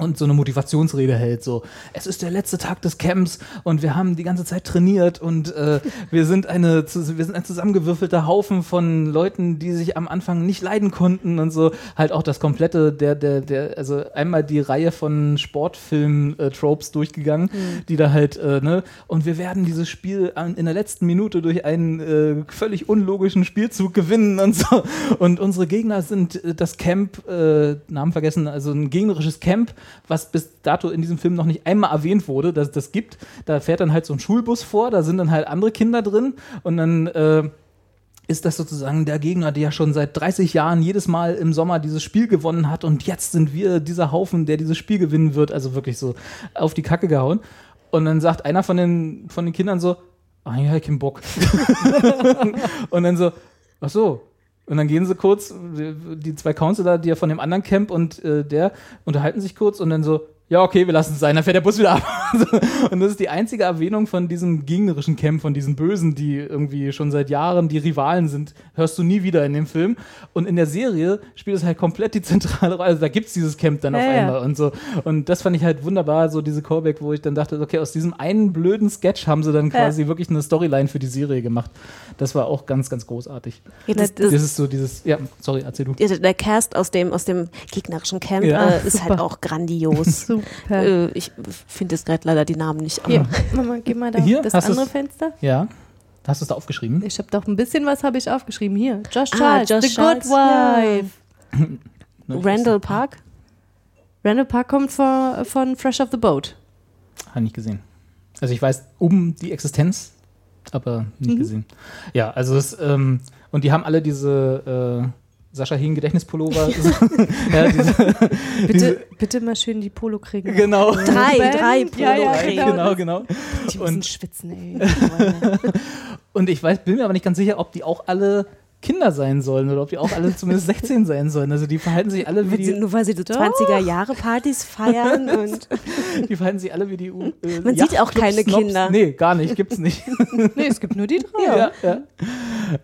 und so eine Motivationsrede hält, so es ist der letzte Tag des Camps und wir haben die ganze Zeit trainiert und äh, wir sind eine wir sind ein zusammengewürfelter Haufen von Leuten, die sich am Anfang nicht leiden konnten und so. Halt auch das komplette der der der also einmal die Reihe von Sportfilm äh, Tropes durchgegangen, die da halt äh, ne und wir werden dieses Spiel an, in der letzten Minute durch einen äh, völlig unlogischen Spielzug gewinnen und so. Und unsere Gegner sind äh, das Camp äh, Namen vergessen, also ein gegnerisches Camp was bis dato in diesem Film noch nicht einmal erwähnt wurde, dass das gibt. Da fährt dann halt so ein Schulbus vor, da sind dann halt andere Kinder drin und dann äh, ist das sozusagen der Gegner, der ja schon seit 30 Jahren jedes Mal im Sommer dieses Spiel gewonnen hat und jetzt sind wir dieser Haufen, der dieses Spiel gewinnen wird. Also wirklich so auf die Kacke gehauen. Und dann sagt einer von den, von den Kindern so, ah ja, ich hab keinen Bock. und dann so, ach so. Und dann gehen sie kurz, die- zwei Counselor, die ja von dem anderen Camp und äh, der unterhalten sich kurz und dann so, ja, okay, wir lassen es sein, dann fährt der Bus wieder ab. und das ist die einzige Erwähnung von diesem gegnerischen Camp, von diesen Bösen, die irgendwie schon seit Jahren die Rivalen sind, hörst du nie wieder in dem Film. Und in der Serie spielt es halt komplett die zentrale Rolle. Also da gibt es dieses Camp dann auf Ja, ja. einmal und so. Und das fand ich halt wunderbar, so diese Callback, wo ich dann dachte, okay, aus diesem einen blöden Sketch haben sie dann quasi wirklich eine Storyline für die Serie gemacht. Das war auch ganz, ganz großartig. Ja, das, das, Das ist so dieses, ja, sorry, erzähl du. ja, der Cast aus dem, aus dem gegnerischen Camp Ja. äh, ist Super. halt auch grandios. Äh, ich finde jetzt gerade leider die Namen nicht. Hier, Mama, geh mal da. Hier, das hast andere? Fenster. Ja. Hast du es da aufgeschrieben? Ich habe doch ein bisschen was habe ich aufgeschrieben. Hier, Josh Ah, Charles, Josh The Charles, Good Wife. Ich Randall Park? Randall Park kommt von, von Fresh Off the Boat. Habe ich nicht gesehen. Also ich weiß um die Existenz, aber nicht gesehen. Ja, also es, ähm, und die haben alle diese äh, Sascha Hien Gedächtnispullover. ja, diese, Bitte, diese, bitte mal schön die Polo kriegen. genau. Drei, Ben? drei Ja, ja, Polo-Creme. genau. genau, genau. Die müssen Und- schwitzen, ey. Und ich weiß, bin mir aber nicht ganz sicher, ob die auch alle Kinder sein sollen oder ob die auch alle zumindest 16 sein sollen. Also die verhalten sich alle wie die, nur weil sie so 20er-Jahre-Partys feiern und die verhalten sich alle wie die U- äh, Man sieht auch keine Yachtclub-Snobs. Kinder. Nee, gar nicht, gibt's nicht. nee, es gibt nur die drei. Ja, ja.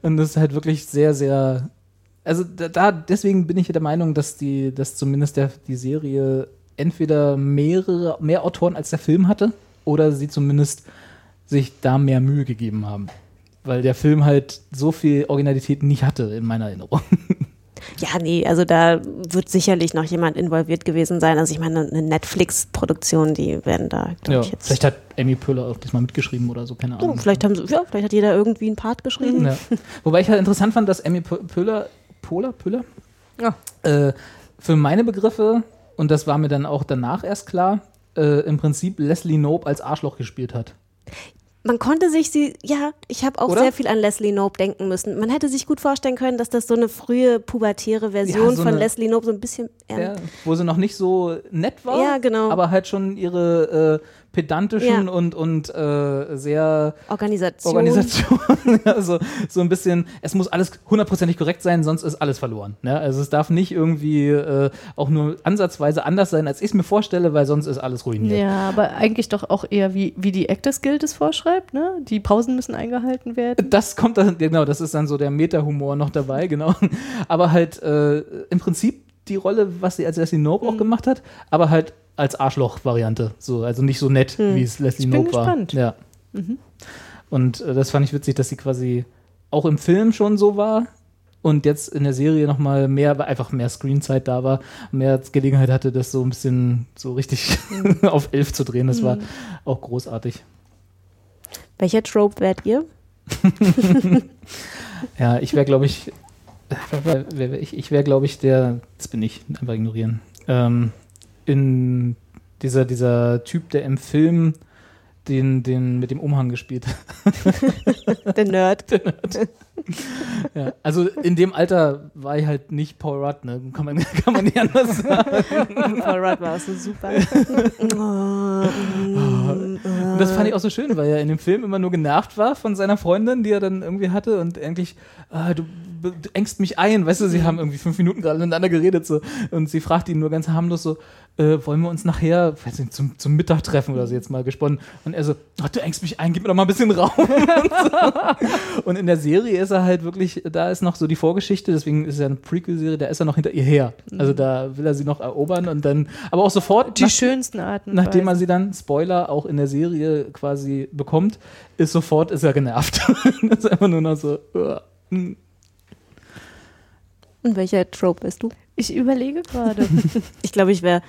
Und das ist halt wirklich sehr, sehr. Also da, deswegen bin ich der Meinung, dass die, dass zumindest der, die Serie entweder mehrere, mehr Autoren als der Film hatte, oder sie zumindest sich da mehr Mühe gegeben haben. Weil der Film halt so viel Originalität nicht hatte, in meiner Erinnerung. ja, nee, also da wird sicherlich noch jemand involviert gewesen sein. Also ich meine, eine Netflix-Produktion, die werden da, glaube Ja, ich, jetzt. vielleicht hat Amy Pöhler auch diesmal mitgeschrieben oder so, keine Oh, Ahnung. vielleicht haben sie, ja, vielleicht hat jeder irgendwie einen Part geschrieben. Ja. Wobei ich halt interessant fand, dass Amy Pö- Pöhler, Pöhler? Ja. Äh, für meine Begriffe, und das war mir dann auch danach erst klar, äh, im Prinzip Leslie Knope als Arschloch gespielt hat. Man konnte sich sie, ja, ich habe auch Oder? sehr viel an Leslie Knope denken müssen. Man hätte sich gut vorstellen können, dass das so eine frühe pubertäre Version Ja, so von eine- Leslie Knope so ein bisschen. Ähm, Ja, wo sie noch nicht so nett war, Ja, genau. aber halt schon ihre äh, pedantischen Ja. und, und äh, sehr Organisation. Organisation. ja, so, ein bisschen, es muss alles hundertprozentig korrekt sein, sonst ist alles verloren. Ne? Also es darf nicht irgendwie äh, auch nur ansatzweise anders sein, als ich es mir vorstelle, weil sonst ist alles ruiniert. Ja, aber eigentlich doch auch eher wie, wie die Actors Guild es vorschreibt, ne? Die Pausen müssen eingehalten werden. Das kommt dann, genau, das ist dann so der Meta-Humor noch dabei, genau. Aber halt äh, im Prinzip die Rolle, was sie als Leslie Knope Mhm. auch gemacht hat, aber halt als Arschloch-Variante. So, also nicht so nett, wie es Leslie Knope war. gespannt. Mhm. Ja. Und äh, das fand ich witzig, dass sie quasi auch im Film schon so war und jetzt in der Serie nochmal mehr, weil einfach mehr Screenzeit da war, mehr Gelegenheit hatte, das so ein bisschen so richtig Mhm. auf elf zu drehen. Das war auch großartig. Welcher Trope wärt ihr? Ja, ich wäre, glaube ich, ich wäre, glaube ich, der, das bin ich, einfach ignorieren. Ähm, in dieser, dieser Typ, der im Film den, den mit dem Umhang gespielt hat. Der Nerd. Ja, also in dem Alter war ich halt nicht Paul Rudd, ne? Kann man, kann man nicht anders sagen. Paul Rudd war auch so super. Und das fand ich auch so schön, weil er in dem Film immer nur genervt war von seiner Freundin, die er dann irgendwie hatte und eigentlich, ah, du du engst mich ein, weißt du, sie haben irgendwie fünf Minuten gerade miteinander geredet so und sie fragt ihn nur ganz harmlos so, äh, wollen wir uns nachher, weiß nicht, zum, zum Mittag treffen oder so jetzt mal gesponnen und er so, ach, du engst mich ein, gib mir doch mal ein bisschen Raum und, so. und in der Serie ist er halt wirklich, da ist noch so die Vorgeschichte, deswegen ist es ja eine Prequel-Serie, da ist er noch hinter ihr her, also da will er sie noch erobern und dann, aber auch sofort, Die nach- schönsten Arten. nachdem er sie dann, Spoiler, auch in der Serie quasi bekommt, ist sofort, ist er genervt. das ist einfach nur noch so, uh. Und welcher Trope bist du? Ich überlege gerade. Ich glaube, ich wäre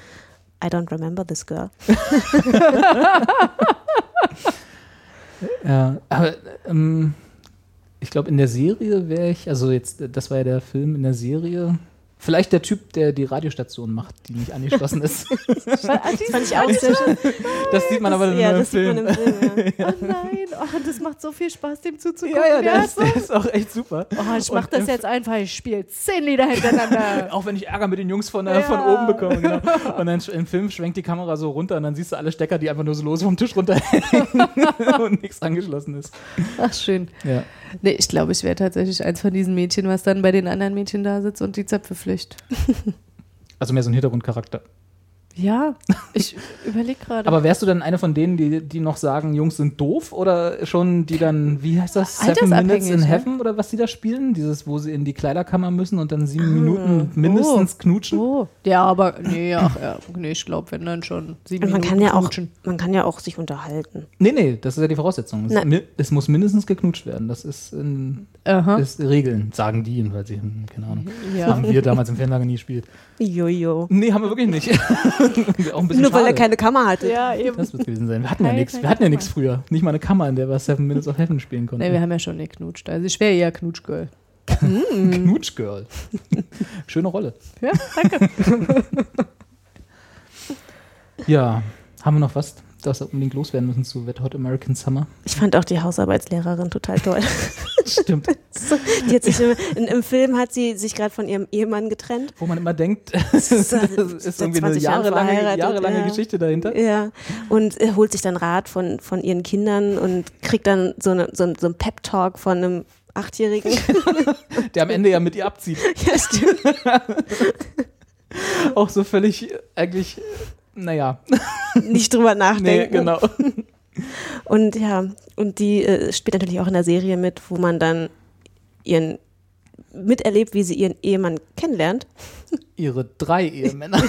I don't remember this girl. ja, aber ähm, ich glaube, in der Serie wäre ich, also jetzt, das war ja der Film in der Serie, vielleicht der Typ, der die Radiostation macht, die nicht angeschlossen ist. Das fand ich auch sehr schön. Das sieht man aber nur ja, im das sieht Film. man im Film. Ja. Oh nein, oh, das macht so viel Spaß, dem zuzugucken. ja, ja, Der ist, der ist auch echt super. Oh, ich mach Und das im jetzt einfach. Ich spiele zehn Lieder hintereinander. Auch wenn ich Ärger mit den Jungs von, äh, Ja. von oben bekomme. Genau. Und dann im Film schwenkt die Kamera so runter und dann siehst du alle Stecker, die einfach nur so los vom Tisch runterhängen und nichts angeschlossen ist. Ach, schön. Ja. Nee, ich glaube, ich wäre tatsächlich eins von diesen Mädchen, was dann bei den anderen Mädchen da sitzt und die Zöpfe pflicht. Also mehr so ein Hintergrundcharakter. Ja, ich überlege gerade. Aber wärst du dann eine von denen, die, die noch sagen, Jungs sind doof oder schon die dann, wie heißt das, Seven Minutes in ne? Heaven oder was die da spielen? Dieses, wo sie in die Kleiderkammer müssen und dann sieben Minuten mindestens knutschen? Oh, ja, aber nee, ach, ja, nee, ich glaube, wenn dann schon sieben Und man Minuten kann ja auch, knutschen. man kann ja auch sich unterhalten. Nee, nee, das ist ja die Voraussetzung. Es, es muss mindestens geknutscht werden. Das ist, in, Aha. ist Regeln, sagen die jedenfalls. Ich- Keine Ahnung. Ja. Haben wir damals im Fernlager nie gespielt. Jojo. Nee, haben wir wirklich nicht. auch ein bisschen Nur weil er keine Kammer hatte. Ja, eben. Das wird gewesen sein. Wir hatten ja nichts. Wir hatten ja nichts früher. Nicht mal eine Kammer, in der wir Seven Minutes of Heaven spielen konnten. Nee, wir haben ja schon geknutscht. Also ich wäre eher Knutschgirl. Knutschgirl. Schöne Rolle. Ja, danke. Ja, haben wir noch was, das wir unbedingt loswerden müssen zu Wet Hot American Summer? Ich fand auch die Hausarbeitslehrerin total toll. Stimmt. Die hat sich im, in, Im Film hat sie sich gerade von ihrem Ehemann getrennt. Wo man immer denkt, das ist irgendwie eine 20 Jahren jahrelange, jahrelange ja. Geschichte dahinter. Ja, und äh, holt sich dann Rat von, von ihren Kindern und kriegt dann so, eine, so, ein- so ein Pep-Talk von einem Achtjährigen. Der am Ende ja mit ihr abzieht. ja, stimmt. Auch so völlig, äh, eigentlich, naja. Nicht drüber Nee, nachdenken. genau. Und ja, und die äh, spielt natürlich auch in der Serie mit, wo man dann ihren miterlebt, wie sie ihren Ehemann kennenlernt. Ihre drei Ehemänner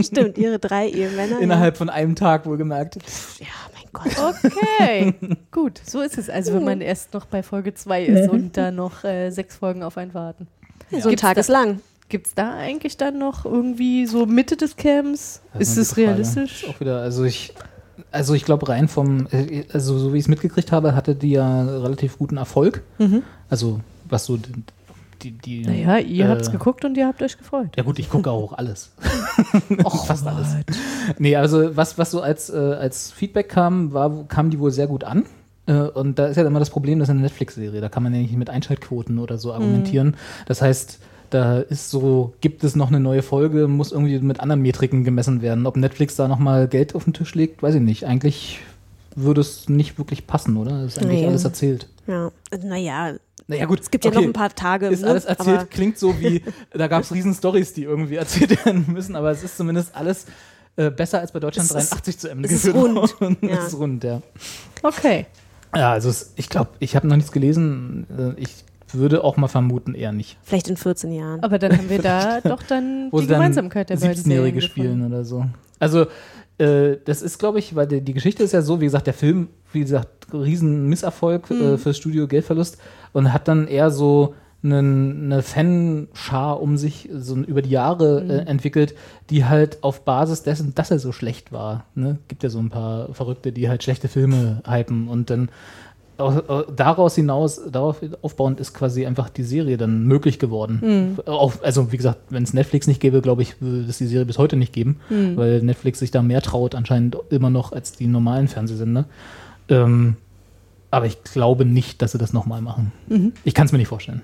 Stimmt, ihre drei Ehemänner. innerhalb von einem Tag wohlgemerkt. Ja, mein Gott. Okay, gut, so ist es. Also wenn man erst noch bei Folge 2 ist und dann noch äh, sechs Folgen auf einen warten. So ein Tag da- ist lang. Gibt es da eigentlich dann noch irgendwie so Mitte des Camps? Das ist es realistisch? Ist auch wieder, also ich, also ich glaube rein vom, äh, also so wie ich es mitgekriegt habe, hatte die ja relativ guten Erfolg. Also was so die, die, Naja, ihr äh, habt's geguckt und ihr habt euch gefreut. Ja gut, ich gucke auch alles. Fast alles. Nee, also was, was so als, äh, als Feedback kam, war, kam die wohl sehr gut an. Äh, und da ist ja immer das Problem, das ist eine Netflix-Serie. Da kann man ja nicht mit Einschaltquoten oder so argumentieren. Das heißt, da ist so, gibt es noch eine neue Folge, muss irgendwie mit anderen Metriken gemessen werden. Ob Netflix da nochmal Geld auf den Tisch legt, weiß ich nicht. Eigentlich würde es nicht wirklich passen, oder? Das ist eigentlich Nee. alles erzählt. Ja, naja, Naja, gut. es gibt ja noch ein paar Tage. Ist ne? alles erzählt, Aber klingt so wie, da gab es riesen Stories, die irgendwie erzählt werden müssen, aber es ist zumindest alles äh, besser als bei Deutschland Es ist- 83 zu Ende es ist geführt rund, worden. ja. Es ist rund, ja. Okay. Ja, also es, ich glaube, ich habe noch nichts gelesen. Äh, Ich würde auch mal vermuten, eher nicht. vielleicht in 14 Jahren. Aber dann haben wir da doch dann Wo die Gemeinsamkeit der beiden Serien 17-Jährige gefunden. spielen oder so. Also, äh, das ist, glaube ich, weil die, die Geschichte ist ja so, wie gesagt, der Film, wie gesagt, riesen Misserfolg Mhm. äh, fürs Studio, Geldverlust und hat dann eher so einen, eine Fanschar um sich so über die Jahre Mhm. äh, entwickelt, die halt auf Basis dessen, dass er so schlecht war, ne? gibt ja so ein paar Verrückte, die halt schlechte Filme hypen und dann daraus hinaus, darauf aufbauend ist quasi einfach die Serie dann möglich geworden. Auch, also wie gesagt, wenn es Netflix nicht gäbe, glaube ich, würde es die Serie bis heute nicht geben, weil Netflix sich da mehr traut anscheinend immer noch als die normalen Fernsehsender. Ähm, aber ich glaube nicht, dass sie das nochmal machen. Ich kann es mir nicht vorstellen.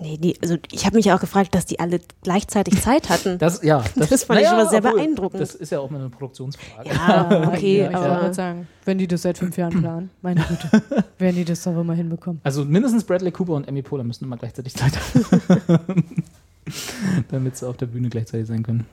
Nee, die, also ich habe mich auch gefragt, dass die alle gleichzeitig Zeit hatten. Das, ja, Das fand ich schon mal sehr obwohl, beeindruckend. Das ist ja auch mal eine Produktionsfrage. ah, okay, Ja, ich aber gerade sagen, wenn die das seit fünf Jahren planen, meine Güte, werden die das doch immer hinbekommen. Also mindestens Bradley Cooper und Amy Poehler müssen immer gleichzeitig Zeit haben. Damit sie auf der Bühne gleichzeitig sein können.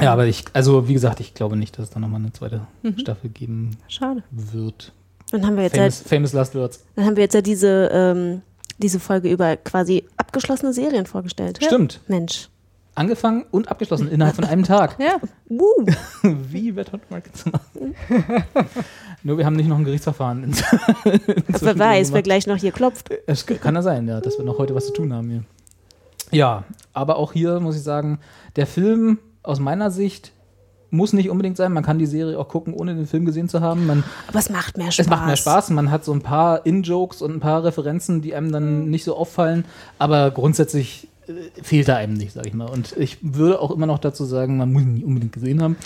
Ja, aber ich, also wie gesagt, ich glaube nicht, dass es da nochmal eine zweite Mhm. Staffel geben Schade. wird. dann haben wir jetzt Famous, ja, famous Last Words. dann haben wir jetzt ja diese, ähm, diese Folge über quasi abgeschlossene Serien vorgestellt. Stimmt. Mensch. Angefangen und abgeschlossen innerhalb von einem Tag. Ja, Woo. Wie wird Hot Market zu machen? Nur wir haben nicht noch ein Gerichtsverfahren. Wer weiß, wer gleich noch hier klopft. Es kann ja sein, ja, dass wir noch heute was zu tun haben hier. Ja, aber auch hier muss ich sagen, der Film aus meiner Sicht muss nicht unbedingt sein. Man kann die Serie auch gucken, ohne den Film gesehen zu haben. Man, Aber es macht mehr Spaß. es macht mehr Spaß. Man hat so ein paar In-Jokes und ein paar Referenzen, die einem Mhm. dann nicht so auffallen. Aber grundsätzlich äh, fehlt da einem nicht, sag ich mal. Und ich würde auch immer noch dazu sagen, man muss ihn nicht unbedingt gesehen haben.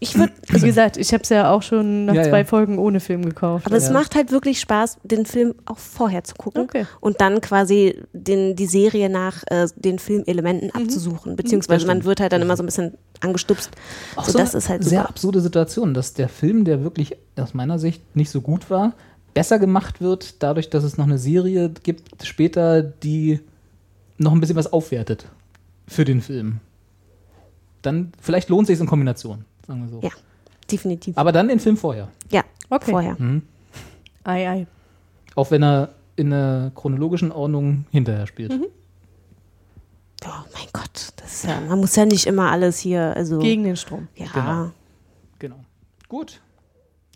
Ich würde, wie gesagt, ich habe es ja auch schon nach Ja, ja. zwei Folgen ohne Film gekauft. aber es Ja. macht halt wirklich Spaß, den Film auch vorher zu gucken Okay. und dann quasi den, die Serie nach äh, den Filmelementen Mhm. abzusuchen. Beziehungsweise man wird halt dann immer so ein bisschen angestupst. Auch so, so das eine ist halt sehr super. absurde Situation, dass der Film, der wirklich aus meiner Sicht nicht so gut war, besser gemacht wird, dadurch, dass es noch eine Serie gibt später, die noch ein bisschen was aufwertet für den Film. Dann vielleicht lohnt sich in Kombination, sagen wir so. Ja, definitiv. Aber dann den Film vorher. ja, Okay. vorher. Ei, ei. Auch wenn er in der chronologischen Ordnung hinterher spielt. Mhm. Oh mein Gott, das ist ja, man muss ja nicht immer alles hier, also Gegen den Strom. ja. Genau. Genau. Gut.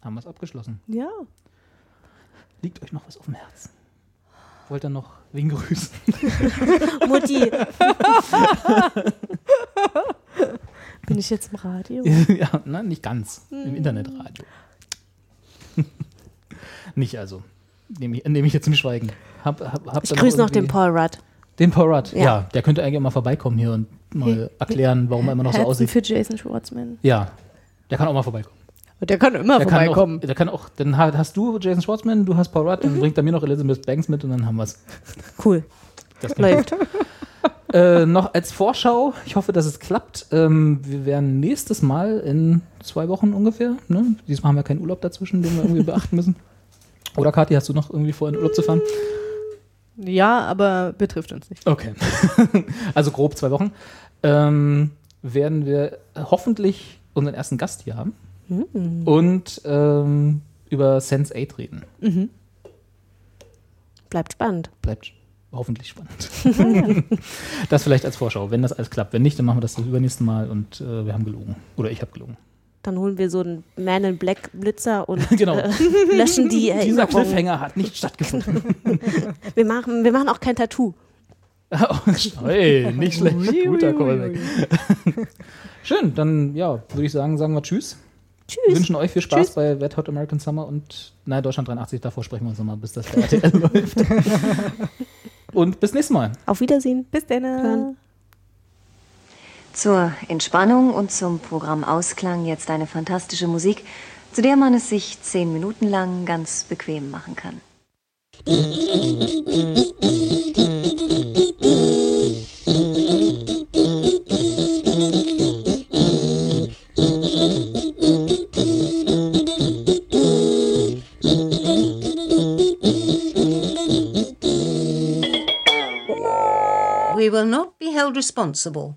Haben wir es abgeschlossen. Ja. Liegt euch noch was auf dem Herzen? Wollt ihr noch wen grüßen? Mutti, Bin ich jetzt im Radio? ja, nein, nicht ganz. Mhm. Im Internetradio. nicht also. Nehme ich, nehme ich jetzt im Schweigen. Hab, hab, habt ich grüße noch den Paul Rudd. Den Paul Rudd, ja. Ja. Der könnte eigentlich auch mal vorbeikommen hier und mal erklären, warum er immer noch so Herzen aussieht. für Jason Schwartzman. Ja, der kann auch mal vorbeikommen. Der kann immer Der kann, auch, vorbeikommen. der kann auch, dann ha- hast du Jason Schwartzman, du hast Paul Rudd, Mhm. dann bringt er mir noch Elizabeth Banks mit und dann haben wir es. Cool, läuft. äh, noch als Vorschau, ich hoffe, dass es klappt. Ähm, wir werden nächstes Mal in zwei Wochen ungefähr, ne? diesmal haben wir keinen Urlaub dazwischen, den wir irgendwie beachten müssen. Oder Kathi, hast du noch irgendwie vor, in Urlaub zu fahren? Ja, aber betrifft uns nicht. Okay. also grob zwei Wochen. Ähm, werden wir hoffentlich unseren ersten Gast hier haben und ähm, über Sense 8 reden. Bleibt spannend. Bleibt hoffentlich spannend. das vielleicht als Vorschau, wenn das alles klappt. Wenn nicht, dann machen wir das das übernächste Mal und äh, wir haben gelogen. Oder ich habe gelogen. Dann holen wir so einen Man in Black Blitzer und Genau. äh, löschen die Dieser Erinnerungen. Cliffhanger hat nicht stattgefunden. Wir machen, wir machen auch kein Tattoo. hey, nicht schlecht. Guter Callback. Schön, dann ja, würde ich sagen, sagen wir Tschüss. Tschüss. wünschen euch viel Spaß Tschüss. bei Wet Hot American Summer und na, Deutschland 83, davor sprechen wir uns nochmal, bis das RTL läuft. Und bis nächstes Mal. Auf Wiedersehen. Bis dann. Zur Entspannung und zum Programmausklang jetzt eine fantastische Musik, zu der man es sich zehn Minuten lang ganz bequem machen kann. We will not be held responsible